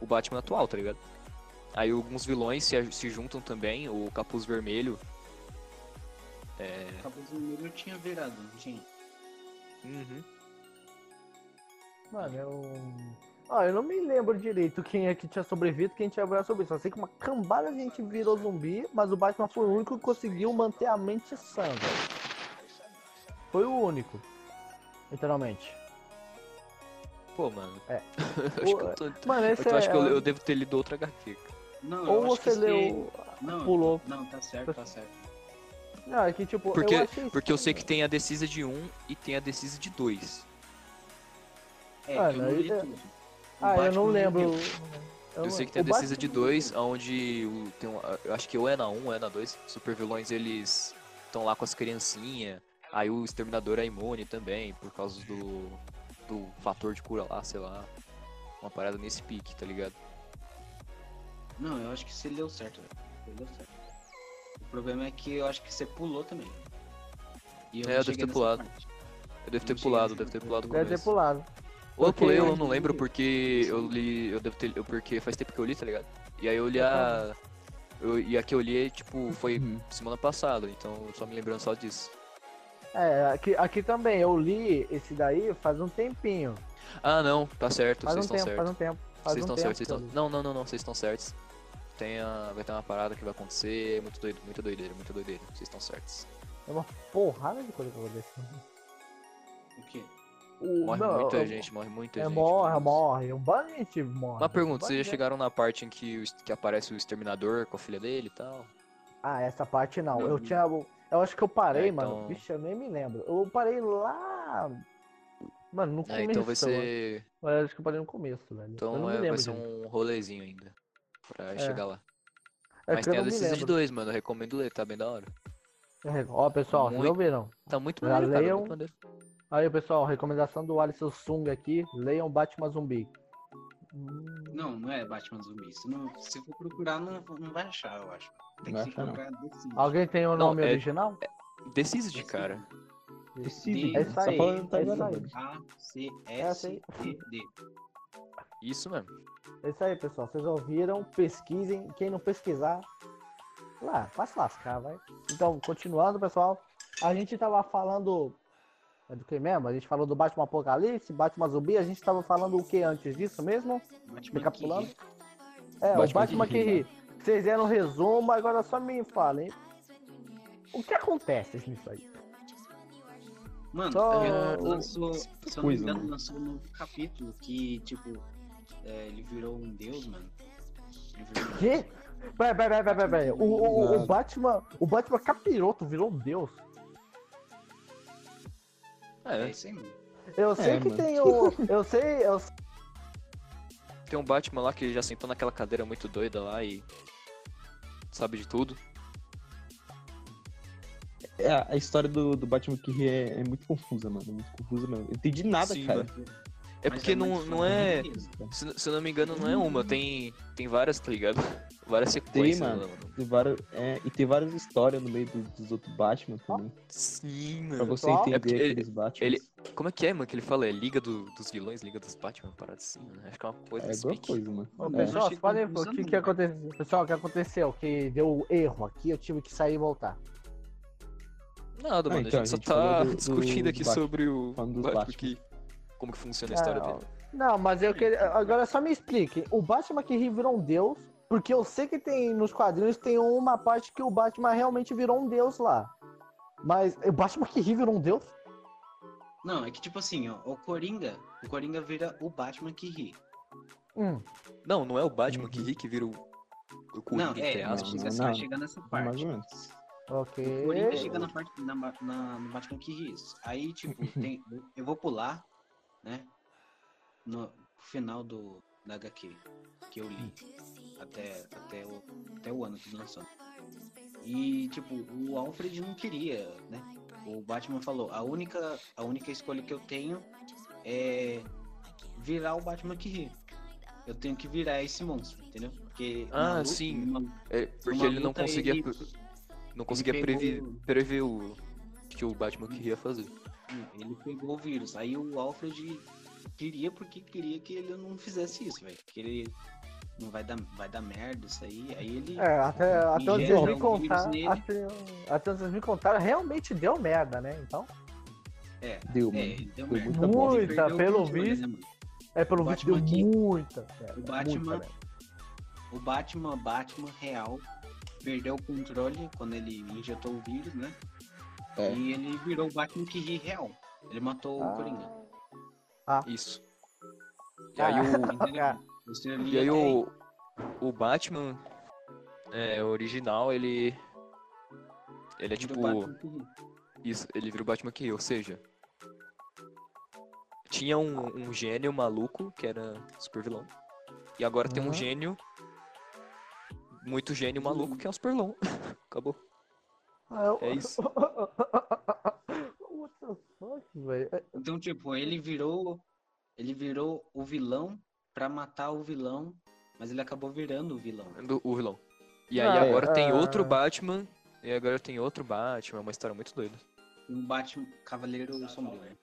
O Batman atual, tá ligado? Aí alguns vilões se, se juntam também, o Capuz Vermelho. É. Capuz Vermelho eu tinha virado, não tinha. Uhum. Mano, eu. Ah, eu não me lembro direito quem é que tinha sobrevivido quem tinha virado zumbi. Só sei que uma cambada de gente virou zumbi, mas o Batman foi o único que conseguiu manter a mente sã, velho. Foi o único. Literalmente. Pô, mano. É. acho que eu tô. Mano, Eu, esse tô- é. acho que eu, eu devo ter lido outra HQ. Não, Ou eu você leu. Não, Pulou. Não, tá certo, tá certo. Não, é que tipo. Porque, eu achei porque eu sei que tem a Decisa de 1 e tem a Decisa de 2. É, Ah, eu não, li é- tudo. O Ah, eu não lembro. Eu, não- sei que tem a Decisa Batman- de 2, onde o, tem um, eu acho que ou é na 1 ou é na 2. Super vilões eles estão lá com as criancinhas. Aí o exterminador é imune também, por causa do, do fator de cura lá, sei lá. Uma parada nesse pique, tá ligado? Não, eu acho que você leu certo, velho. Você leu certo. O problema é que eu acho que você pulou também. E É, não eu devo ter pulado. parte. Eu devo ter pulado, devo ter pulado o Deve ter pulado. Ou eu pulei, eu não lembro, porque eu li. Eu devo ter. Eu, porque faz tempo que eu li, tá ligado? E aí eu li a. Eu, e a que eu li, tipo, foi Uhum. semana passada, então eu só me lembrando só disso. É, aqui, aqui também. Eu li esse daí faz um tempinho. Ah, não, tá certo, Faz um vocês estão tempo, certos. faz um tempo. Faz Vocês um estão tempo certos, vocês eu estão. Não, não, não, não, vocês estão certos. Tem a... Vai ter uma parada que vai acontecer, muito doido, muita doideira, muita doideira. Vocês estão certos. É uma porrada de coisa que eu vou descer. O quê? O, Morre não, muita eu- gente, morre muita É, gente. morre, morre. Um bando de gente morre. Uma pergunta, Um vocês já chegaram na parte em que, que aparece o exterminador com a filha dele e tal? Ah, essa parte não. Eu Não. tinha. Eu acho que eu parei, É, mano. então- Vixe, eu nem me lembro. Eu parei lá. Mano, no É, começo. então vai eu ser. acho. Eu acho que eu parei no começo, velho. eu Então é, vai ser um rolezinho ainda. Pra É. chegar lá. É Mas tem a Decisa de dois, mano. Eu recomendo ler, tá bem da hora. É, Ó, pessoal, vocês Muito. ouviram? Tá muito maneiro, cara. leiam. Muito. Aí, pessoal, recomendação do Alisson Sung aqui. Leiam Batman Zumbi. Não, não é Batman Zumbi. Se, não, se for procurar, não, não vai achar, eu acho. Tem Não que acha, não. procurar. Alguém tem o Não, nome é- original? Decide, cara. Decide. É isso aí, Tá falando, tá é isso ligado, aí. velho. Isso mesmo. É isso aí, pessoal. Vocês ouviram? Pesquisem. Quem não pesquisar, lá, vai se lascar, vai. Então, continuando, pessoal. A gente tava falando. É do que mesmo? A gente falou do Batman Apocalipse, Batman Zumbi. A gente tava falando o que antes disso mesmo? Batman Recapitulando. É, o Batman Batman que ri. Vocês deram um resumo, agora só me falem. O que acontece nisso aí? Mano, Só ele o- lançou, se eu não me engano, mano. lançou um novo capítulo que, tipo, é, ele virou um deus, mano. Ele virou um Quê? Peraí, peraí, peraí, peraí, peraí. O, o- o. Batman. O Batman capiroto virou um deus. É É, mano. Eu sei que mano. tem o. Eu sei. Eu tem um Batman lá que já sentou naquela cadeira muito doida lá e. Sabe de tudo. É, a história do, do Batman que é, é muito confusa, mano. é Muito confusa mesmo. Eu entendi nada, Sim, cara. mano. É Mas porque muito não, não é. Se, se eu não me engano, não é uma, tem, tem várias, tá ligado? Várias sequências. mano. lá, mano. Tem várias, é, e tem várias histórias no meio do- dos outros Batman também. Sim, Pra mano. você Pessoal, entender é aqueles Batman. ele- Como é que é, mano, que ele fala? É Liga do- dos Vilões, Liga dos Batman, parada assim, mano. Acho que é uma coisa É igual pique. coisa, mano. Ô, É. pessoal, confuso, O que, que aconteceu? Pessoal, o que aconteceu? Que deu erro aqui, eu tive que sair e voltar. Nada, mano. então, a a gente só gente tá do- discutindo do aqui Batman. sobre o Batman, Batman. que, como que funciona a história Não, dele. Não, mas eu queria. Agora só me explique. O Batman que ri virou um deus, porque eu sei que tem nos quadrinhos tem uma parte que o Batman realmente virou um deus lá. Mas o Batman que ri virou um deus? Não, é que tipo assim, ó, o Coringa, o Coringa vira o Batman que ri. Hum. Não, não é o Batman Uhum. que ri que vira o, o Não, Coringa, entre é, aspas. chega, não, você vai não. chegar nessa Mais parte. ou menos. Ok. O Coringa chega na parte na, na- no Batman que ri. Aí, tipo, tem, eu vou pular, né? No final do da HQ que eu li até, até, o, até o ano que lançou. E tipo, o Alfred não queria, né? O Batman falou, a única, a única escolha que eu tenho é virar o Batman que ri. Eu tenho que virar esse monstro, entendeu? Porque Ah, luta, sim. numa- É, porque ele não conseguia, ele- não conseguia pegou- prever, prever o que o Batman queria fazer. Ele pegou o vírus. Aí o Alfred queria porque queria que ele não fizesse isso, velho. Que ele não vai dar, vai dar merda isso aí. Aí ele. É, até, até onde vocês me o vírus contaram. nele. Até, até onde vocês me contaram, realmente deu merda, né? Então. É, Deu, é, mano. deu merda. muita pelo controle, visto. né? É, pelo O vídeo deu aqui- muita. merda, o Batman- muita. O Batman, Batman real, perdeu o controle quando ele injetou o vírus, né? É. E ele virou o Batman que ri real. Ele matou Ah. o Coringa. Isso. E Ah. aí o? Ah. E aí o, o Batman é, original, ele. Ele é tipo. Isso, ele vira o Batman que ri, ou seja. Tinha um, um gênio maluco, que era super vilão. E agora tem um Uhum. gênio. Muito gênio maluco, que é o super vilão. Acabou. Ah, eu- É isso. What the fuck, velho? É- Então, tipo, ele virou. Ele virou o vilão pra matar o vilão, mas ele acabou virando o vilão. Do- o vilão. E aí Ah, é, agora tem ah. outro Batman. E agora tem outro Batman, é uma história muito doida. Um Batman Cavaleiro Sombrio. né?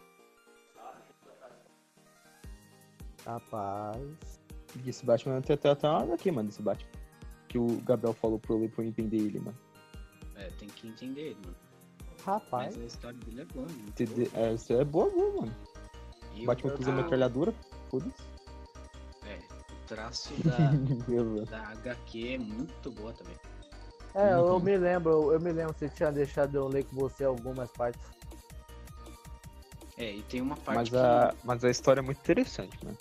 Rapaz. E esse Batman tem até, até uma aqui, mano, esse Batman. Que o Gabriel falou pra eu ler pra eu entender ele, mano. É, tem que entender ele, mano. Rapaz. Mas a história dele é boa, mano. É, isso é boa, boa, mano. E O Batman que usa metralhadora, foda-se. é, o traço da, da HQ é muito boa também. É, eu Uhum. me lembro, eu me lembro, você tinha deixado eu ler com você algumas partes. É, e tem uma parte Mas que. a, mas a história é muito interessante, né?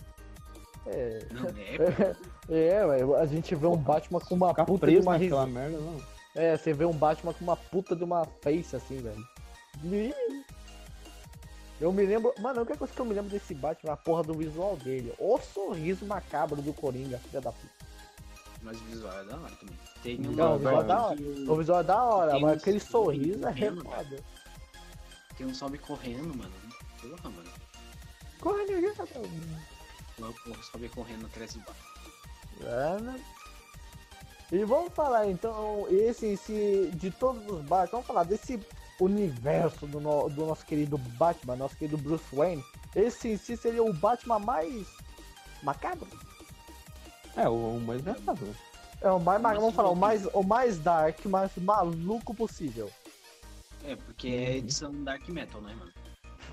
É, Não, é, é, ué, a gente vê um Batman com uma Ficar puta de uma naquela merda, não. É, você vê um Batman com uma puta de uma face assim, velho. Eu me lembro. Mano, a única coisa que eu me lembro desse Batman é a porra do visual dele. O sorriso macabro do Coringa, filha da puta. mas o visual é da hora também. Tem Não, uma o visual é da hora. O visual é da hora, mas um- aquele sorriso é um- foda. Tem um sobe correndo, mano. Porra, mano. Corre, O o sobe correndo atrás do bar. É? E vamos falar então, esse em si, de todos os Batman, vamos falar desse universo do, no- do nosso querido Batman, nosso querido Bruce Wayne. Esse em si seria o Batman mais macabro? É, o, o mais engraçado. né? É o mais, Mais vamos falar, o mais, o mais dark, mais maluco possível. É, porque é edição Dark Metal, né, mano?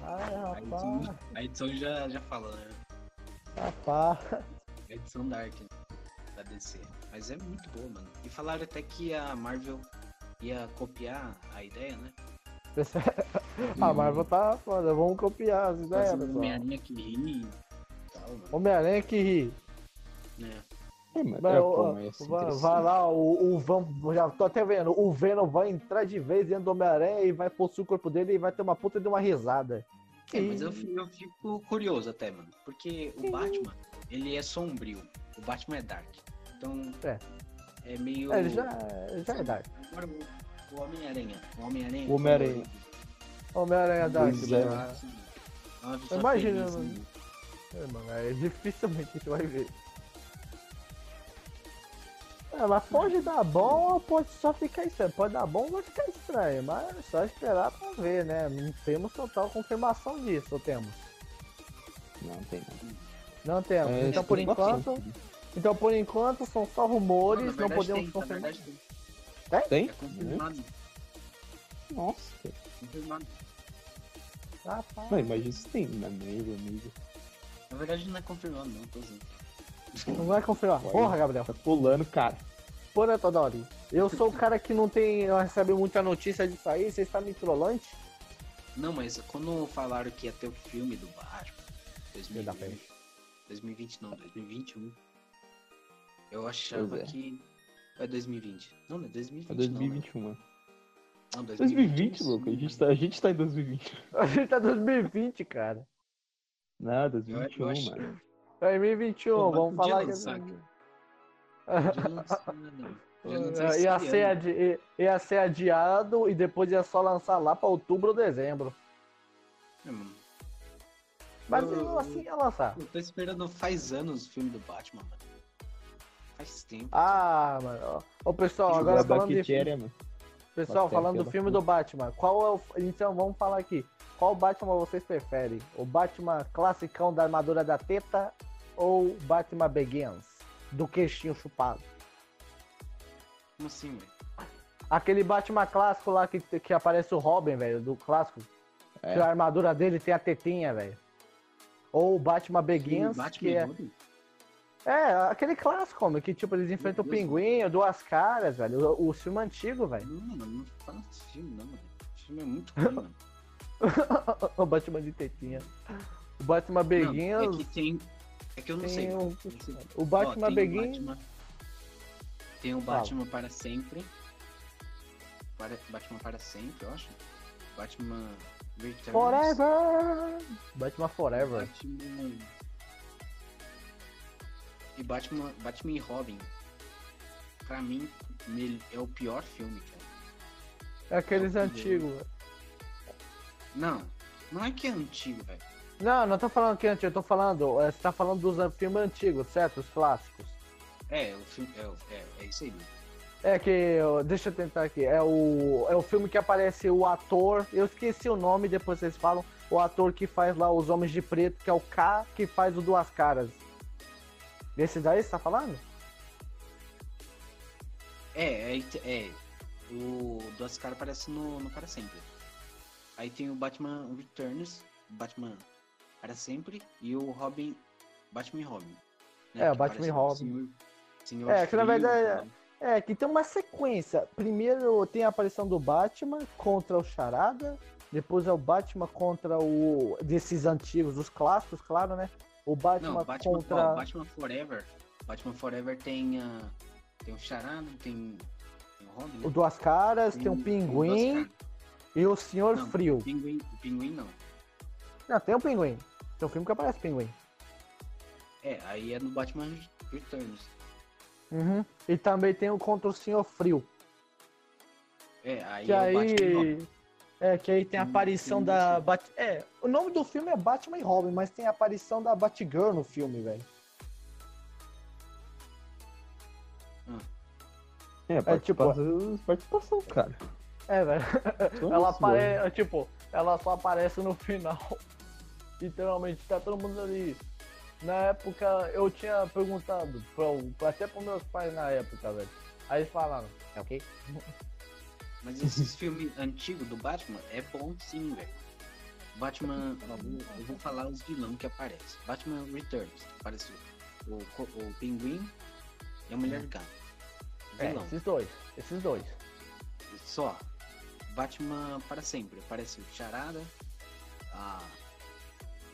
Ai, A rapaz, edição, a edição já, já fala, né? rapaz. A edição Dark né, da DC. Mas é muito boa, mano. E falaram até que a Marvel ia copiar a ideia, né? A Marvel tá foda, vamos copiar as ideias. Homem-Aranha que ri e tal, mano. Homem-Aranha que ri. Né? É, mas, Vai, é, pô, mas ser vai, vai lá, o, o Van, já tô até vendo, o Venom vai entrar de vez dentro do Homem-Aranha e vai possuir o corpo dele e vai ter uma puta de uma risada. É, mas eu, eu fico curioso até, mano. Porque o Batman, ele é sombrio. O Batman é dark. Então, É. é meio... É, ele já, já é Dark. Agora o, o Homem-Aranha. O Homem-Aranha. O Homem-Aranha. Homem-Aranha Dark. Pois é. né? É pessoa Imagina, feliz, mano. né? É, mano, é, dificilmente a gente vai ver. É, mas pode dar bom ou pode só ficar estranho. Pode dar bom ou vai ficar estranho, mas é só esperar pra ver, né? Não temos total confirmação disso, ou temos? Não, tem não. Não temos. É, então, por enquanto, então, por enquanto, são só Não, rumores, não, verdade podemos tem, confirmar. tem. Tem? É confirmado. Nossa. confirmado. Ah, pá. Não, imagina se tem na mesa, amigo. Na verdade não é confirmado, não, tô usando. Não vai confirmar. Vai. Porra, Gabriel. Tá pulando, cara. Porra, Todori. Eu sou o cara que não tem. Não recebe muita notícia disso aí. Você está me trollante? Não, mas quando falaram que ia ter o filme do Batman, Filho da 2020, 2020 não, 2021, eu achava é. que é 2020. Não, não é 2020 É não, né? 2021, mano. Não, 2020, louco. A gente, tá, a gente tá em 2020. A gente tá 2020, cara. Não, 2021, Eu acho- mano. 2021, Pô, vamos falar que. lançar, Podia lançar, né? Podia lançar esse ia, ser adi... ia- ia ser adiado e depois ia só lançar lá pra outubro ou dezembro. É, mano. Mas Eu- assim ia lançar. Eu tô esperando faz anos o filme do Batman, mano. Faz tempo. Ah, mano. ó. Ô pessoal, agora Agora falando de Baqueteria, mano. Pessoal, falando do pela filme do Batman, qual é o. Então vamos falar aqui. Qual Batman vocês preferem? O Batman classicão da armadura da teta ou o Batman Begins? Do queixinho chupado? Como assim, velho? Aquele Batman clássico lá que, que aparece o Robin, velho, do clássico. É. Que a armadura dele tem a tetinha, velho. Ou o Batman Begins, Batman que é. Robin? É, aquele clássico, homem, que tipo, eles enfrentam o pinguim, duas caras, velho. O, o filme antigo, velho. Não, mano, não fala desse filme, não, mano. Esse filme é muito ruim, mano. o Batman de tetinha. O Batman Não, Begins. é que tem. É que eu não tem sei. um- não. O Ó, Batman tem Begins. O Batman, tem o. Batman para sempre. Para, Batman para sempre, eu acho. Batman Returns. Forever! Batman Forever. Batman. E Batman, Batman e Robin. Pra mim, é o pior filme, cara. É aqueles É antigos. Não, não é que é antigo, velho. Não, não tô falando que é antigo, eu tô falando. é, Você tá falando dos filmes antigos, certo? Os clássicos. É, o filme. É, é, é isso aí, mano. É que. Deixa eu tentar aqui. É o, é o filme que aparece o ator. Eu esqueci o nome, depois vocês falam. O ator que faz lá os Homens de Preto, que é o K que faz o Duas Caras. Desse daí você tá falando? É, é, é. O Duas Caras aparece no, no Para Sempre. Aí tem o Batman Returns, Batman Para Sempre, e o Robin. Batman e Robin. né, É, o Batman e Robin. Senhor- Senhor É, que na verdade tal. É, que tem uma sequência. Primeiro tem a aparição do Batman contra o Charada. Depois é o Batman contra o. desses antigos, os clássicos, claro, né? O Batman, Não, Batman, contra. Batman Forever. Batman Forever tem, a tem o Charada, tem, tem o Robin, né? O Duas Caras, tem o Duas Pinguim Caras. e o Senhor Não, Frio. O Pinguim, o Pinguim não. Não, tem o Pinguim. Tem um filme que aparece Pinguim. É, aí é no Batman Returns. Uhum. E também tem o contra o Senhor Frio. É, aí Que é o Batman aí. É, que aí tem a aparição da. Bat... É, o nome do filme é Batman e Robin, mas tem a aparição da Batgirl no filme, velho. É, tipo- participação, participação, cara. É, velho. Ela aparece, tipo, ela só aparece no final. Literalmente, tá todo mundo ali. Na época, eu tinha perguntado, pra, até pros meus pais na época, velho. Aí eles falaram, é ok? Mas esses filmes antigos do Batman é bom sim, velho. Batman, ó, eu vou falar os vilões que aparecem. Batman Returns, apareceu o, o Pinguim e a Mulher Gato. É, Vilão, esses dois, esses dois. só. Batman para sempre, aparece o Charada, a,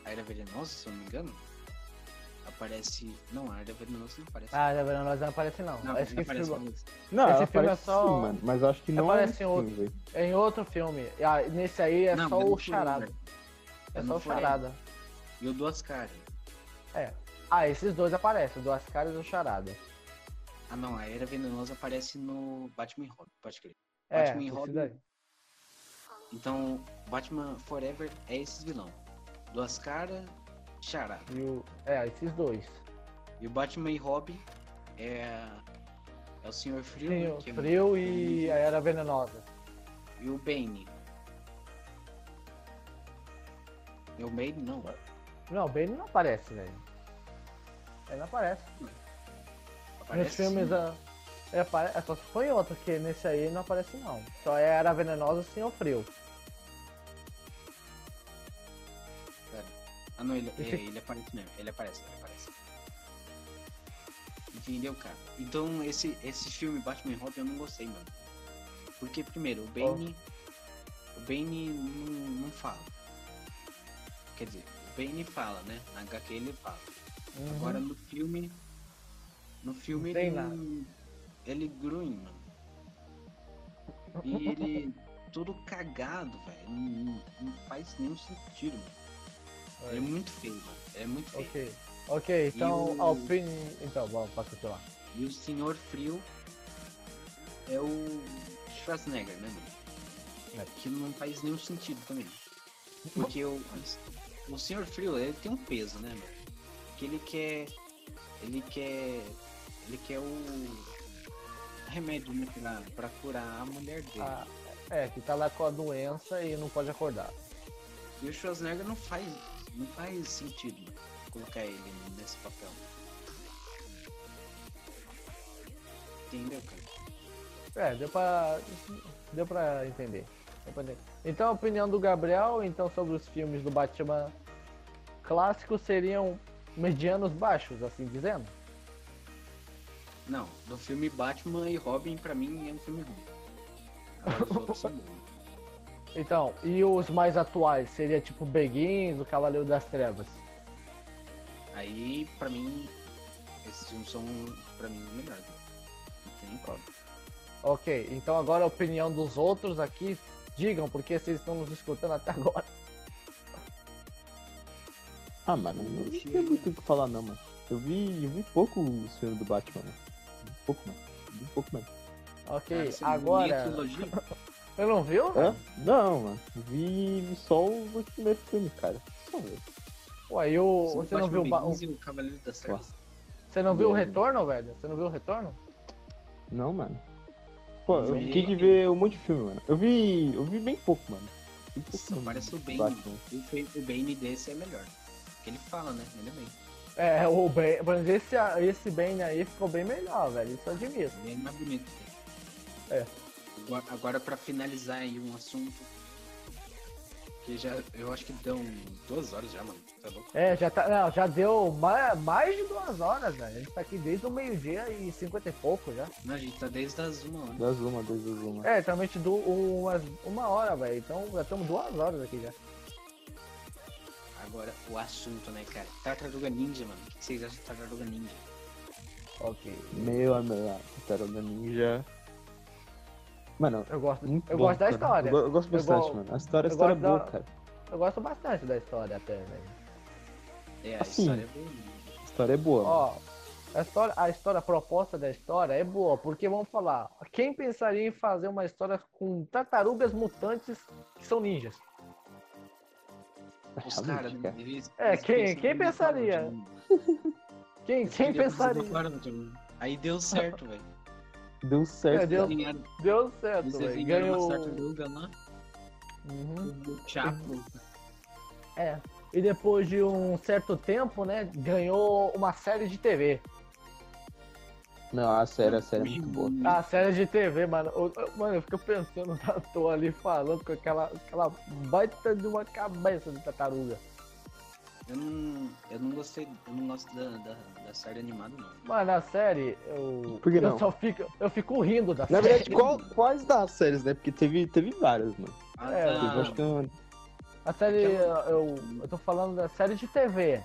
a Era Venenosa, se eu não me engano. Aparece. Não, a Era Venenosa não aparece. Ah, tá vendo? Nós não aparece não. não, Esse não filme- aparece. Não, Esse filme é só- sim, mano. Mas acho que não Aparece é em outro. filme. É em outro filme. Ah, nesse aí é Não, só o Charada. É É só o. Charada. E o Duas Caras. Ah, esses dois aparecem, o Duas Caras e o Charada. Ah não, a Era Venenosa aparece no Batman Robin, pode crer. É, Batman e esse Robin. daí. Então, Batman Forever é esses vilão. Duas caras, Charada. E o... É, esses dois. E o Batman e Robin é, é o Senhor Frio, Tem né, o que é Frio e a Era Venenosa. e o Bane. E o Bane não. Não, o Bane não aparece, velho. Ele não aparece. Aparece Nos filmes, sim. a... é, apare- é só se foi outro, que nesse aí não aparece não. Só é a Era Venenosa e o Senhor Frio. Não, ele, é, Esse- ele aparece mesmo. Ele aparece, ele aparece. Entendeu, cara? Então esse, esse filme Batman e Robin eu não gostei, mano. Porque primeiro, o Bane. O Bane não, não fala. Quer dizer, o Bane fala, né? Na HQ ele fala. Uhum. Agora no filme. No filme ele. nada. Ele grunhe, mano. E ele. todo cagado, velho. Não- não faz nenhum sentido, mano. Ele é muito feio, é muito feio. Ok. Ok, então o- a opinião. Então, vamos, passa aqui lá. E o Senhor Frio é o Schwarzenegger, né, mano? É. Que não faz nenhum sentido também. Porque o, o Senhor Frio, ele tem um peso, né, mano? Que ele quer. Ele quer. Ele quer o remédio, né, pra, pra curar a mulher dele. Ah, é, que tá lá com a doença e não pode acordar. E o Schwarzenegger não faz. Não faz sentido colocar ele nesse papel. Entendeu, cara? É, deu pra. Deu pra entender. Deu pra entender. Então a opinião do Gabriel, então, sobre os filmes do Batman clássicos seriam medianos baixos, assim dizendo? Não, do filme Batman e Robin, pra mim, é um filme ruim. Então, e os mais atuais? Seria tipo Begins, o Cavaleiro das Trevas. Aí, pra mim, esses filmes são, pra mim, os melhores. Não tem nem como. Ok, então agora a opinião dos outros aqui, digam, porque vocês estão nos escutando até agora. Ah, mano, não tem muito o que falar não, mano. Eu vi, eu vi pouco os filmes do Batman, mano. Pouco, mano. Vi pouco, mano. Ok, Cara, agora. Você não viu? Hã? Não, mano. Vi, só o primeiro filme, cara. Só ver. Ué, e o. Você Você não viu o. Ba- o Cavaleiro das Trevas? Você não viu o retorno, velho? Você não viu o retorno? Não, mano. Pô, eu fiquei de ver um monte de filme, mano. Eu vi. Eu vi bem pouco, mano. Vi pouco parece o Bane. Batman. O, Bane desse é melhor. Porque ele fala, né? Ele é bem. É, o Ben. Mas esse, esse Ben aí ficou bem melhor, velho. Isso eu admito. Ele é mais bonito. É. Agora, pra finalizar aí um assunto Porque já, eu acho que dão duas horas já, mano. Tá louco? É, já tá. Não, já deu mais, mais de duas horas, velho. A gente tá aqui desde o meio-dia e cinquenta e pouco já. Não, a gente tá desde as uma hora. Das uma, das uma. É, realmente do, umas, uma hora, velho. Então já estamos duas horas aqui já. Agora, o assunto, né, cara? Tartaruga Ninja, mano. O que vocês acham de Tartaruga Ninja? Ok. Meu amigo, Tartaruga Ninja. Mano, Eu gosto, muito eu bom, gosto da história. Eu, eu gosto Eu bastante, go- mano. A história, a eu história é boa, da- cara. Eu gosto bastante da história até, velho. É, a Assim. história é boa. A história é boa. mano. Ó, a história, a história, a proposta da história é boa, porque vamos falar, quem pensaria em fazer uma história com tartarugas mutantes que são ninjas? Os caras, cara. É, eles quem- quem pensaria? Quem, quem fazer pensaria? forma de- Aí deu certo, velho. Deu certo. É, deu- Deu certo, velho. Ganhou. uma tartaruga lá, Uhum. o Chapo. É. E depois de um certo tempo, né, ganhou uma série de TV. Não, a série, a série é muito boa. A série de TV, mano. Eu- eu- Mano, eu fico pensando na toa ali falando com aquela, aquela baita de uma cabeça de tartaruga. Eu não, eu não gostei, eu não gosto da, da, da série animada, não. Mano, a série, eu. Por que eu não? só fico. Eu fico rindo da Na série. verdade, qual- quais das séries, né? Porque teve, teve várias, mano. Ah, É, Teve, tá. acho que uma- A série. Aquela- Eu, eu tô falando da série de TV.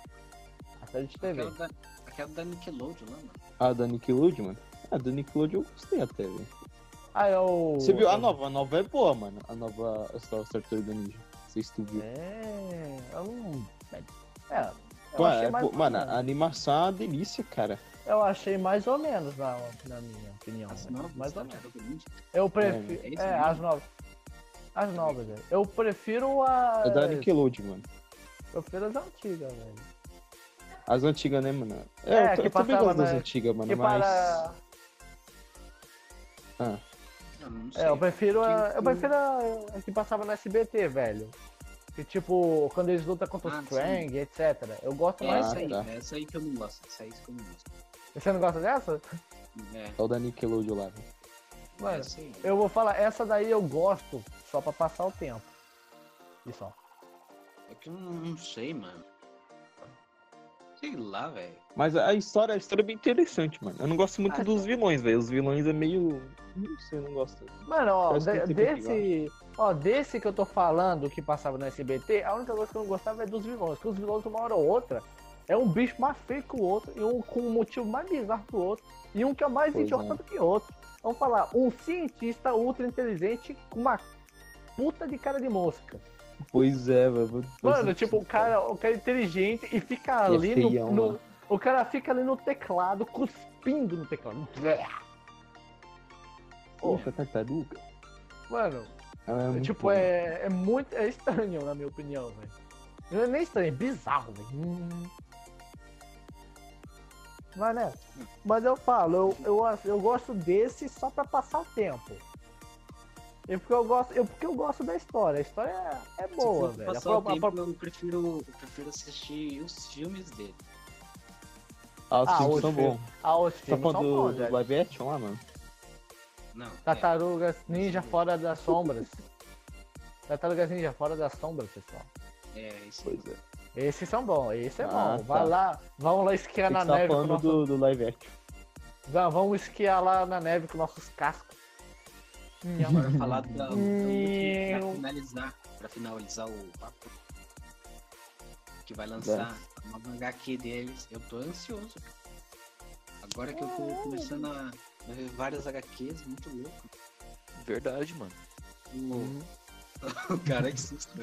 A série de TV. Aquela da, aquela da Nickelodeon lá, mano. a da Nickelodeon, mano. A da Nickelodeon eu gostei até, velho. Ah, eu. Você viu? A nova, a nova é boa, mano. A nova Star Tartaruga Ninja. Não sei se tu viu. É. Eu não. É. Eu achei é, mais pô, mano, a animação é uma delícia, cara. Eu achei mais ou menos, na, na minha opinião. As velho. novas mais ou menos. Ninja. Eu prefiro. É, É, as novas. As novas, velho. Eu prefiro a. É da Nickelodeon, mano. Eu prefiro as antigas, velho. As antigas, né, mano? É, É, eu, que eu também gosto das antigas, mano, Que mas. para. Ah, sei. É, eu prefiro a. Eu prefiro a, a que passava no SBT, velho. Que tipo, quando eles lutam contra Ah, os Krang, etc. Eu gosto É mais. essa aí, tá. é essa aí que eu não gosto. Essa aí que eu não gosto. Você não gosta dessa? É, é o da Nickelodeon lá, velho. Mano, aí. eu vou falar, essa daí eu gosto só pra passar o tempo. E só. É que eu não, não sei, mano. Sei lá, velho. Mas a história, a história é bem interessante, mano. Eu não gosto muito Ah, dos vilões, velho. Os vilões é meio. Não sei, eu não gosto. Mano, ó, de- tem desse. Ó, desse que eu tô falando que passava no SBT, a única coisa que eu não gostava é dos vilões. Que os vilões, uma hora ou outra, é um bicho mais feio que o outro, e um com um motivo mais bizarro que o outro, e um que é mais Pois idiota é. do que o outro. Vamos falar, um cientista ultra inteligente com uma puta de cara de mosca. Pois é, velho. Mano, tipo, o cara, o cara é inteligente e fica E é ali no- feião, no. mano. O cara fica ali no teclado, cuspindo no teclado. Poxa, tartaruga. Mano, É, muito tipo, é, é muito. É estranho, na minha opinião, velho. Não é nem estranho, é bizarro, velho. Hum. Mas né? Mas eu falo, eu, eu, eu gosto desse só pra passar o tempo. E porque eu gosto, eu, porque eu gosto da história. A história é, é Se boa, for velho. Passar o tempo, eu prefiro, eu prefiro assistir os filmes dele. Ah, os Ah, filmes os são bons. Ah, os Tá filmes são falando bons, do, velho. do live action lá, mano? Não. é. Tartarugas Ninja fora das sombras. Tartarugas Ninja fora das sombras, pessoal. É, é isso. Pois é. Esses são bons, esse é Ah, bom. Vai tá. lá, vamos lá esquiar na tá neve falando nosso... do, do live action. Vamos esquiar lá na neve com nossos cascos. Agora falar da, da pra finalizar, pra finalizar o papo. Que vai lançar a nova HQ deles. Eu tô ansioso. Agora que eu tô começando a a ver várias HQs, muito louco. Verdade, mano. O, o cara que susto.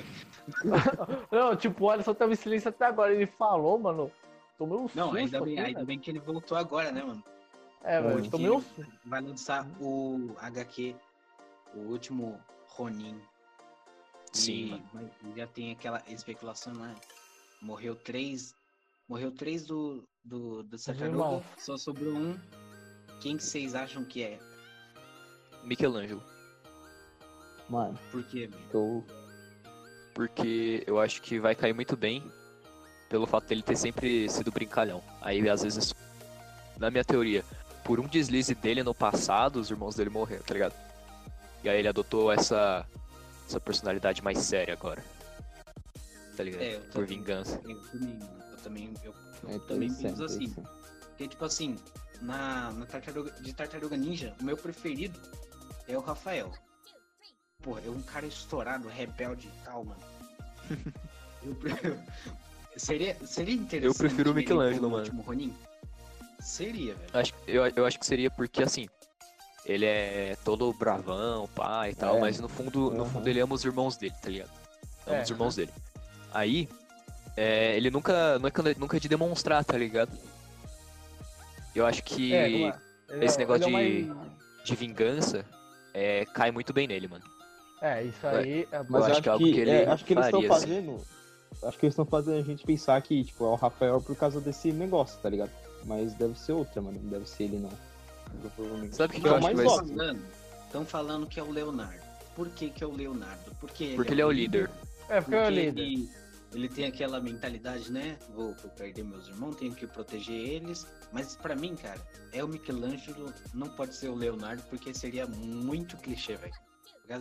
Não, tipo, o Alisson tava em silêncio até agora. Ele falou, mano. Tomei um Não, susto ainda bem, aqui, ainda bem que ele voltou agora, né, mano? É, velho, Porque tomei um susto. Vai lançar o HQ, o último Ronin. Sim, E vai- já tem aquela especulação lá. Morreu três. Morreu três do, do, do Tartaruga. Só sobrou um. Quem que vocês acham que é? Michelangelo. Mano, Por quê, eu. Porque eu acho que vai cair muito bem pelo fato dele ter sempre sido brincalhão. Aí, às vezes, na minha teoria, por um deslize dele no passado, os irmãos dele morreram, tá ligado? E aí ele adotou essa, essa personalidade mais séria agora. tá ligado? É, eu Por também. vingança. Eu também, mano. Eu também, eu, eu É também interessante, penso assim. Porque, tipo assim, na, na tartaruga, de Tartaruga Ninja, o meu preferido é o Rafael. Porra, é um cara estourado, rebelde e tal, mano. Eu, pre- seria, seria interessante. prefiro o Michelangelo, mano. último Ronin? Seria, velho. Acho, eu, eu acho que seria porque, assim, ele é todo bravão, pai e tal, É. mas no fundo, no Aham. fundo ele ama os irmãos dele, tá ligado? Ama É. os irmãos dele. Aí, é, ele nunca, nunca, nunca é de demonstrar, tá ligado? Eu acho que É, é? Ele esse é- negócio ele é de- mais- de vingança é, cai muito bem nele, mano. É, isso aí é Mas Eu eu acho que é algo que ele é, acho que eles estão assim. fazendo. Acho que eles estão fazendo a gente pensar que, tipo, é o Rafael por causa desse negócio, tá ligado? Mas deve ser outra, mano. Não deve ser ele, não. Sabe o que, Porque que eu é o acho que mais vai falando, estão falando que é o Leonardo. Por que, que é o Leonardo? Porque, Porque ele é o líder. É, porque é o Porque líder. ele, ele tem aquela mentalidade, né? Vou, vou perder meus irmãos, tenho que proteger eles. Mas pra mim, cara, é o Michelangelo, não pode ser o Leonardo, porque seria muito clichê, velho.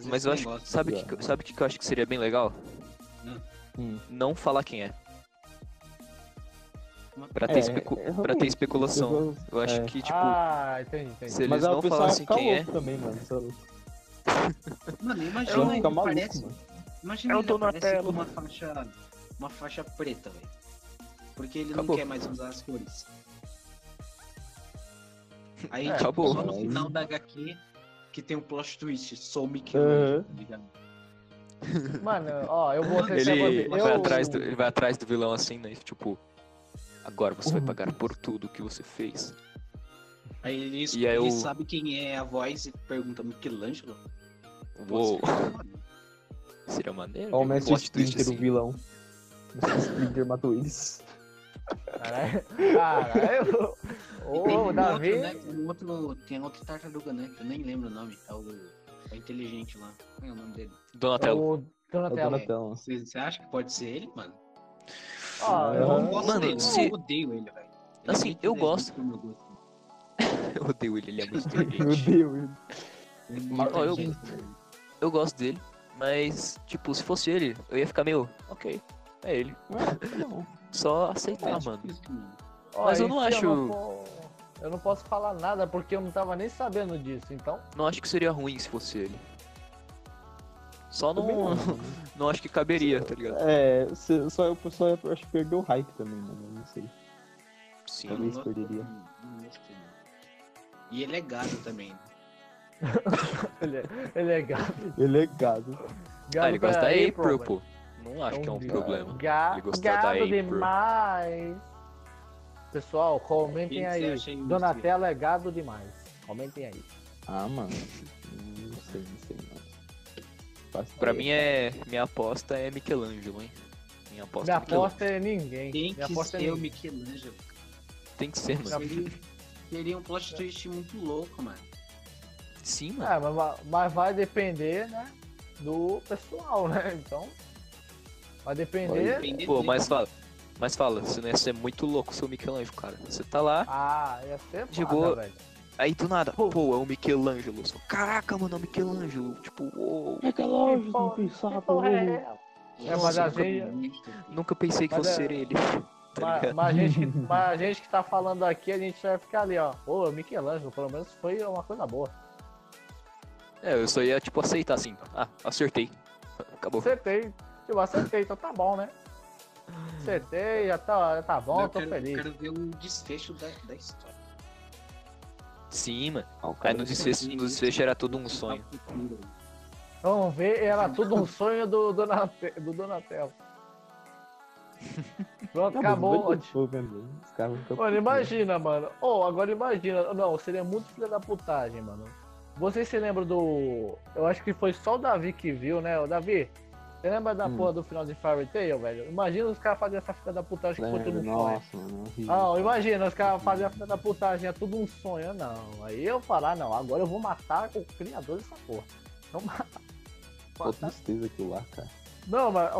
Mas eu acho, gosto. sabe o que, eu- sabe o que eu acho que seria bem legal? Hum. Não falar quem é. Pra É, ter, especu- é, pra ter especulação. eu- Eu acho é. que, tipo, ah, entendi, entendi. se eles Mas aí não falassem quem é, também, mano. Mano, imagina, ele maluco, parece, mano. imagina É o ele aparece Donatello. com uma faixa, uma faixa preta, velho. Porque ele Acabou. não quer mais usar as cores. Aí, É, tipo, só no final da HQ que tem um plot twist, sou o Michelangelo, tá ligado? Mano, ó, eu vou ser ele eu... vai, atrás do, ele vai atrás do vilão assim, né? Tipo, agora você vai pagar por tudo que você fez. Aí ele, E aí ele o- sabe quem é a voz e pergunta Michelangelo. Uou, Pô, seria maneiro. Ó, o um Mestre plot twist Splinter, o assim. vilão. O Mestre Splinter matou eles. Caralho, caralho. Tem Ô, um Davi. outro, né? Tem um outro, tem outro tartaruga, né? Que eu nem lembro o nome. É o, é o inteligente lá. Qual é o nome dele? Donatello. O É o Donatello. Donatello. Você, você acha que pode ser ele, mano? É, Eu não Mano, gosto dele, se- eu odeio ele, velho. Ele Assim, eu gosto. Eu odeio ele, ele é muito inteligente. Ele é Mas, muito ó, eu-. Eu gosto dele, mas, tipo, se fosse ele, eu ia ficar meio, ok, é ele. Ah, não. Só aceitar, É, mano. isso, mano. Ó, mas eu não acho- não po- Eu não posso falar nada porque eu não tava nem sabendo disso, então. Não acho que seria ruim se fosse ele. Só não, não. não acho que caberia, tá ligado? É, se- só o pessoal eu acho que perdeu o hype também, mano. eu Não sei. Sim. Eu Talvez não perderia. não- não não. E ele é gado também. né? Ele é, ele é gato. Ele é gado. gato Ah, ele gosta da April, pô. Não acho que é um problema. Ga Ele gostar da gado April. demais. Pessoal, comentem aí. aí, Donatello é gado demais. Comentem aí. Ah, mano. Não sei, não sei. Faço Pra ideia. mim é. Minha aposta é Michelangelo, hein? Minha aposta Minha é aposta é ninguém. Tem Minha que aposta é ser o ninguém. Michelangelo. Tem que ser, mano. Seria, seria um plot twist muito louco, mano. Sim, mano. É, mas, mas vai depender, né? Do pessoal, né? Então. Vai depender. Depender Pô, mas fala. Mas fala, você não ia ser muito louco seu Michelangelo, cara. Você tá lá, Ah, ia ser De foda, boa. velho. aí do nada, Pô. pô, é o Michelangelo. Só, Caraca, mano, é o Michelangelo. Tipo, uou. Que lógico, não pensar, pô. É, mas a nunca, gente. nunca pensei que Mas fosse é- ser ele. Tá Mas, mas a gente, que- mas a gente que tá falando aqui, a gente vai ficar ali, ó. Ô, Michelangelo, pelo menos foi uma coisa boa. É, eu só ia, tipo, aceitar assim. Ah, acertei. Acabou. Acertei. Tipo, acertei, então tá bom, né? Acertei, já tá, já tá bom, eu tô quero, feliz. quero ver o desfecho da, da história. Sim, mano. Aí no desfecho, no desfecho era tudo um sonho. Vamos ver, era tudo um sonho do, Donate, do Donatello. Pronto, Não, acabou. ficar Mano, putos, imagina, mano. Oh, agora imagina. Não, seria muito filha da putagem, mano. Vocês se lembram do. Eu acho que foi só o Davi que viu, né? O Davi, você lembra da Hum. porra do final de Fairy Tail, velho? Imagina os caras fazerem essa filha da putagem que foi tudo um sonho. Nossa, mano. Não, imagina, os caras fazem a filha da putagem, é tudo um sonho. Não, aí eu falar, não, agora eu vou matar o criador dessa porra. Não matar. Pô, tristeza aquilo lá, cara. Não, mas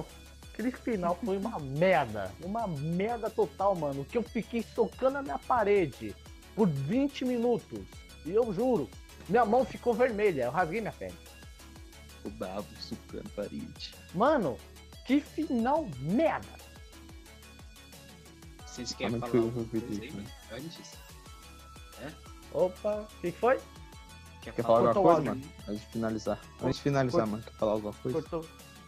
aquele final foi uma merda. Uma merda total, mano. Que eu fiquei socando a minha parede por 20 minutos. E eu juro, minha mão ficou vermelha. Eu rasguei minha pele. O babo sucando parede. Mano, Que final merda! Vocês querem Como falar alguma coisa aí, mano? Antes? Opa, o que foi? Quer, Quer falar falar Cortou alguma coisa, áudio. mano? Antes de finalizar. Antes de finalizar, Cort- mano, quer falar alguma coisa? Cortou.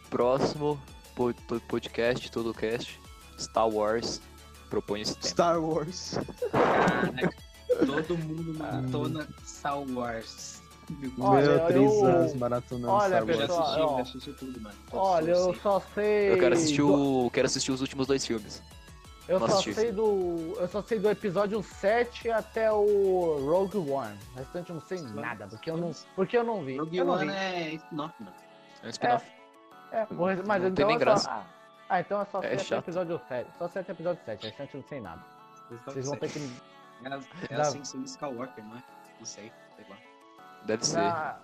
Próximo po- po- podcast, todo cast, Star Wars, propõe esse tema. Star Wars. Caraca, todo mundo maratona Star Wars. Olha, Meu, três eu- anos maratonando Olha, Star Wars. pessoal, assisti, ó. assisti tudo, mano. Todos Olha, eu só sei. Eu quero assistir, do- o, quero assistir os últimos dois filmes. Eu não só assisti. sei do. Eu só sei do episódio 7 até o Rogue One. O restante eu não sei nada, porque eu não, porque eu não vi. Rogue eu não One vi. é spin-off, mano. É um spin-off. É, rest- mas Não tem então nem eu só- graça. ah, ah, então é só É sei até episódio 7. Só sei até o episódio 7, o restante eu não sei nada. Vocês vão ter que. É, é assim, sem Skywalker, não é? Não sei. Deve ser. Ah,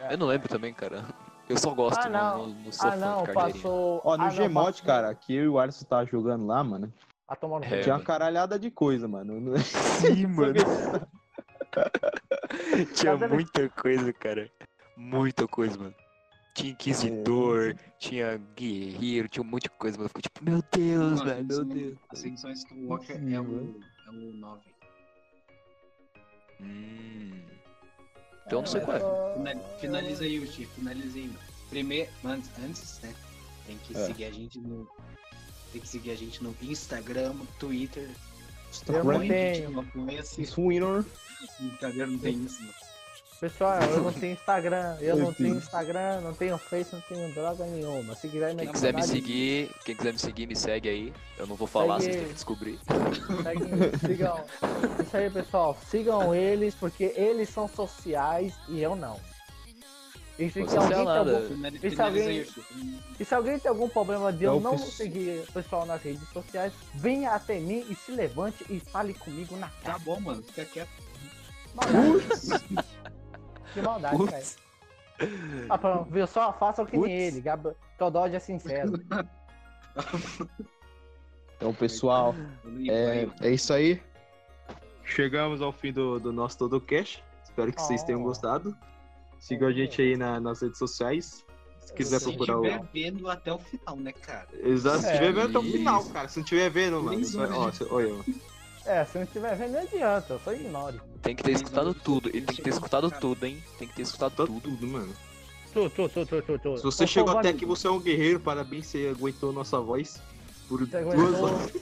é, Eu não lembro também, cara. Eu só gosto, Ah, não. não, não, não sou ah fã não, passou. Ó, no ah, Gmod, passou- cara, que eu e o Alisson tava jogando lá, mano, Ah, tomar no É, tinha uma caralhada de coisa, mano. Sim, mano. Tinha muita coisa, cara. Muita coisa, mano. Tinha Inquisidor, tinha Guerreiro, tinha um monte de coisa, mano. Eu fico tipo, meu Deus, Mano, velho, meu Deus. Ascensão Skywalker é o, é o 9. Hum. Então não sei qual é. Finaliza aí, Uchi, finaliza aí. Primeiro, antes, antes, né? Tem que É. seguir a gente no. Tem que seguir a gente no Instagram, Twitter. Não gente tenho. no Apoia-se. Swinner. Instagram não tem isso, mano. Pessoal, eu não tenho Instagram, eu não tenho Instagram, não tenho Face, não tenho droga nenhuma. Se quiser me Quem quiser me seguir, quem quiser me seguir, me segue aí. Eu não vou falar, Segue vocês têm que descobrir. Segue, sigam. Isso aí, pessoal. Sigam eles, porque eles são sociais e eu não. E se, Você se alguém, é nada. algum, E se alguém- e se alguém tem algum problema de eu não fiz- seguir o pessoal nas redes sociais, venha até mim e se levante e fale comigo na Tá cara. bom, mano. Fica quieto. Maldade. que maldade, velho. Putz. Ah, pronto, viu só? Façam que nem ele. Gab... Todódio é sincero. Então, pessoal, é, é isso aí. Chegamos ao fim do, do nosso Todo Cash. Espero que vocês tenham Oh. gostado. Sigam a gente aí na- nas redes sociais. Se quiser Se procurar estiver o. vendo até o final, né, cara? Exato, se É, estiver vendo até o final, cara. Se não estiver vendo, mano. Olha, ó. É, se não estiver vendo, não adianta, eu só ignore. Tem que ter escutado tudo. Ele tem que ter escutado tudo, hein? Tem que ter escutado tudo. tudo, mano. Tu, tu, tu, tu, tu, tu. Se você chegou até aqui, você é um guerreiro. Parabéns, você aguentou nossa voz por Você duas aguentou, horas.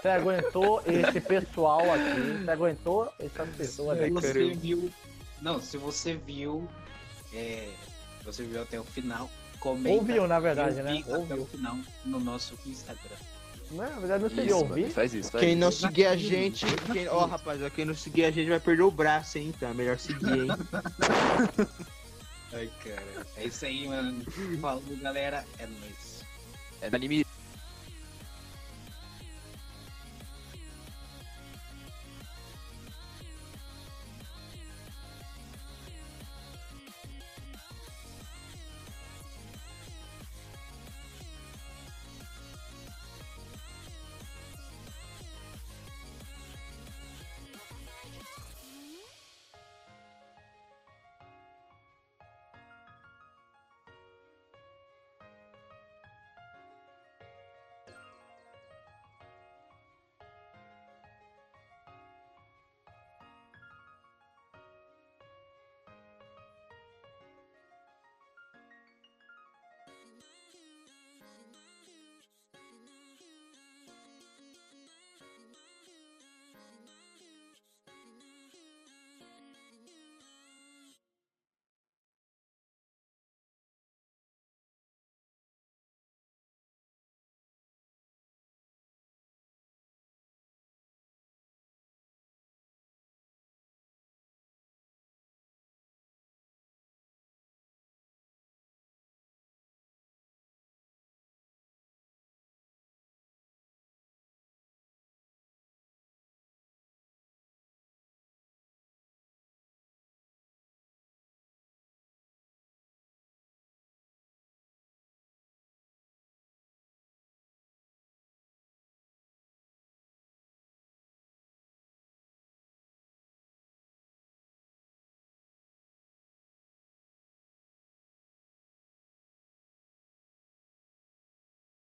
você aguentou esse pessoal aqui, você aguentou essas pessoas Se aqui. você caramba. viu. Não, se você viu. É, você viu até o final, comenta. Ouviu, na verdade, né? vi Até o Ouviu. final no nosso Instagram. Não, na verdade, não seria Isso, mano. ouvir. Faz isso, faz Quem isso. não seguir a gente. Quem... Ó, rapaz, ó, quem não seguir a gente vai perder o braço, hein? Então é melhor seguir, hein? Ai, cara. É isso aí, mano. Falou, galera. É nóis. É anime